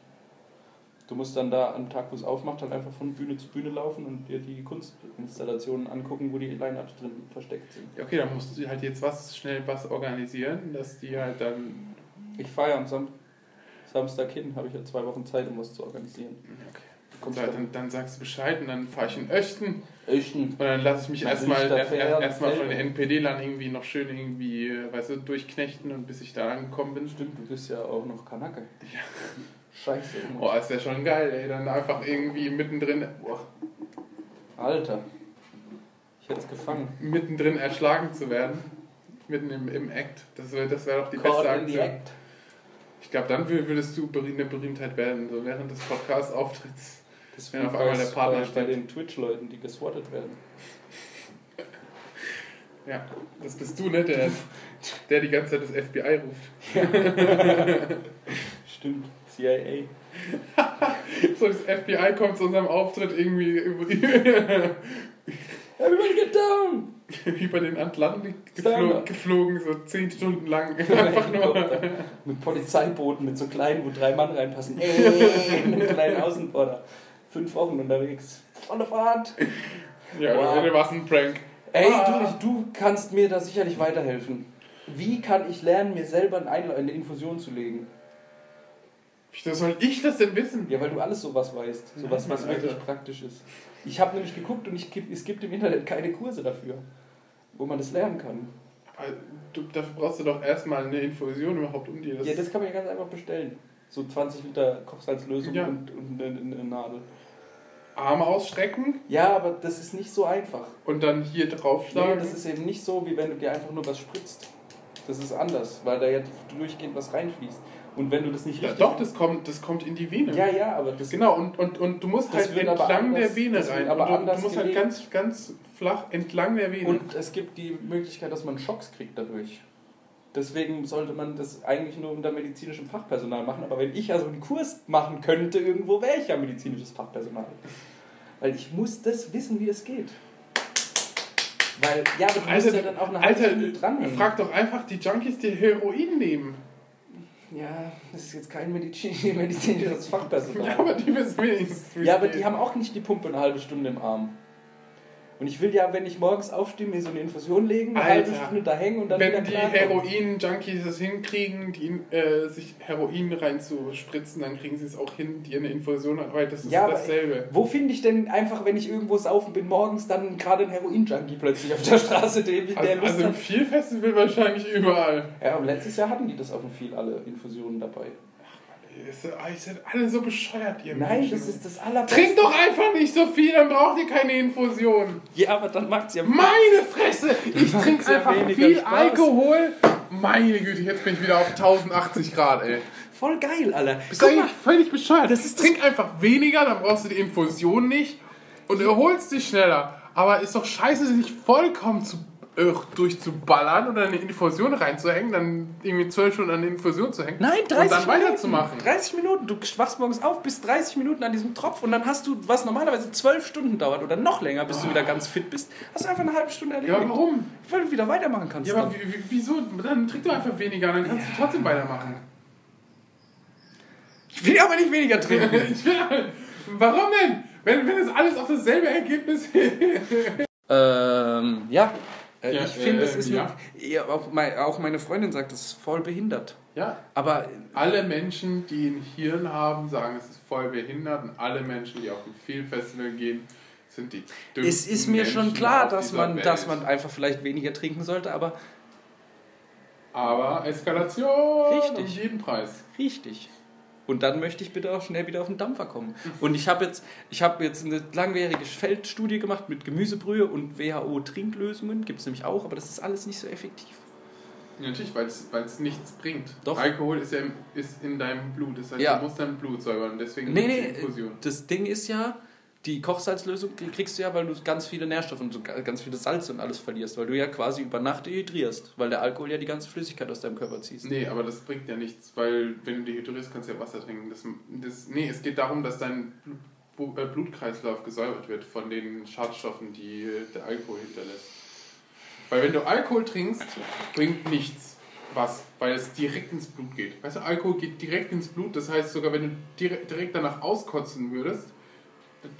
Du musst dann da am Tag, wo es aufmacht, halt einfach von Bühne zu Bühne laufen und dir die Kunstinstallationen angucken, wo die Line-Ups drin versteckt sind. Okay, dann musst du halt jetzt was schnell was organisieren, dass die halt dann. Ich fahre am Sam Samstag hin, habe ich ja zwei Wochen Zeit, um was zu organisieren. Okay. Kommst Dann, dann, dann sagst du Bescheid und dann fahre ich in Öchten Öchten. und dann lasse ich mich erstmal erst, erstmal von den NPD-Lern irgendwie noch schön irgendwie, äh, weißt du, durchknechten und bis ich da angekommen bin. Stimmt, du bist ja auch noch Kanake. Ja. Scheiße. Boah, ist ja schon geil, ey. Dann einfach irgendwie mittendrin, Boah. Alter. Ich hätte es gefangen. mittendrin erschlagen zu werden. Mitten im, im Act. Das wäre das wär doch die Caught beste in the Aktion. Ich glaube, dann wür- würdest du eine Berühmtheit werden, so während des Podcast-Auftritts. Das Wenn ist auf einmal der Partner bei, bei steht. den Twitch-Leuten, die geswattet werden. Ja, das bist du, ne? Der, der die ganze Zeit das FBI ruft. *laughs* *laughs* Stimmt. CIA. *laughs* So, das FBI kommt zu unserem Auftritt irgendwie *laughs* Everybody get down! über den Atlantik Stand geflo up. geflogen, so zehn Stunden lang. *laughs* Einfach nur. mit Polizeibooten, mit so kleinen, wo drei Mann reinpassen. Ey, mit einem kleinen Außenborder. Fünf Wochen unterwegs. Volle Fahrt. Ja, Wow. wow. war es ein Prank. Ey, Ah. du, du kannst mir da sicherlich weiterhelfen. Wie kann ich lernen, mir selber eine Infusion zu legen? Wieso soll ich das denn wissen? Ja, weil du alles sowas weißt. Sowas, was Alter. wirklich praktisch ist. Ich habe nämlich geguckt und ich, es gibt im Internet keine Kurse dafür, wo man das lernen kann. Aber Du, dafür brauchst du doch erstmal eine Infusion überhaupt um dir. Das Ja, das kann man ja ganz einfach bestellen. So 20 Liter Kochsalzlösung Ja. und, und eine, eine Nadel. Arme ausstrecken Ja, aber das ist nicht so einfach. und dann hier Nee, draufschlagen. das ist eben nicht so, wie wenn du dir einfach nur was spritzt. Das ist anders, weil da ja durchgehend was reinfließt. Und wenn du das nicht ja, richtig... doch, das kommt, das kommt in die Vene. Ja, ja, aber das... Genau, und, und, und du musst halt entlang anders- der Vene rein. aber Und du, du musst halt gelegt. ganz, ganz flach entlang der Vene. Und es gibt die Möglichkeit, dass man Schocks kriegt dadurch. Deswegen sollte man das eigentlich nur unter medizinischem Fachpersonal machen. Aber wenn ich also einen Kurs machen könnte irgendwo, wäre ich ja medizinisches Fachpersonal. Weil ich muss das wissen, wie das geht. Weil, ja, aber du musst Alter, ja dann auch eine halbe Alter Stunde dranhängen. frag doch einfach die Junkies, die Heroin nehmen. Ja, das ist jetzt kein Medizin *laughs* medizinisches Fachpersonal. Ja, aber die wissen wenigstens. Ja, aber die haben auch nicht die Pumpe eine halbe Stunde im Arm. Und ich will ja, wenn ich morgens aufstehe, mir so eine Infusion legen, eine halbe. Stunde da hängen und dann wieder Wenn die. Heroin-Junkies es hinkriegen, die, äh, sich Heroin reinzuspritzen, dann kriegen sie es auch hin, die eine Infusion weil das ist Ja, dasselbe. Wo finde ich denn einfach, wenn ich irgendwo saufen bin, morgens dann gerade einen Heroin-Junkie plötzlich auf der Straße, der, der Also, Lust also im hat? Viel-Festival wahrscheinlich überall. Ja, aber letztes Jahr hatten die das auf dem viel alle Infusionen dabei. Ihr seid- Ihr seid alle so bescheuert, ihr Nein, Menschen. das ist das allerbeste. Trink doch einfach nicht so viel, dann braucht ihr keine Infusion. Ja, aber dann macht's ja... Meine Fresse! Ich trinke einfach weniger viel Spaß. Alkohol. Meine Güte, jetzt bin ich wieder auf 1080 Grad, ey. Voll geil, Alter. Bist du eigentlich völlig bescheuert? Das ist Trink einfach weniger, dann brauchst du die Infusion nicht und erholst dich schneller. Aber ist doch scheiße, sich vollkommen zu, durchzuballern oder eine Infusion reinzuhängen, dann irgendwie 12 Stunden an der Infusion zu hängen Nein, 30 und dann Minuten. weiterzumachen. 30 Minuten. Du wachst morgens auf, bist 30 Minuten an diesem Tropf und dann hast du, was normalerweise 12 Stunden dauert oder noch länger, bis du wieder ganz fit bist, hast du einfach eine halbe Stunde erledigt. Ja, warum? Weil du wieder weitermachen kannst. Ja, aber wieso? Dann trink doch einfach weniger, dann kannst du trotzdem weitermachen. Ich will aber nicht weniger trinken. *laughs* Ich will, warum denn? Wenn, wenn es alles auf dasselbe Ergebnis *laughs* *laughs* ähm, ja. Äh, Ja, ich finde, äh, es ist ja. ein, ja, auch, mein, auch meine Freundin sagt, das ist voll behindert. Ja, Aber alle Menschen, die ein Hirn haben, sagen, es ist voll behindert. Und alle Menschen, die auf ein Viel-Festival gehen, sind die es dümmsten ist mir schon Menschen klar, auf dass man, Welt. dass man einfach vielleicht weniger trinken sollte, aber Aber Eskalation Richtig. um jeden Preis. richtig. Und dann möchte ich bitte auch schnell wieder auf den Dampfer kommen. Und ich habe jetzt, ich habe jetzt eine langwierige Feldstudie gemacht mit Gemüsebrühe und WHO-Trinklösungen. Gibt es nämlich auch, aber das ist alles nicht so effektiv. Ja, Natürlich, weil es nichts bringt. Doch. Alkohol ist ja im, ist in deinem Blut. Das heißt, Ja. du musst dein Blut säubern. Deswegen Nee, nee, Infusion. das Ding ist ja, die Kochsalzlösung kriegst du ja, weil du ganz viele Nährstoffe und so ga- ganz viele Salz und alles verlierst, weil du ja quasi über Nacht dehydrierst, weil der Alkohol ja die ganze Flüssigkeit aus deinem Körper ziehst. Nee, aber das bringt ja nichts, weil wenn du dehydrierst, kannst du ja Wasser trinken. Das, das, nee, es geht darum, dass dein äh, Blutkreislauf gesäubert wird von den Schadstoffen, die der Alkohol hinterlässt. Weil wenn du Alkohol trinkst, bringt nichts was, weil es direkt ins Blut geht. Weißt du, Alkohol geht direkt ins Blut, das heißt sogar, wenn du direkt danach auskotzen würdest,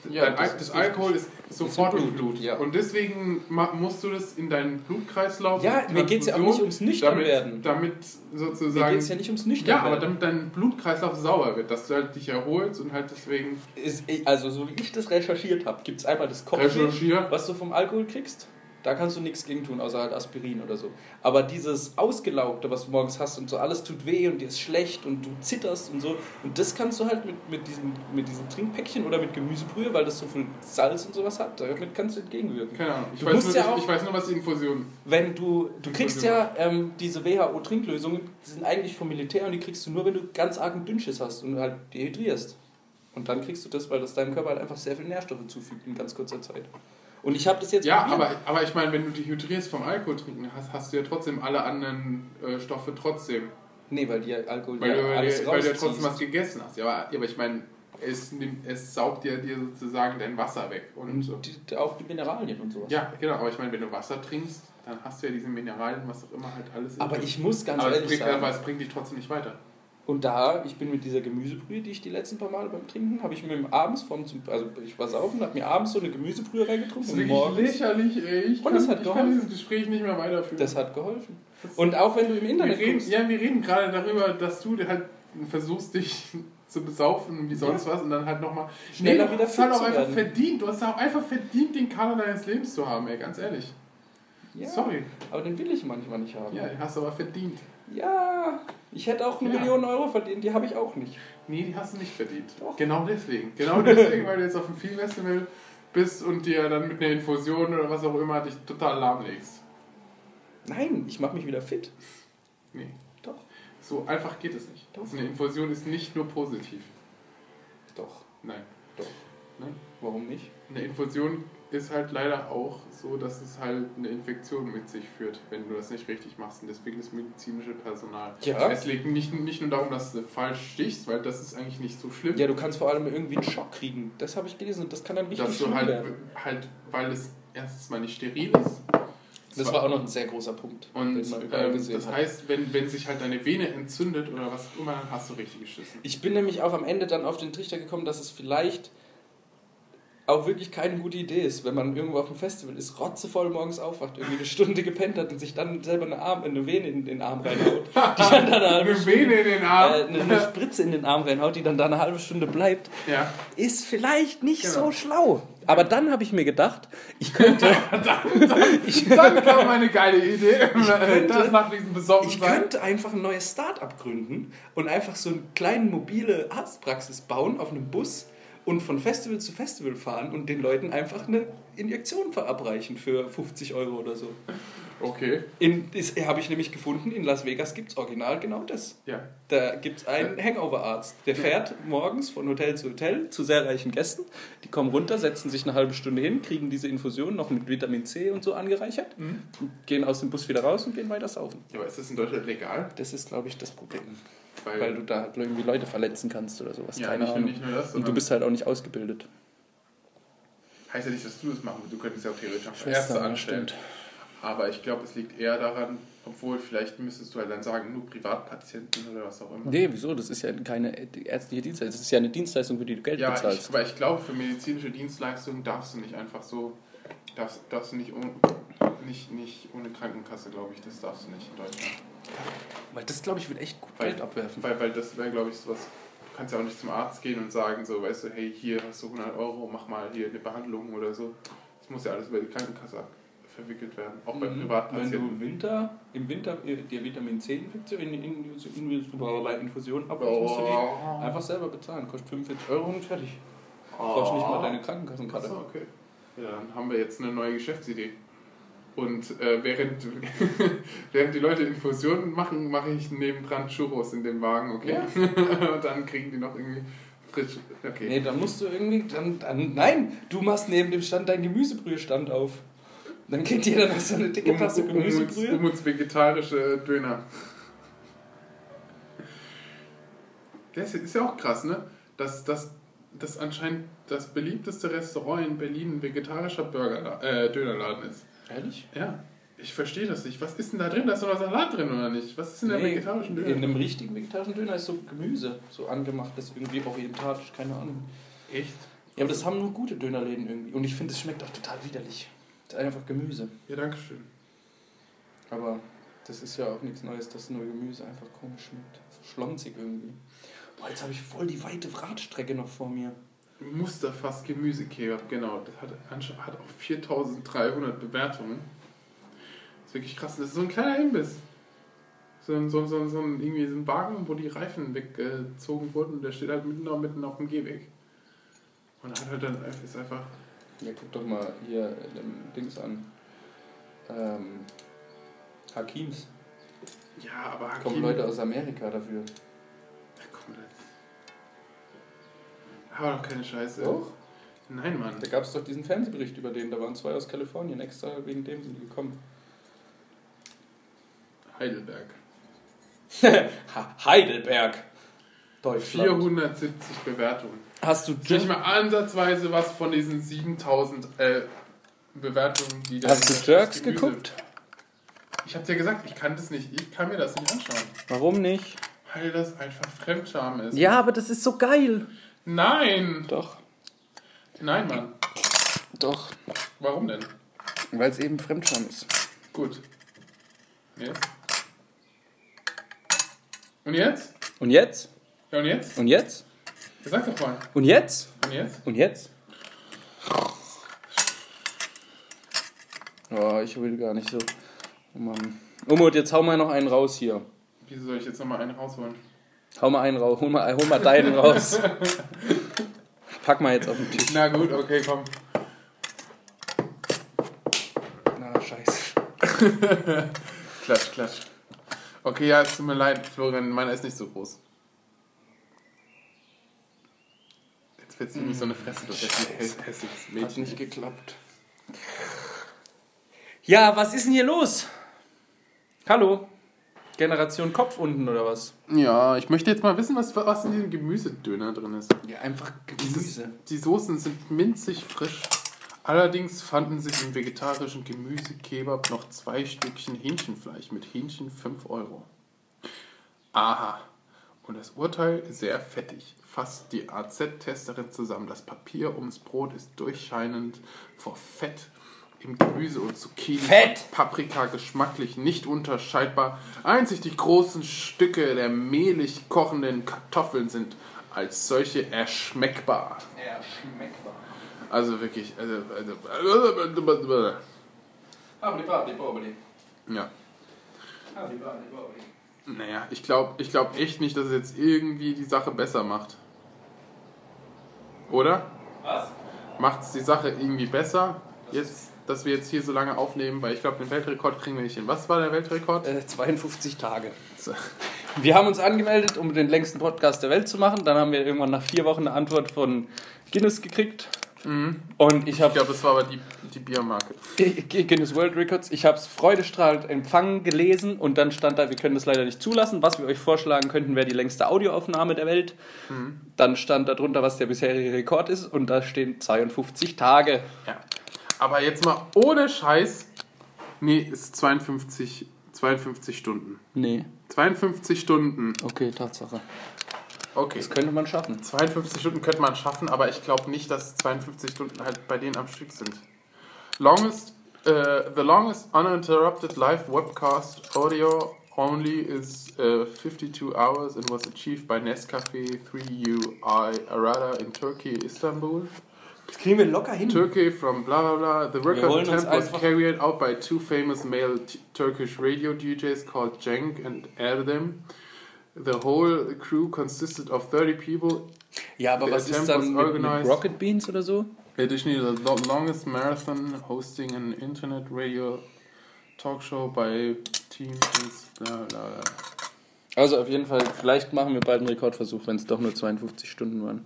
Ja, das das, ist Alkohol ist sofort im Blut, Blut. ja. Und deswegen musst du das in deinen Blutkreislauf. Ja, mir geht's ja auch nicht ums Nüchternwerden. Damit, damit Mir sozusagen. geht es ja nicht ums Nüchtern. Ja, aber damit dein Blutkreislauf sauber wird, dass du halt dich erholst und halt deswegen ist, also so wie ich das recherchiert habe, gibt es einmal das recherchieren. was du vom Alkohol kriegst. Da kannst du nichts gegen tun, außer halt Aspirin oder so. Aber dieses Ausgelaugte, was du morgens hast und so, alles tut weh und dir ist schlecht und du zitterst und so. Und das kannst du halt mit, mit, diesem, mit diesem Trinkpäckchen oder mit Gemüsebrühe, weil das so viel Salz und sowas hat, damit kannst du entgegenwirken. Keine Ahnung. Ich, Du weiß musst nur, ja auch- ich weiß nur, was die Infusion. Wenn du, du kriegst ja ähm, diese WHO-Trinklösungen, die sind eigentlich vom Militär und die kriegst du nur, wenn du ganz argen Dünnschiss hast und halt dehydrierst. Und dann kriegst du das, weil das deinem Körper halt einfach sehr viel Nährstoffe zufügt in ganz kurzer Zeit. Und ich habe das jetzt Ja, probiert. aber, aber ich meine, wenn du dehydrierst vom Alkohol trinken, hast, hast du ja trotzdem alle anderen äh, Stoffe trotzdem. Nee, weil die Alkohol Weil, ja du, alles weil du ja trotzdem was gegessen hast. Ja, aber, ja, aber ich meine, es, nimmt- es saugt ja dir sozusagen dein Wasser weg. Und Und so. die, auch die Mineralien und sowas. Ja, genau. Aber ich meine, wenn du Wasser trinkst, dann hast du ja diese Mineralien, was auch immer halt alles. Aber ich muss ganz aber ehrlich bringt, sagen, aber es bringt dich trotzdem nicht weiter. Und da, ich bin mit dieser Gemüsebrühe, die ich die letzten paar Male beim Trinken, habe ich mir abends vom, also ich war saufen, habe mir abends so eine Gemüsebrühe reingetrunken und morgens. lächerlich, ey. Ich, Und es hat ich kann dieses Gespräch nicht mehr weiterführen. Das hat geholfen. Und auch wenn du im Internet reden, guckst, ja, wir reden gerade darüber, dass du halt versuchst, dich *laughs* zu besaufen wie sonst was und dann halt nochmal Schneller du wieder hast halt fit auch einfach werden. verdient. Du hast auch einfach verdient, den Kader deines Lebens zu haben, ey, ganz ehrlich. ja, Sorry. aber den will ich manchmal nicht haben. Ja, den hast du aber verdient. Ja, ich hätte auch eine Ja. Million Euro verdient, die habe ich auch nicht. Nee, die hast du nicht verdient. Doch. Genau deswegen. Genau *laughs* deswegen, weil du jetzt auf dem Film Festival bist und dir dann mit einer Infusion oder was auch immer dich total lahmlegst. Nein, ich mache mich wieder fit. Nee. Doch. So einfach geht es nicht. Doch. Eine Infusion ist nicht nur positiv. Doch. Nein. Doch. Nein. Warum nicht? Eine Infusion ist halt leider auch so, dass es halt eine Infektion mit sich führt, wenn du das nicht richtig machst. Und deswegen das medizinische Personal. Ja. Es liegt nicht, nicht nur darum, dass du falsch stichst, weil das ist eigentlich nicht so schlimm. Ja, du kannst vor allem irgendwie einen Schock kriegen. Das habe ich gelesen und das kann dann richtig dass du halt, werden. halt, weil es erstens mal nicht steril ist. Das war auch noch ein sehr großer Punkt, Und ähm, das hat. heißt, wenn, wenn sich halt deine Vene entzündet oder was immer, dann hast du richtig geschissen. Ich bin nämlich auch am Ende dann auf den Trichter gekommen, dass es vielleicht auch wirklich keine gute Idee ist, wenn man irgendwo auf dem Festival ist, rotzevoll morgens aufwacht, irgendwie eine Stunde gepennt hat und sich dann selber eine, Arm, eine Vene in den Arm reinhaut, die dann, dann eine, Eine Vene in den Arm. äh, eine, eine Spritze in den Arm reinhaut, die dann da eine halbe Stunde bleibt, ja. ist vielleicht nicht Genau. so schlau. Aber dann habe ich mir gedacht, ich könnte, *laughs* ich, Dann kam eine geile Idee. *laughs* könnte- das nach diesem ich Besoffensein. könnte einfach ein neues Start-up gründen und einfach so eine kleine mobile Arztpraxis bauen auf einem Bus und von Festival zu Festival fahren und den Leuten einfach eine Injektion verabreichen für 50 Euro oder so. Okay. Habe ich nämlich gefunden, in Las Vegas gibt es original genau das. Ja. Da gibt es einen Hangover-Arzt, der fährt morgens von Hotel zu Hotel zu sehr reichen Gästen. Die kommen runter, setzen sich eine halbe Stunde hin, kriegen diese Infusion noch mit Vitamin C und so angereichert, gehen aus dem Bus wieder raus und gehen weiter saufen. Ja, aber ist das in Deutschland legal? Das ist, glaube ich, das Problem. Weil, Weil du da irgendwie Leute verletzen kannst oder sowas. ja, Keine nicht, nur- Ahnung. nicht nur das, Und du bist halt auch nicht ausgebildet. heißt ja nicht, dass du das machen willst. Du könntest ja auch theoretisch auch Ärzte ja, anstellen. stimmt. Aber ich glaube, es liegt eher daran, obwohl vielleicht müsstest du halt dann sagen, nur Privatpatienten oder was auch immer. Nee, wieso? Das ist ja keine ärztliche Dienstleistung. Das ist ja eine Dienstleistung, für die du Geld Ja, bezahlst. aber ich glaube, für medizinische Dienstleistungen darfst du nicht einfach so, darfst, darfst du nicht, ohne, nicht, nicht ohne Krankenkasse, glaube ich, das darfst du nicht in Deutschland. Weil das, glaube ich, wird echt gut Weil- Geld abwerfen. Weil, weil das wäre, glaube ich, sowas, du kannst ja auch nicht zum Arzt gehen und sagen, so, weißt du, hey, hier hast du 100 Euro, mach mal hier eine Behandlung oder so. Das muss ja alles über die Krankenkasse ab- verwickelt werden, auch bei Mhm. Wenn du Winter, im Winter äh, dir Vitamin C-Infektion in, in, in, in Infusion abholst, musst du die Oh. einfach selber bezahlen. Kostet 45 Euro und fertig. Du brauchst nicht mal deine Krankenkassenkarte. Achso, okay. Ja, dann haben wir jetzt eine neue Geschäftsidee. Und äh, während, *laughs* während die Leute Infusionen machen, mache ich nebendran Churros in dem Wagen, okay? *laughs* Und dann kriegen die noch irgendwie frisch. Okay. Nee, dann musst du irgendwie. Dann, dann, nein, du machst neben dem Stand deinen Gemüsebrühestand auf. Dann kriegt jeder noch so eine dicke um, Tasse um, um, Gemüsebrühe. um uns vegetarische Döner. Das ist ja auch krass, ne? Dass das dass anscheinend das beliebteste Restaurant in Berlin ein vegetarischer Burger, äh, Dönerladen ist. Ehrlich? Ja, ich verstehe das nicht. Was ist denn da drin? Da ist doch noch Salat drin, oder nicht? Was ist in der Nee, vegetarischen Döner? In einem richtigen vegetarischen Döner ist so Gemüse, so angemachtes, irgendwie orientalisch, keine Ahnung. Echt? Ja, aber das haben nur gute Dönerläden irgendwie. Und ich finde, es schmeckt auch total widerlich. Das ist einfach Gemüse. Ja, danke schön. Aber das ist ja auch nichts Neues, dass nur Gemüse einfach komisch schmeckt. So schlonzig irgendwie. Boah, jetzt habe ich voll die weite Radstrecke noch vor mir. Musterfass Gemüsekebab, genau. Das hat, hat auch 4300 Bewertungen. Das ist wirklich krass. Das ist so ein kleiner Imbiss. So ein, so, ein- so, ein- so ein, irgendwie so ein Wagen, wo die Reifen weggezogen wurden. Und der steht halt mitten, auf- mitten auf dem Gehweg. Und hat halt dann ist einfach. Ja, guck doch mal hier Dings an. Ähm, Hakims. Ja, aber Kommen Leute aus Amerika dafür. Ja, komm, das. Aber doch keine Scheiße. Doch? Nein, Mann. Da gab es doch diesen Fernsehbericht über den. Da waren zwei aus Kalifornien extra wegen dem sind die gekommen. Heidelberg. *laughs* Heidelberg. Deutschland. 470 Bewertungen. Hast du Ist nicht mal ansatzweise was von diesen 7000 äh, Bewertungen, die da Hast du Jerks geguckt? Ich hab dir gesagt, ich kann das nicht. Ich kann mir das nicht anschauen. Warum nicht? Weil das einfach Fremdscham ist. Ja, aber das ist so geil. Nein! Doch, Nein, Mann. doch. Warum denn? Weil es eben Fremdscham ist. Gut. Jetzt? Und jetzt? Und jetzt? Ja, und jetzt? Und jetzt? Ja, Sag doch mal. Und jetzt? Und jetzt? Und jetzt? Oh, ich will gar nicht so. Oh Mann. Umut, jetzt hau mal noch einen raus hier. Wieso soll ich jetzt nochmal einen rausholen? Hau mal einen raus. Hol mal, hol mal deinen raus. Pack mal jetzt auf den Tisch. Na gut, okay, komm. Na, scheiße. *laughs* Klatsch, klatsch. Okay, ja, es tut mir leid, Florian, meiner ist nicht so groß. Jetzt wird sie nicht so eine Fresse, du hässliches hässliches Hat Mädchen. nicht geklappt. Ja, was ist denn hier los? Hallo? Generation Kopf unten oder was? Ja, ich möchte jetzt mal wissen, was, was in diesem Gemüsedöner drin ist. Ja, einfach Dieses, Gemüse. die Soßen sind minzig frisch. Allerdings fanden sich im vegetarischen Gemüsekebab noch zwei Stückchen Hähnchenfleisch mit Hähnchen 5 Euro. Aha. Und das Urteil sehr fettig. Fasst die AZ-Testerin zusammen. Das Papier ums Brot ist durchscheinend vor Fett im Gemüse und Zucchini. Fett! Paprika geschmacklich nicht unterscheidbar. Einzig die großen Stücke der mehlig kochenden Kartoffeln sind als solche erschmeckbar. Ja, schmeckbar. Also wirklich, also, also, babli. ja. Naja, ich glaube ich glaub echt nicht, dass es jetzt irgendwie die Sache besser macht. Oder? Was? Macht es die Sache irgendwie besser, jetzt, dass wir jetzt hier so lange aufnehmen? Weil ich glaube, den Weltrekord kriegen wir nicht hin. Was war der Weltrekord? Äh, 52 Tage. *laughs* Wir haben uns angemeldet, um den längsten Podcast der Welt zu machen. Dann haben wir irgendwann nach vier Wochen eine Antwort von Guinness gekriegt. Und ich Ich habe glaube, das war aber die, die Biermarke. Guinness World Records. Ich habe es freudestrahlend empfangen, gelesen und dann stand da, wir können das leider nicht zulassen. Was wir euch vorschlagen könnten, wäre die längste Audioaufnahme der Welt. Dann stand da drunter, was der bisherige Rekord ist und da stehen 52 Tage. Ja. Aber jetzt mal ohne Scheiß. Nee, ist 52, 52 Stunden. Nee, 52 Stunden. okay, Tatsache. Okay. Das könnte man schaffen. 52 Stunden könnte man schaffen, aber ich glaube nicht, dass 52 Stunden halt bei denen am Stück sind. Longest, uh, the longest uninterrupted live webcast audio only is uh, 52 hours and was achieved by Nescafe 3UI Arada in Turkey, Istanbul. Das kriegen wir locker hin. Turkey from blah blah blah. The record attempt was carried out by two famous male Turkish radio DJs called Cenk and Erdem. The whole crew consisted of 30 people. Ja, aber The was ist attempt dann was mit, mit organized- Rocket Beans oder so? Additionally, the lo- longest marathon hosting an internet radio Talkshow bei Team ist bla bla bla. Also auf jeden Fall, vielleicht machen wir bald einen Rekordversuch, wenn es doch nur 52 Stunden waren.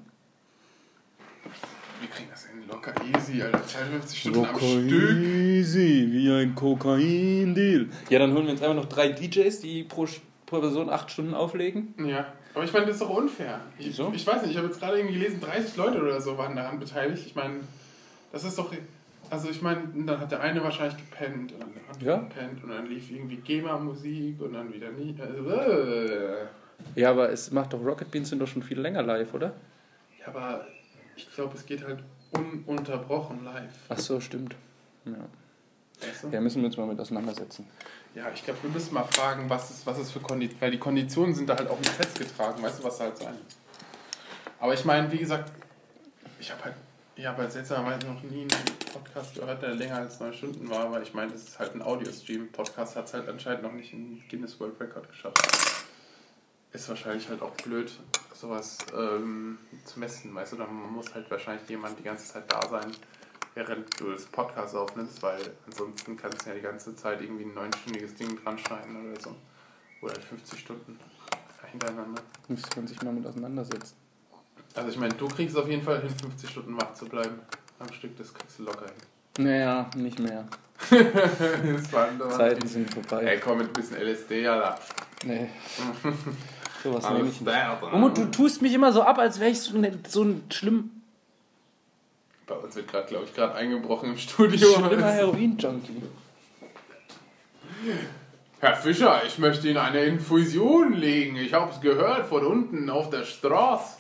Wir kriegen das hin locker easy, Alter. 52 Stunden am Stück. Easy, wie ein Kokain-Deal. Ja, dann holen wir uns einfach noch drei DJs, die pro, pro Person acht Stunden auflegen. Ja, aber ich meine, das ist doch unfair. Ich, Wieso? ich weiß nicht, ich habe jetzt gerade irgendwie gelesen, 30 Leute oder so waren daran beteiligt. Ich meine, das ist doch. Also ich meine, dann hat der eine wahrscheinlich gepennt und dann der andere Ja. gepennt und dann lief irgendwie GEMA-Musik und dann wieder nie. Also, äh. Ja, aber es macht doch Rocket Beans sind doch schon viel länger live, oder? Ja, aber ich glaube, es geht halt ununterbrochen live. Ach so, stimmt. Ja. Weißt du? ja, müssen wir uns mal mit auseinandersetzen. Ja, ich glaube, wir müssen mal fragen, was es, was es für Konditionen, weil die Konditionen sind da halt auch nicht festgetragen, weißt du, was da halt sein. Aber ich meine, wie gesagt, ich habe halt, ich habe halt seltsamerweise noch nie einen Podcast gehört, der länger als neun Stunden war, weil ich meine, das ist halt ein Audio-Stream. Podcast hat es halt anscheinend noch nicht in Guinness World Record geschafft. Ist wahrscheinlich halt auch blöd, sowas ähm, zu messen, weißt du, dann muss halt wahrscheinlich jemand die ganze Zeit da sein, während du das Podcast aufnimmst, weil ansonsten kannst du ja die ganze Zeit irgendwie ein neunstündiges Ding dran schneiden oder so. Oder halt 50 Stunden hintereinander. Müsste man sich mal mit auseinandersetzen. Also ich meine, du kriegst es auf jeden Fall hin, 50 Stunden wach zu bleiben. Am Stück, das kriegst du locker hin. Naja, nicht mehr. *laughs* Zeiten sind vorbei. Ey, komm mit ein bisschen LSD, Alter. Nee. *laughs* Sowas nehme ich nicht. Umut, du tust mich immer so ab, als wäre ich so, ne, so ein schlimm, Bei uns wird gerade, glaube ich, gerade eingebrochen im Studio. schlimmer *laughs* Heroin-Junkie. Herr Fischer, ich möchte Ihnen eine Infusion legen. Ich habe es gehört von unten auf der Straße.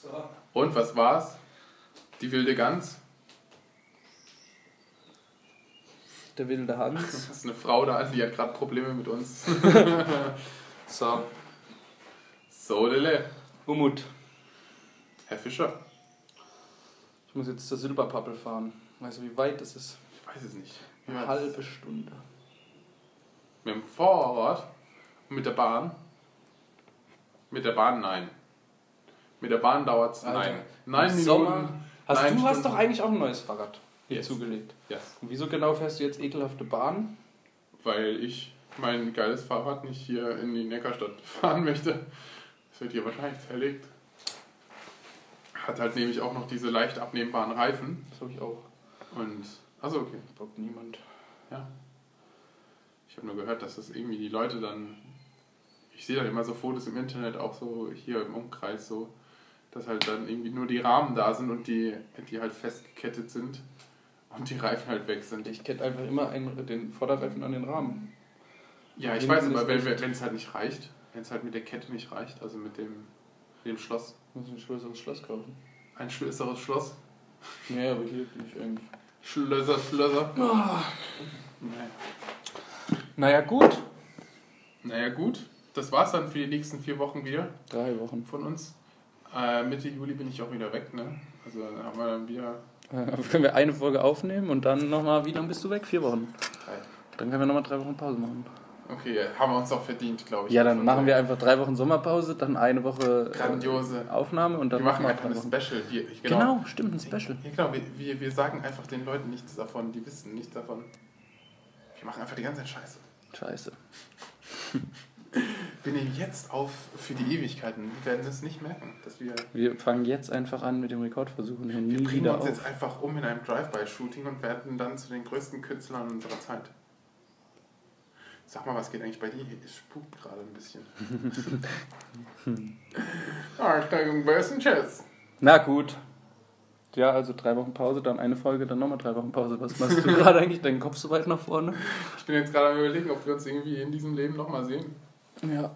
So. Und was war's? Die wilde Gans? Der wilde Hans. *laughs* Das ist eine Frau da, die hat gerade Probleme mit uns. *laughs* So. So, Lille. Umut, Herr Fischer? ich muss jetzt zur Silberpappel fahren. Weißt du, wie weit das ist? Ich weiß es nicht. Eine halbe Stunde. Mit dem Fahrrad? Und mit der Bahn? Mit der Bahn nein. Mit der Bahn dauert's Alter, nein. Neun Im Minuten. Sommer. Hast nein du hast Stunden. doch eigentlich auch ein neues Fahrrad Yes. zugelegt. Yes. Und wieso genau fährst du jetzt ekelhafte Bahn? Weil ich mein geiles Fahrrad nicht hier in die Neckarstadt *laughs* fahren möchte. Das wird hier wahrscheinlich zerlegt. Hat halt nämlich auch noch diese leicht abnehmbaren Reifen. Das habe ich auch. Und. Also okay. Braucht niemand. Ja. Ich habe nur gehört, dass das irgendwie die Leute dann. Ich sehe dann immer so Fotos im Internet, auch so hier im Umkreis, so, dass halt dann irgendwie nur die Rahmen da sind und die, die halt festgekettet sind und die Reifen halt weg sind. Ich kette einfach immer einen, den Vorderreifen an den Rahmen. Ja, ich weiß, aber wenn es halt nicht reicht, wenn es halt mit der Kette nicht reicht, also mit dem, mit dem Schloss, Ich muss ein größeres Schloss kaufen. ein größeres Schloss, Ja, aber hier bin ich eigentlich. Schlösser, Schlösser. Naja. Naja, gut. naja, gut, das war's dann für die nächsten vier Wochen wieder. Drei Wochen. von uns. Äh, Mitte Juli bin ich auch wieder weg, ne? Also dann haben wir dann wieder Äh, können wir eine Folge aufnehmen und dann nochmal, wie lange bist du weg? Vier Wochen. drei. Dann können wir nochmal drei Wochen Pause machen. Okay, ja, haben wir uns auch verdient, glaube ich. Ja, dann machen wir einfach drei Wochen Sommerpause, dann eine Woche äh, Grandiose. Aufnahme und dann Wir machen nochmal einfach ein. Special. Wir, Genau. stimmt, ein Special. Ja, genau, wir, wir, wir sagen einfach den Leuten nichts davon, die wissen nichts davon. Wir machen einfach die ganze Zeit Scheiße. Scheiße. *laughs* Wir nehmen jetzt auf für die Ewigkeiten. Die werden es nicht merken, dass wir. Wir fangen jetzt einfach an mit dem Rekordversuch und hören nie Wir bringen wieder uns auf. jetzt einfach um in einem Drive-By-Shooting und werden dann zu den größten Künstlern unserer Zeit. Sag mal, was geht eigentlich bei dir? Es spukt gerade ein bisschen. *laughs* ah, ein bisschen Tschüss. Na gut. Ja, also drei Wochen Pause, dann eine Folge, dann nochmal drei Wochen Pause. Was machst du *laughs* gerade eigentlich? Deinen Kopf so weit nach vorne? Ich bin jetzt gerade am überlegen, ob wir uns irgendwie in diesem Leben nochmal sehen. Ja.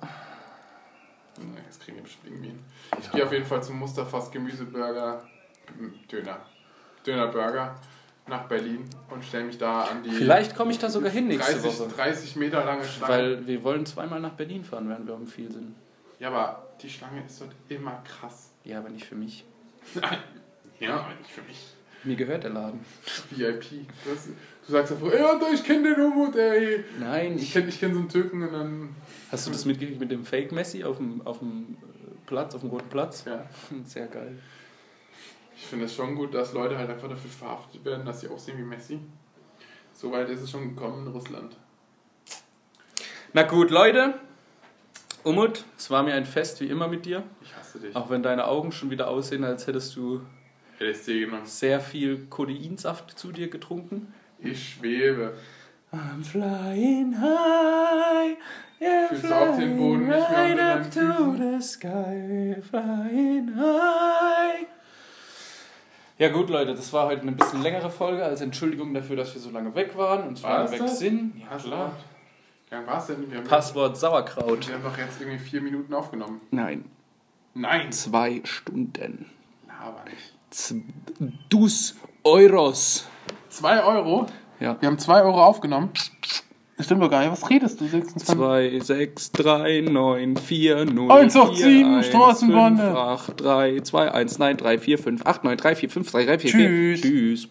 Das kriegen wir bestimmt irgendwie hin. Ich gehe auf jeden Fall zum Mustafas Gemüseburger Döner. Dönerburger nach Berlin und stelle mich da an die Vielleicht komme ich da sogar hin nächste 30, Woche. 30 Meter lange Schlange. Weil wir wollen zweimal nach Berlin fahren, während wir um viel sind. ja, aber die Schlange ist dort immer krass. Ja, aber nicht für mich. *laughs* Ja, aber nicht für mich. Mir gehört der Laden. *laughs* VIP. Das, du sagst einfach, ey, Alter, ich kenne den Umut, ey. Nein, Ich ich. kenne ich kenn so einen Türken und dann. Hast du das mitgekriegt mit dem Fake Messi auf dem, auf dem äh, Platz, auf dem roten Platz? Ja. *laughs* Sehr geil. Ich finde es schon gut, dass Leute halt einfach dafür verhaftet werden, dass sie aussehen wie Messi. So weit ist es schon gekommen in Russland. Na gut, Leute. Umut, es war mir ein Fest wie immer mit dir. Ich hasse dich. Auch wenn deine Augen schon wieder aussehen, als hättest du LSD genommen. sehr viel Kodeinsaft zu dir getrunken. Ich schwebe. I'm flying high. Yeah, Fühlst du auch den Boden nicht mehr unter deinen Füßen? the sky, flying high. Ja gut, Leute, das war heute eine bisschen längere Folge als Entschuldigung dafür, dass wir so lange weg waren und so War lange das weg das? sind. Ja, klar. Wie lange war es denn? Wir haben, Passwort Sauerkraut. wir haben doch jetzt irgendwie vier Minuten aufgenommen. Nein, Nein. zwei Stunden. Aber nicht. Z dus Euros. Zwei Euro? Ja. Wir haben zwei Euro aufgenommen. Das stimmt doch gar nicht. Was redest du? 26. 2, 6, 3, 9, 4, 0, 1, 8, 7, 1, Straßenbahn. 5, 8, 3, 2, 1, 9, 3, 4, 5, 8, 9, 3, 4, 5, 3, 3, 4, 4. Tschüss. Tschüss.